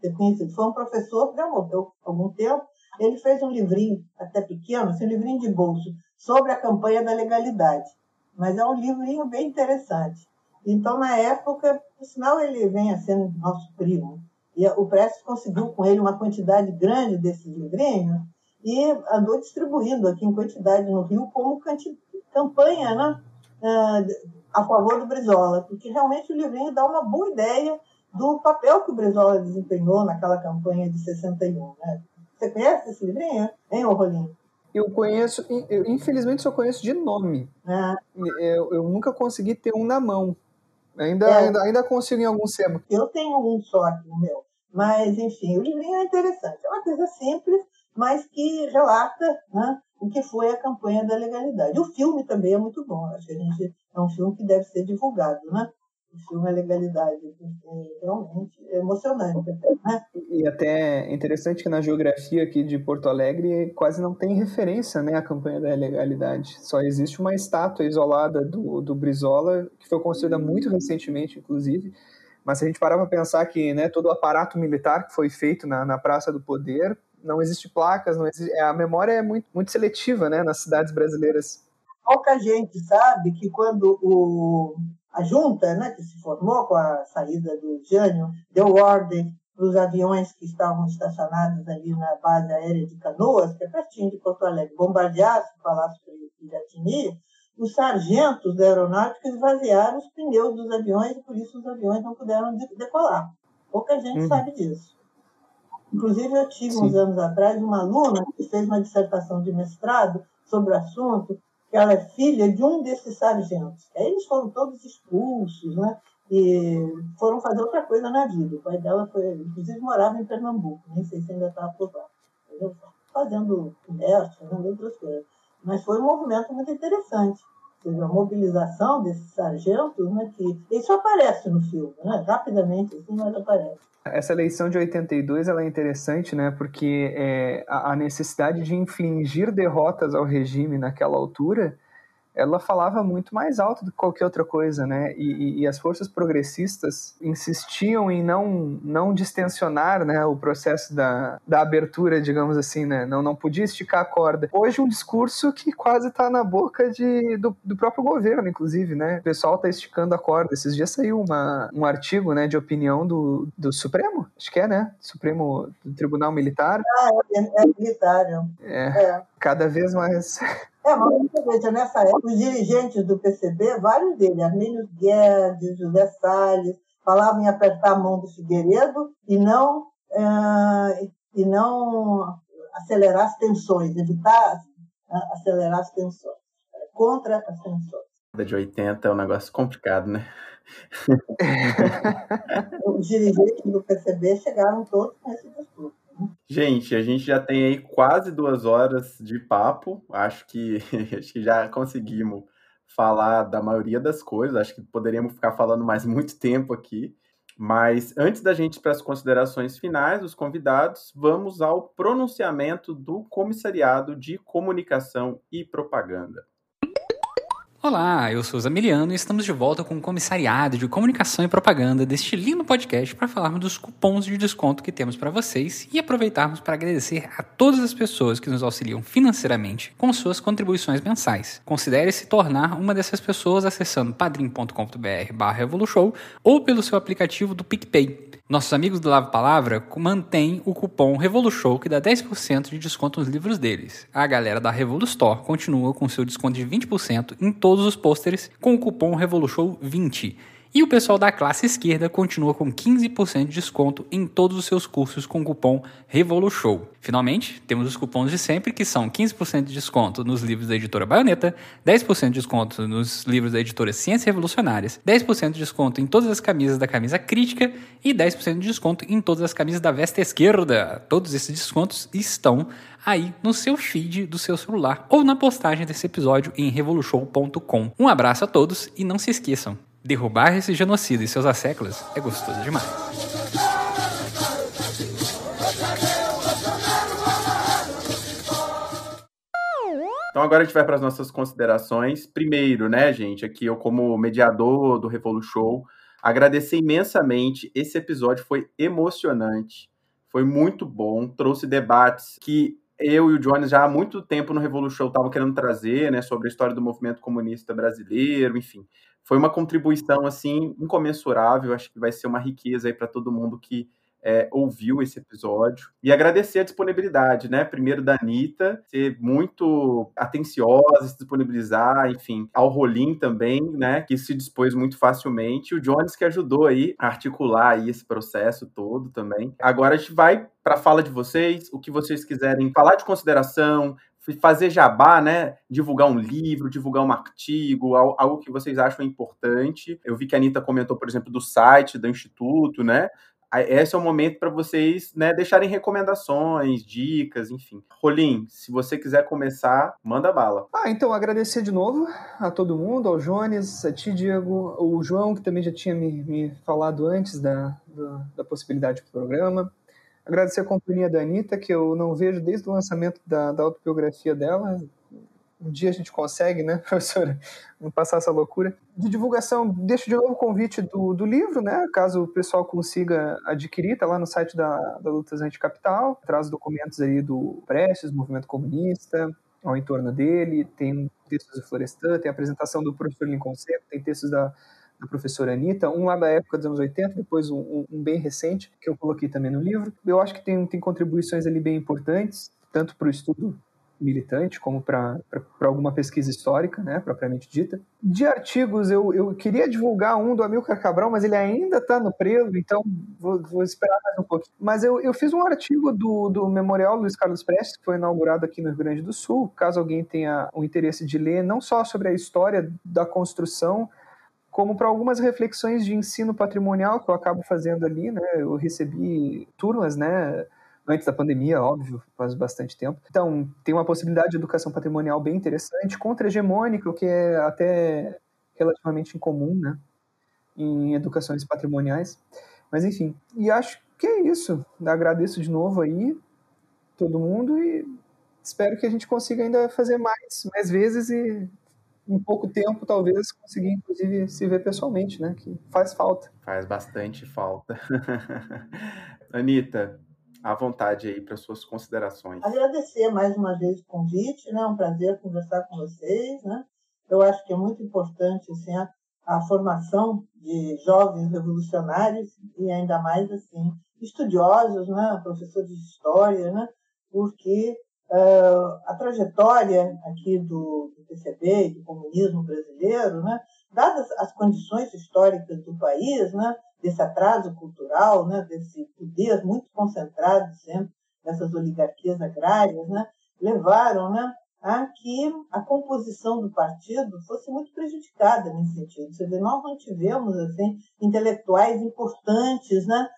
tenha conhecido. Foi um professor que morreu há algum tempo. Ele fez um livrinho, até pequeno, assim, um livrinho de bolso, sobre a campanha da legalidade. Mas é um livrinho bem interessante. Então, na época, por sinal, ele vem a ser nosso primo. E o Prestes conseguiu com ele uma quantidade grande desses livrinhos e andou distribuindo aqui em quantidade no Rio como campanha, né? uh, a favor do Brizola, porque realmente o livrinho dá uma boa ideia do papel que o Brizola desempenhou naquela campanha de 61. Né? Você conhece esse livrinho, hein, Rolinho? Eu conheço, eu, infelizmente só conheço de nome. É. Eu, eu, nunca consegui ter um na mão. Ainda, é. ainda, ainda consigo em algum sebo. Eu tenho um só aqui no meu. Mas, enfim, o livrinho é interessante. É uma coisa simples, mas que relata né, o que foi a campanha da legalidade. O filme também é muito bom. Acho que a gente, é um filme que deve ser divulgado, né? O filme é legalidade, é realmente emocionante. Né? E até é interessante que na geografia aqui de Porto Alegre quase não tem referência né, à campanha da legalidade. Só existe uma estátua isolada do, do Brizola, que foi construída muito recentemente, inclusive, mas se a gente parar para pensar que né, todo o aparato militar que foi feito na, na Praça do Poder, não existe placas, não existe, a memória é muito, muito seletiva né, nas cidades brasileiras. Pouca gente sabe que quando o, a junta, né, que se formou com a saída do Jânio, deu ordem para os aviões que estavam estacionados ali na base aérea de Canoas, que é pertinho de Porto Alegre, bombardeassem o Palácio de Piratini, os sargentos da aeronáutica esvaziaram os pneus dos aviões e por isso os aviões não puderam decolar. Pouca gente uhum. sabe disso. Inclusive, eu tive Sim. uns anos atrás uma aluna que fez uma dissertação de mestrado sobre o assunto, que ela é filha de um desses sargentos. Aí eles foram todos expulsos, né? E foram fazer outra coisa na vida. O pai dela foi, inclusive, morava em Pernambuco, nem sei se ainda está aprovado. Fazendo comércio, fazendo outras coisas. Mas foi um movimento muito interessante. Seja, a mobilização desses sargentos, né, que isso aparece no filme, né, rapidamente, assim, mas aparece. Essa eleição de 82 ela é interessante, né, porque é, a necessidade de infligir derrotas ao regime naquela altura ela falava muito mais alto do que qualquer outra coisa, né? E, e, as forças progressistas insistiam em não, não distensionar né, o processo da, da abertura, digamos assim, né? Não, não podia esticar a corda. Hoje um discurso que quase está na boca de, do, do próprio governo, inclusive, né? O pessoal está esticando a corda. Esses dias saiu uma, um artigo né, de opinião do, do Supremo, acho que é, né? Supremo do Tribunal Militar. Ah, é, é militar. É, é. Cada vez mais é, mas veja, nessa época, os dirigentes do PCB, vários deles, Armínio Guedes, José Salles, falavam em apertar a mão do Figueiredo e não, uh, e não acelerar as tensões, evitar uh, acelerar as tensões, contra as tensões. De 80 é um negócio complicado, né? Os dirigentes do PCB chegaram todos com esse discurso. Gente, a gente já tem aí quase duas horas de papo. Acho que, acho que já conseguimos falar da maioria das coisas. Acho que poderíamos ficar falando mais muito tempo aqui. Mas antes da gente ir para as considerações finais dos convidados, vamos ao pronunciamento do Comissariado de Comunicação e Propaganda. Olá, eu sou Zamiliano e estamos de volta com o Comissariado de Comunicação e Propaganda deste lindo podcast para falarmos dos cupons de desconto que temos para vocês e aproveitarmos para agradecer a todas as pessoas que nos auxiliam financeiramente com suas contribuições mensais. Considere se tornar uma dessas pessoas acessando padrim.com.br/revolution ou pelo seu aplicativo do PicPay. Nossos amigos do Lava Palavra mantêm o cupom RevoluShow que dá 10% de desconto nos livros deles. A galera da Revolustore continua com seu desconto de 20% em todos os pôsteres com o cupom RevoluShow20. E o pessoal da classe esquerda continua com 15% de desconto em todos os seus cursos com o cupom RevoluShow. Finalmente, temos os cupons de sempre, que são 15% de desconto nos livros da editora Baioneta, 10% de desconto nos livros da editora Ciências Revolucionárias, 10% de desconto em todas as camisas da camisa crítica e 10% de desconto em todas as camisas da vesta esquerda. Todos esses descontos estão aí no seu feed do seu celular ou na postagem desse episódio em revolution.com. Um abraço a todos e não se esqueçam, Derrubar esse genocida e seus asseclas é gostoso demais. Então agora a gente vai para as nossas considerações. Primeiro, né, gente, aqui eu como mediador do Revolu Show, agradecer imensamente. Esse episódio foi emocionante, foi muito bom, trouxe debates que eu e o Jones já há muito tempo no Revolu Show estavam querendo trazer, né, sobre a história do movimento comunista brasileiro, enfim foi uma contribuição assim incomensurável. Acho que vai ser uma riqueza aí para todo mundo que é, ouviu esse episódio. E agradecer a disponibilidade, né? Primeiro da Anitta, ser muito atenciosa, se disponibilizar, enfim, ao Rolim também, né? Que se dispôs muito facilmente. O Jones que ajudou aí a articular aí esse processo todo também. Agora a gente vai para a fala de vocês, o que vocês quiserem falar de consideração, fazer jabá, né? Divulgar um livro, divulgar um artigo, algo que vocês acham importante. Eu vi que a Anitta comentou, por exemplo, do site do Instituto, né? Esse é o momento para vocês né, deixarem recomendações, dicas, enfim. Rolim, se você quiser começar, manda bala. Ah, então agradecer de novo a todo mundo, ao Jones, a ti, Diego, o João, que também já tinha me, me falado antes da, da, da possibilidade do programa. Agradecer a companhia da Anitta, que eu não vejo desde o lançamento da, da autobiografia dela. Um dia a gente consegue, né, professora, não passar essa loucura. De divulgação, deixo de novo o convite do, do livro, né, caso o pessoal consiga adquirir, tá lá no site da, da Lutas Anticapital, traz documentos aí do Prestes, movimento comunista, ao entorno dele, tem textos do Florestan, tem a apresentação do professor Lincoln Seco, tem textos da da professora Anitta, um lá da época dos anos 80, depois um, um, bem recente, que eu coloquei também no livro. Eu acho que tem, tem contribuições ali bem importantes, tanto para o estudo militante como para alguma pesquisa histórica, né, propriamente dita. De artigos, eu, eu queria divulgar um do Amilcar Cabral, mas ele ainda está no preso, então vou, vou, esperar mais um pouquinho. Mas eu, eu fiz um artigo do, do Memorial Luiz Carlos Prestes, que foi inaugurado aqui no Rio Grande do Sul, caso alguém tenha o interesse de ler, não só sobre a história da construção, como para algumas reflexões de ensino patrimonial que eu acabo fazendo ali, né? Eu recebi turmas, né? Antes da pandemia, óbvio, faz bastante tempo. Então, tem uma possibilidade de educação patrimonial bem interessante, contra-hegemônica, o que é até relativamente incomum, né? Em educações patrimoniais. Mas, enfim, e acho que é isso. Agradeço de novo aí todo mundo e espero que a gente consiga ainda fazer mais, mais vezes e em pouco tempo, talvez, conseguir, inclusive, se ver pessoalmente, né? Que faz falta. Faz bastante falta. Anitta, à vontade aí para suas considerações. Agradecer mais uma vez o convite, né? É um prazer conversar com vocês, né? Eu acho que é muito importante assim, a, a formação de jovens revolucionários e ainda mais assim estudiosos, né? Professores de história, né? Porque uh, a trajetória aqui do, do PCB e do comunismo brasileiro, né, dadas as condições históricas do país, né, desse atraso cultural, né, desse poder muito concentrado sempre dessas oligarquias agrárias, né, levaram né, a que a composição do partido fosse muito prejudicada nesse sentido. Você vê, nós não tivemos assim, intelectuais importantes, né,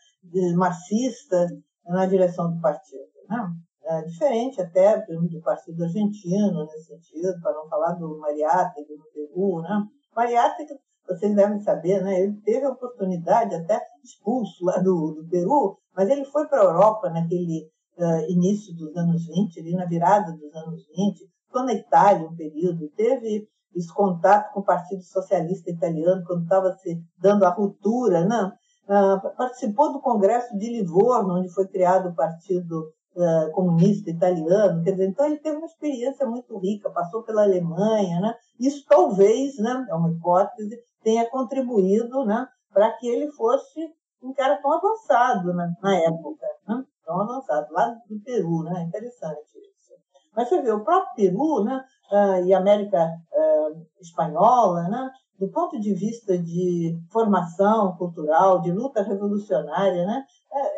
marxistas, na direção do partido. Né? é, diferente até do Partido Argentino, nesse sentido, para não falar do Mariátegui no Peru. Né? Mariátegui, vocês devem saber, né? ele teve a oportunidade, até expulso lá do, do Peru, mas ele foi para a Europa naquele uh, início dos anos 20, ali na virada dos anos 20, ficou na Itália um período, teve esse contato com o Partido Socialista Italiano, quando estava se dando a ruptura, né? Uh, participou do Congresso de Livorno, onde foi criado o Partido uh, comunista italiano, quer dizer, então ele teve uma experiência muito rica, passou pela Alemanha, né? Isso talvez, né, é uma hipótese, tenha contribuído, né, para que ele fosse um cara tão avançado né, na época, né? tão avançado, lá do Peru, né? Interessante isso. Mas você vê, o próprio Peru, né, uh, e América uh, Espanhola, né, do ponto de vista de formação cultural, de luta revolucionária, né,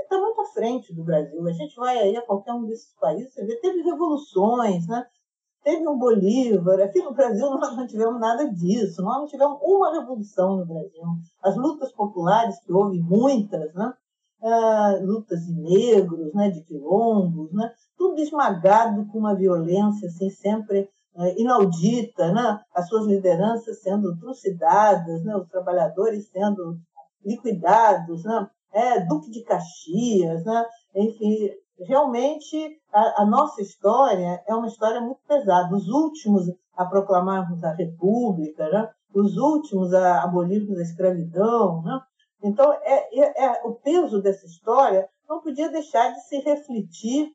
está é, muito à frente do Brasil. A gente vai aí a qualquer um desses países, você vê, teve revoluções, né? teve um Bolívar. Aqui no Brasil nós não tivemos nada disso, nós não tivemos uma revolução no Brasil. As lutas populares, que houve muitas, né? Ah, lutas de negros, né? de quilombos, né? tudo esmagado com uma violência assim, sempre inaudita, né? as suas lideranças sendo trucidadas, né? os trabalhadores sendo liquidados, né? é, Duque de Caxias, né? enfim, realmente a, a, nossa história é uma história muito pesada. Os últimos a proclamarmos a República, né? os últimos a abolirmos a escravidão. Né? Então, é, é, é, o peso dessa história não podia deixar de se refletir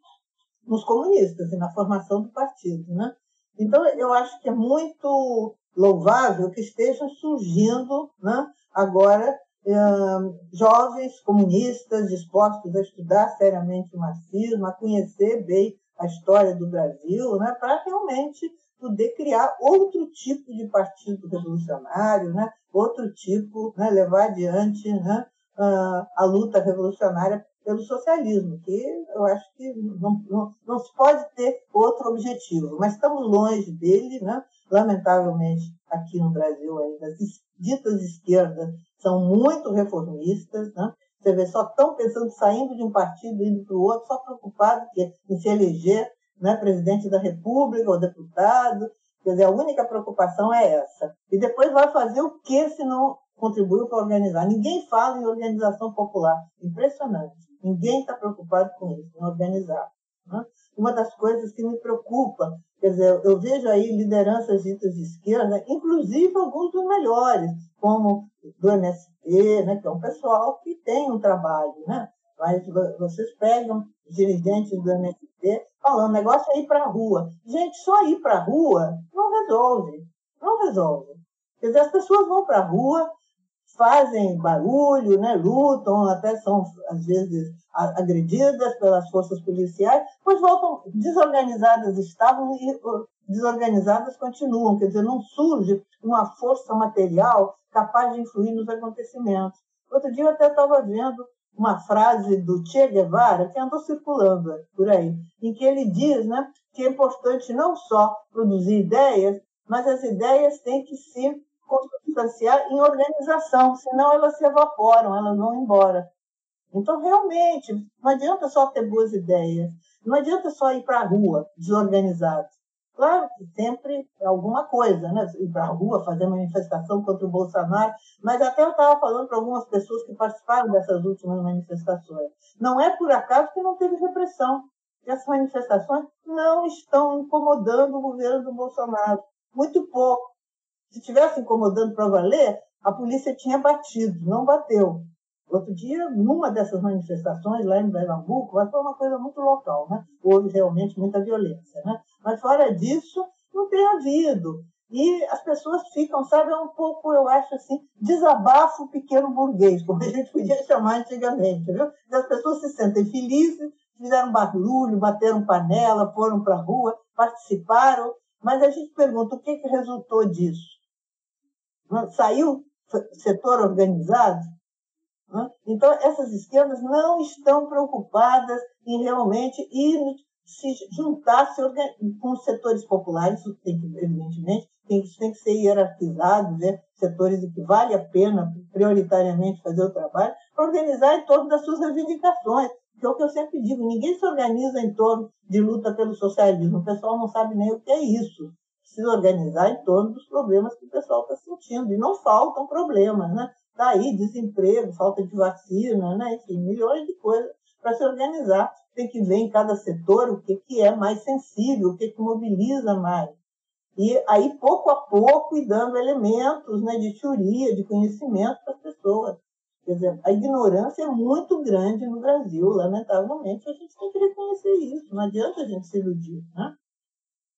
nos comunistas e na formação do partido. Né? Então, eu acho que é muito louvável que estejam surgindo né, agora jovens comunistas dispostos a estudar seriamente o marxismo, a conhecer bem a história do Brasil, né, para realmente poder criar outro tipo de partido revolucionário, né, outro tipo, né, levar adiante né, a luta revolucionária pelo socialismo, que eu acho que não, não, não se pode ter outro objetivo, mas estamos longe dele, né? lamentavelmente aqui no Brasil ainda as ditas esquerdas são muito reformistas, né? Você vê, só estão pensando saindo de um partido indo para o outro, só preocupado em se eleger né, presidente da República ou deputado. Quer dizer, a única preocupação é essa. E depois vai fazer o que se não contribuiu para organizar? Ninguém fala em organização popular. Impressionante. Ninguém está preocupado com isso, em organizar. Né? Uma das coisas que me preocupa, quer dizer, eu vejo aí lideranças ditas de esquerda, inclusive alguns dos melhores, como do MST, né, que é um pessoal que tem um trabalho, né? Mas vocês pegam dirigentes do MST falando, negócio é ir para a rua. Gente, só ir para a rua não resolve. Não resolve. Quer dizer, as pessoas vão para a rua, fazem barulho, né, lutam, até são, às vezes, agredidas pelas forças policiais, pois voltam desorganizadas estavam e desorganizadas continuam. Quer dizer, não surge uma força material capaz de influir nos acontecimentos. Outro dia eu até estava vendo uma frase do Che Guevara que andou circulando por aí, em que ele diz né, que é importante não só produzir ideias, mas as ideias têm que se consubstanciar em organização, senão elas se evaporam, elas vão embora. Então, realmente, não adianta só ter boas ideias, não adianta só ir para a rua desorganizado. Claro que sempre é alguma coisa, né? Ir para a rua, fazer manifestação contra o Bolsonaro, mas até eu estava falando para algumas pessoas que participaram dessas últimas manifestações. Não é por acaso que não teve repressão. Essas manifestações não estão incomodando o governo do Bolsonaro. Muito pouco. Se estivesse incomodando para valer, a polícia tinha batido, não bateu. Outro dia, numa dessas manifestações lá em Pernambuco, mas foi uma coisa muito local, né? houve realmente muita violência. Né? Mas fora disso, não tem havido. E as pessoas ficam, sabe, é um pouco, eu acho assim, desabafo pequeno burguês, como a gente podia chamar antigamente, viu? As pessoas se sentem felizes, fizeram barulho, bateram panela, foram para a rua, participaram, mas a gente pergunta o que, que resultou disso? Saiu setor organizado? Então, essas esquerdas não estão preocupadas em realmente ir se juntar se com os setores populares, isso tem que, evidentemente, tem, isso tem que ser hierarquizado, né? setores em que vale a pena prioritariamente fazer o trabalho, para organizar em torno das suas reivindicações. Que é o que eu sempre digo, ninguém se organiza em torno de luta pelo socialismo, o pessoal não sabe nem o que é isso. Precisa organizar em torno dos problemas que o pessoal está sentindo, e não faltam problemas, né? Está aí desemprego, falta de vacina, né? enfim, milhões de coisas para se organizar. Tem que ver em cada setor o que, que é mais sensível, o que, que mobiliza mais. E aí, pouco a pouco, e dando elementos né, de teoria, de conhecimento para as pessoas. Quer dizer, a ignorância é muito grande no Brasil, lamentavelmente, a gente tem que reconhecer isso, não adianta a gente se iludir. Né?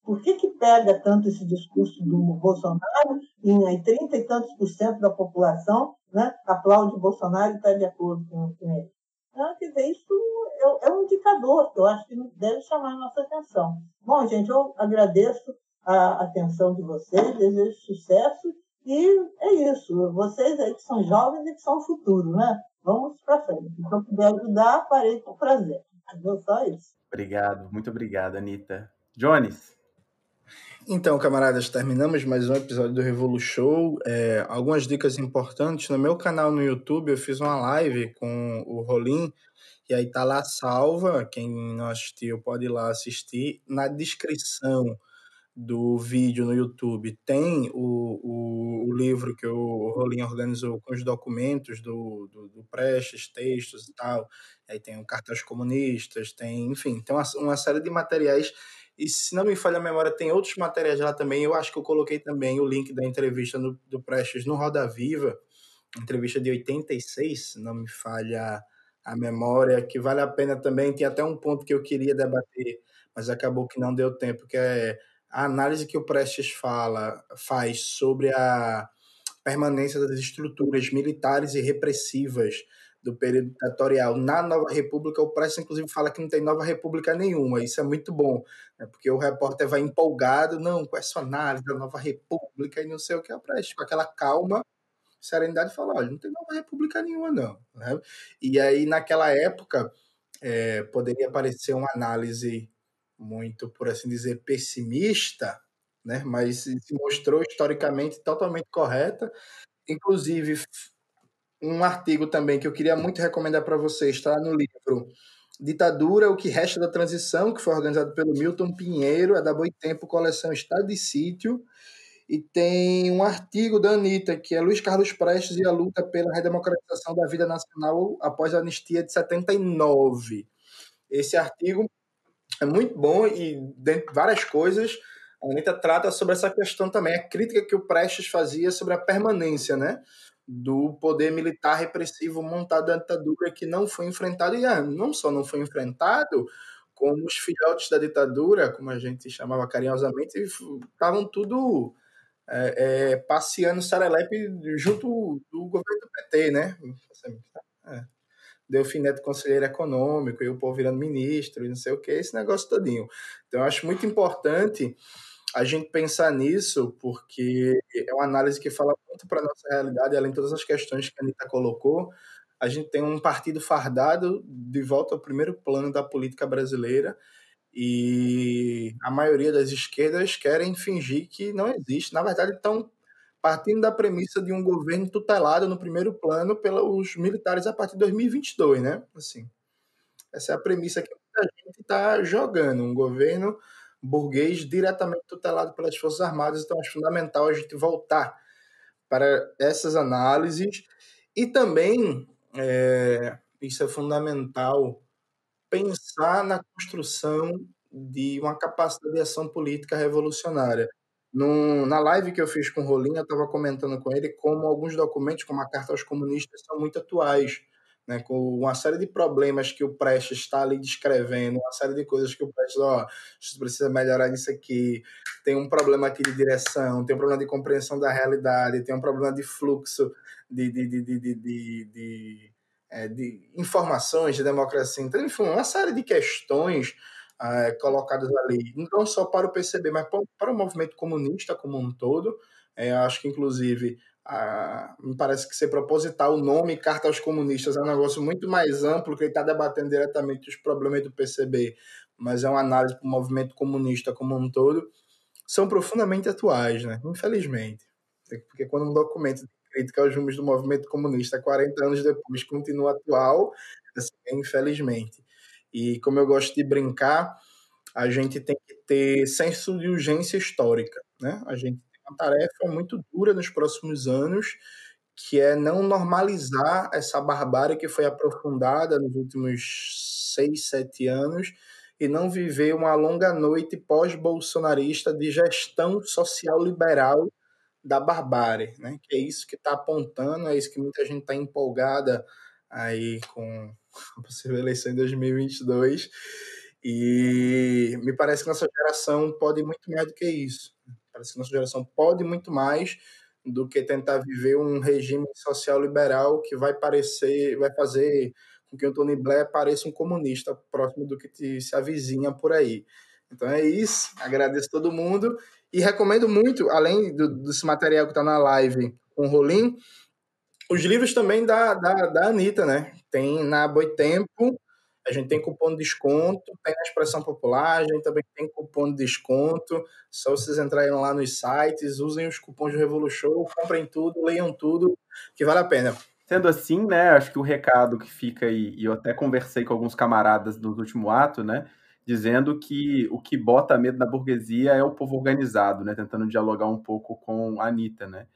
Por que, que pega tanto esse discurso do Bolsonaro e aí, 30 e tantos por cento da população né, aplaude Bolsonaro e está de acordo com, com ele? Então, quer dizer, isso é, é, um indicador que eu acho que deve chamar a nossa atenção. Bom, gente, eu agradeço a atenção de vocês, desejo sucesso e é isso. Vocês aí que são jovens e que são o futuro, né? Vamos para frente. Se eu puder ajudar, farei com prazer. É só isso. Obrigado, muito obrigado, Anitta. Jones. Então, camaradas, terminamos mais um episódio do Revolu Show. É, algumas dicas importantes. No meu canal no YouTube, eu fiz uma live com o Rolim, e aí tá lá salva. Quem não assistiu pode ir lá assistir. Na descrição do vídeo no YouTube tem o, o, o livro que o Rolim organizou com os documentos do, do, do Prestes, textos e tal. Aí tem cartas comunistas, tem, enfim, tem uma, uma série de materiais e se não me falha a memória, tem outros materiais lá também. Eu acho que eu coloquei também o link da entrevista no, do Prestes no Roda Viva, entrevista de 86, se não me falha a memória, que vale a pena também. Tem até um ponto que eu queria debater, mas acabou que não deu tempo, que é a análise que o Prestes fala, faz sobre a permanência das estruturas militares e repressivas do período ditatorial na Nova República, o Prestes, inclusive, fala que não tem Nova República nenhuma. Isso é muito bom, né? porque o repórter vai empolgado, não, com essa análise da Nova República e não sei o que, é o Prestes, com aquela calma, serenidade, fala, olha, não tem Nova República nenhuma, não. Né? E aí, naquela época, é, poderia parecer uma análise muito, por assim dizer, pessimista, né? mas se mostrou historicamente totalmente correta. Inclusive, um artigo também que eu queria muito recomendar para vocês, está no livro Ditadura, o que resta da transição, que foi organizado pelo Milton Pinheiro, é da Boitempo, coleção Estado de Sítio, e tem um artigo da Anitta, que é Luiz Carlos Prestes e a luta pela redemocratização da vida nacional após a anistia de 79. Esse artigo é muito bom e, dentre várias coisas, a Anitta trata sobre essa questão também, a crítica que o Prestes fazia sobre a permanência, né? Do poder militar repressivo montado da ditadura que não foi enfrentado, e ah, não só não foi enfrentado, como os filhotes da ditadura, como a gente chamava carinhosamente, estavam tudo é, é, passeando serelepe junto do governo do PT, né? É. Delfim Neto conselheiro econômico, e o povo virando ministro, e não sei o que, esse negócio todinho. Então, eu acho muito importante a gente pensar nisso, porque é uma análise que fala muito para a nossa realidade, além de todas as questões que a Anitta colocou. A gente tem um partido fardado de volta ao primeiro plano da política brasileira e a maioria das esquerdas querem fingir que não existe. Na verdade, estão partindo da premissa de um governo tutelado no primeiro plano pelos militares a partir de 2022, né? Assim, essa é a premissa que a gente está jogando, um governo burguês diretamente tutelado pelas Forças Armadas, então acho fundamental a gente voltar para essas análises e também, é, isso é fundamental, pensar na construção de uma capacidade de ação política revolucionária. No, na live que eu fiz com o Rolinha, eu estava comentando com ele como alguns documentos, como a Carta aos Comunistas, são muito atuais né, com uma série de problemas que o Prestes está ali descrevendo, uma série de coisas que o Prestes, ó, a gente precisa melhorar nisso aqui, tem um problema aqui de direção, tem um problema de compreensão da realidade, tem um problema de fluxo de, de, de, de, de, de, de, é, de informações, de democracia, então, enfim, uma série de questões é, colocadas ali, não só para o PCB, mas para, para o movimento comunista como um todo, é, acho que, inclusive, ah, me parece que ser proposital o nome Carta aos Comunistas é um negócio muito mais amplo, que ele está debatendo diretamente os problemas do PCB, mas é uma análise para o movimento comunista como um todo, são profundamente atuais, né? infelizmente. Porque quando um documento de crítica aos rumos do movimento comunista 40 anos depois continua atual, assim, infelizmente. E como eu gosto de brincar, a gente tem que ter senso de urgência histórica. Né? A gente uma tarefa muito dura nos próximos anos, que é não normalizar essa barbárie que foi aprofundada nos últimos seis, sete anos e não viver uma longa noite pós-bolsonarista de gestão social liberal da barbárie, né? Que é isso que está apontando, é isso que muita gente está empolgada aí com a possível eleição em 2022. E me parece que nossa geração pode muito mais do que isso. Que nossa geração pode muito mais do que tentar viver um regime social liberal que vai parecer, vai fazer com que o Tony Blair pareça um comunista próximo do que te, se avizinha por aí. Então é isso. Agradeço todo mundo e recomendo muito, além do, desse material que está na live com o Rolim, os livros também da, da, da Anitta, né? Tem na Boitempo a gente tem cupom de desconto, tem a expressão popular, a gente também tem cupom de desconto. Só vocês entrarem lá nos sites, usem os cupons do Revolution, comprem tudo, leiam tudo, que vale a pena. Sendo assim, né, acho que o recado que fica aí, e eu até conversei com alguns camaradas no último ato, né, dizendo que o que bota medo na burguesia é o povo organizado, né, tentando dialogar um pouco com a Anitta, né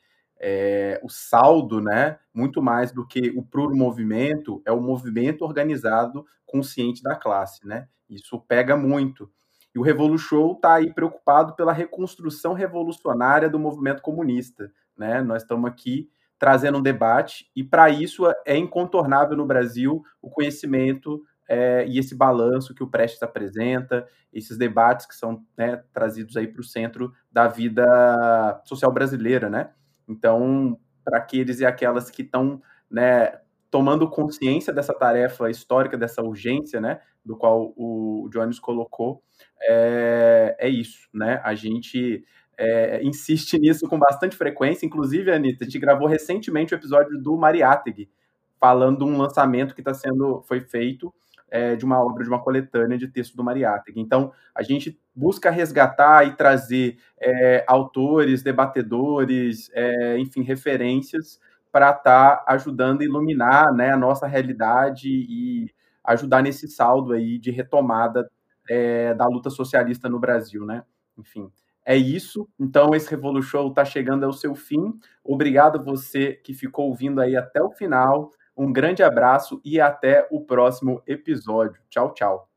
é, o saldo, né, muito mais do que o puro movimento, é o movimento organizado consciente da classe, né? Isso pega muito. E o Revolution está aí preocupado pela reconstrução revolucionária do movimento comunista, né? Nós estamos aqui trazendo um debate e para isso é incontornável no Brasil o conhecimento é, e esse balanço que o Prestes apresenta, esses debates que são né, trazidos aí para o centro da vida social brasileira, né? Então, para aqueles e aquelas que estão né, tomando consciência dessa tarefa histórica, dessa urgência, né, do qual o Jones colocou, é, é isso, né? A gente é, insiste nisso com bastante frequência. Inclusive, Anitta, a gente gravou recentemente o episódio do Mariátegui, falando de um lançamento que está sendo foi feito é, de uma obra, de uma coletânea de texto do Mariátegui. Então, a gente busca resgatar e trazer é, autores, debatedores, é, enfim, referências para estar tá ajudando a iluminar né, a nossa realidade e ajudar nesse saldo aí de retomada é, da luta socialista no Brasil, né? Enfim, é isso. Então, esse Revolu Show está chegando ao seu fim. Obrigado você que ficou ouvindo aí até o final. Um grande abraço e até o próximo episódio. Tchau, tchau.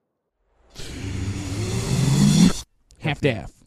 Half-Death.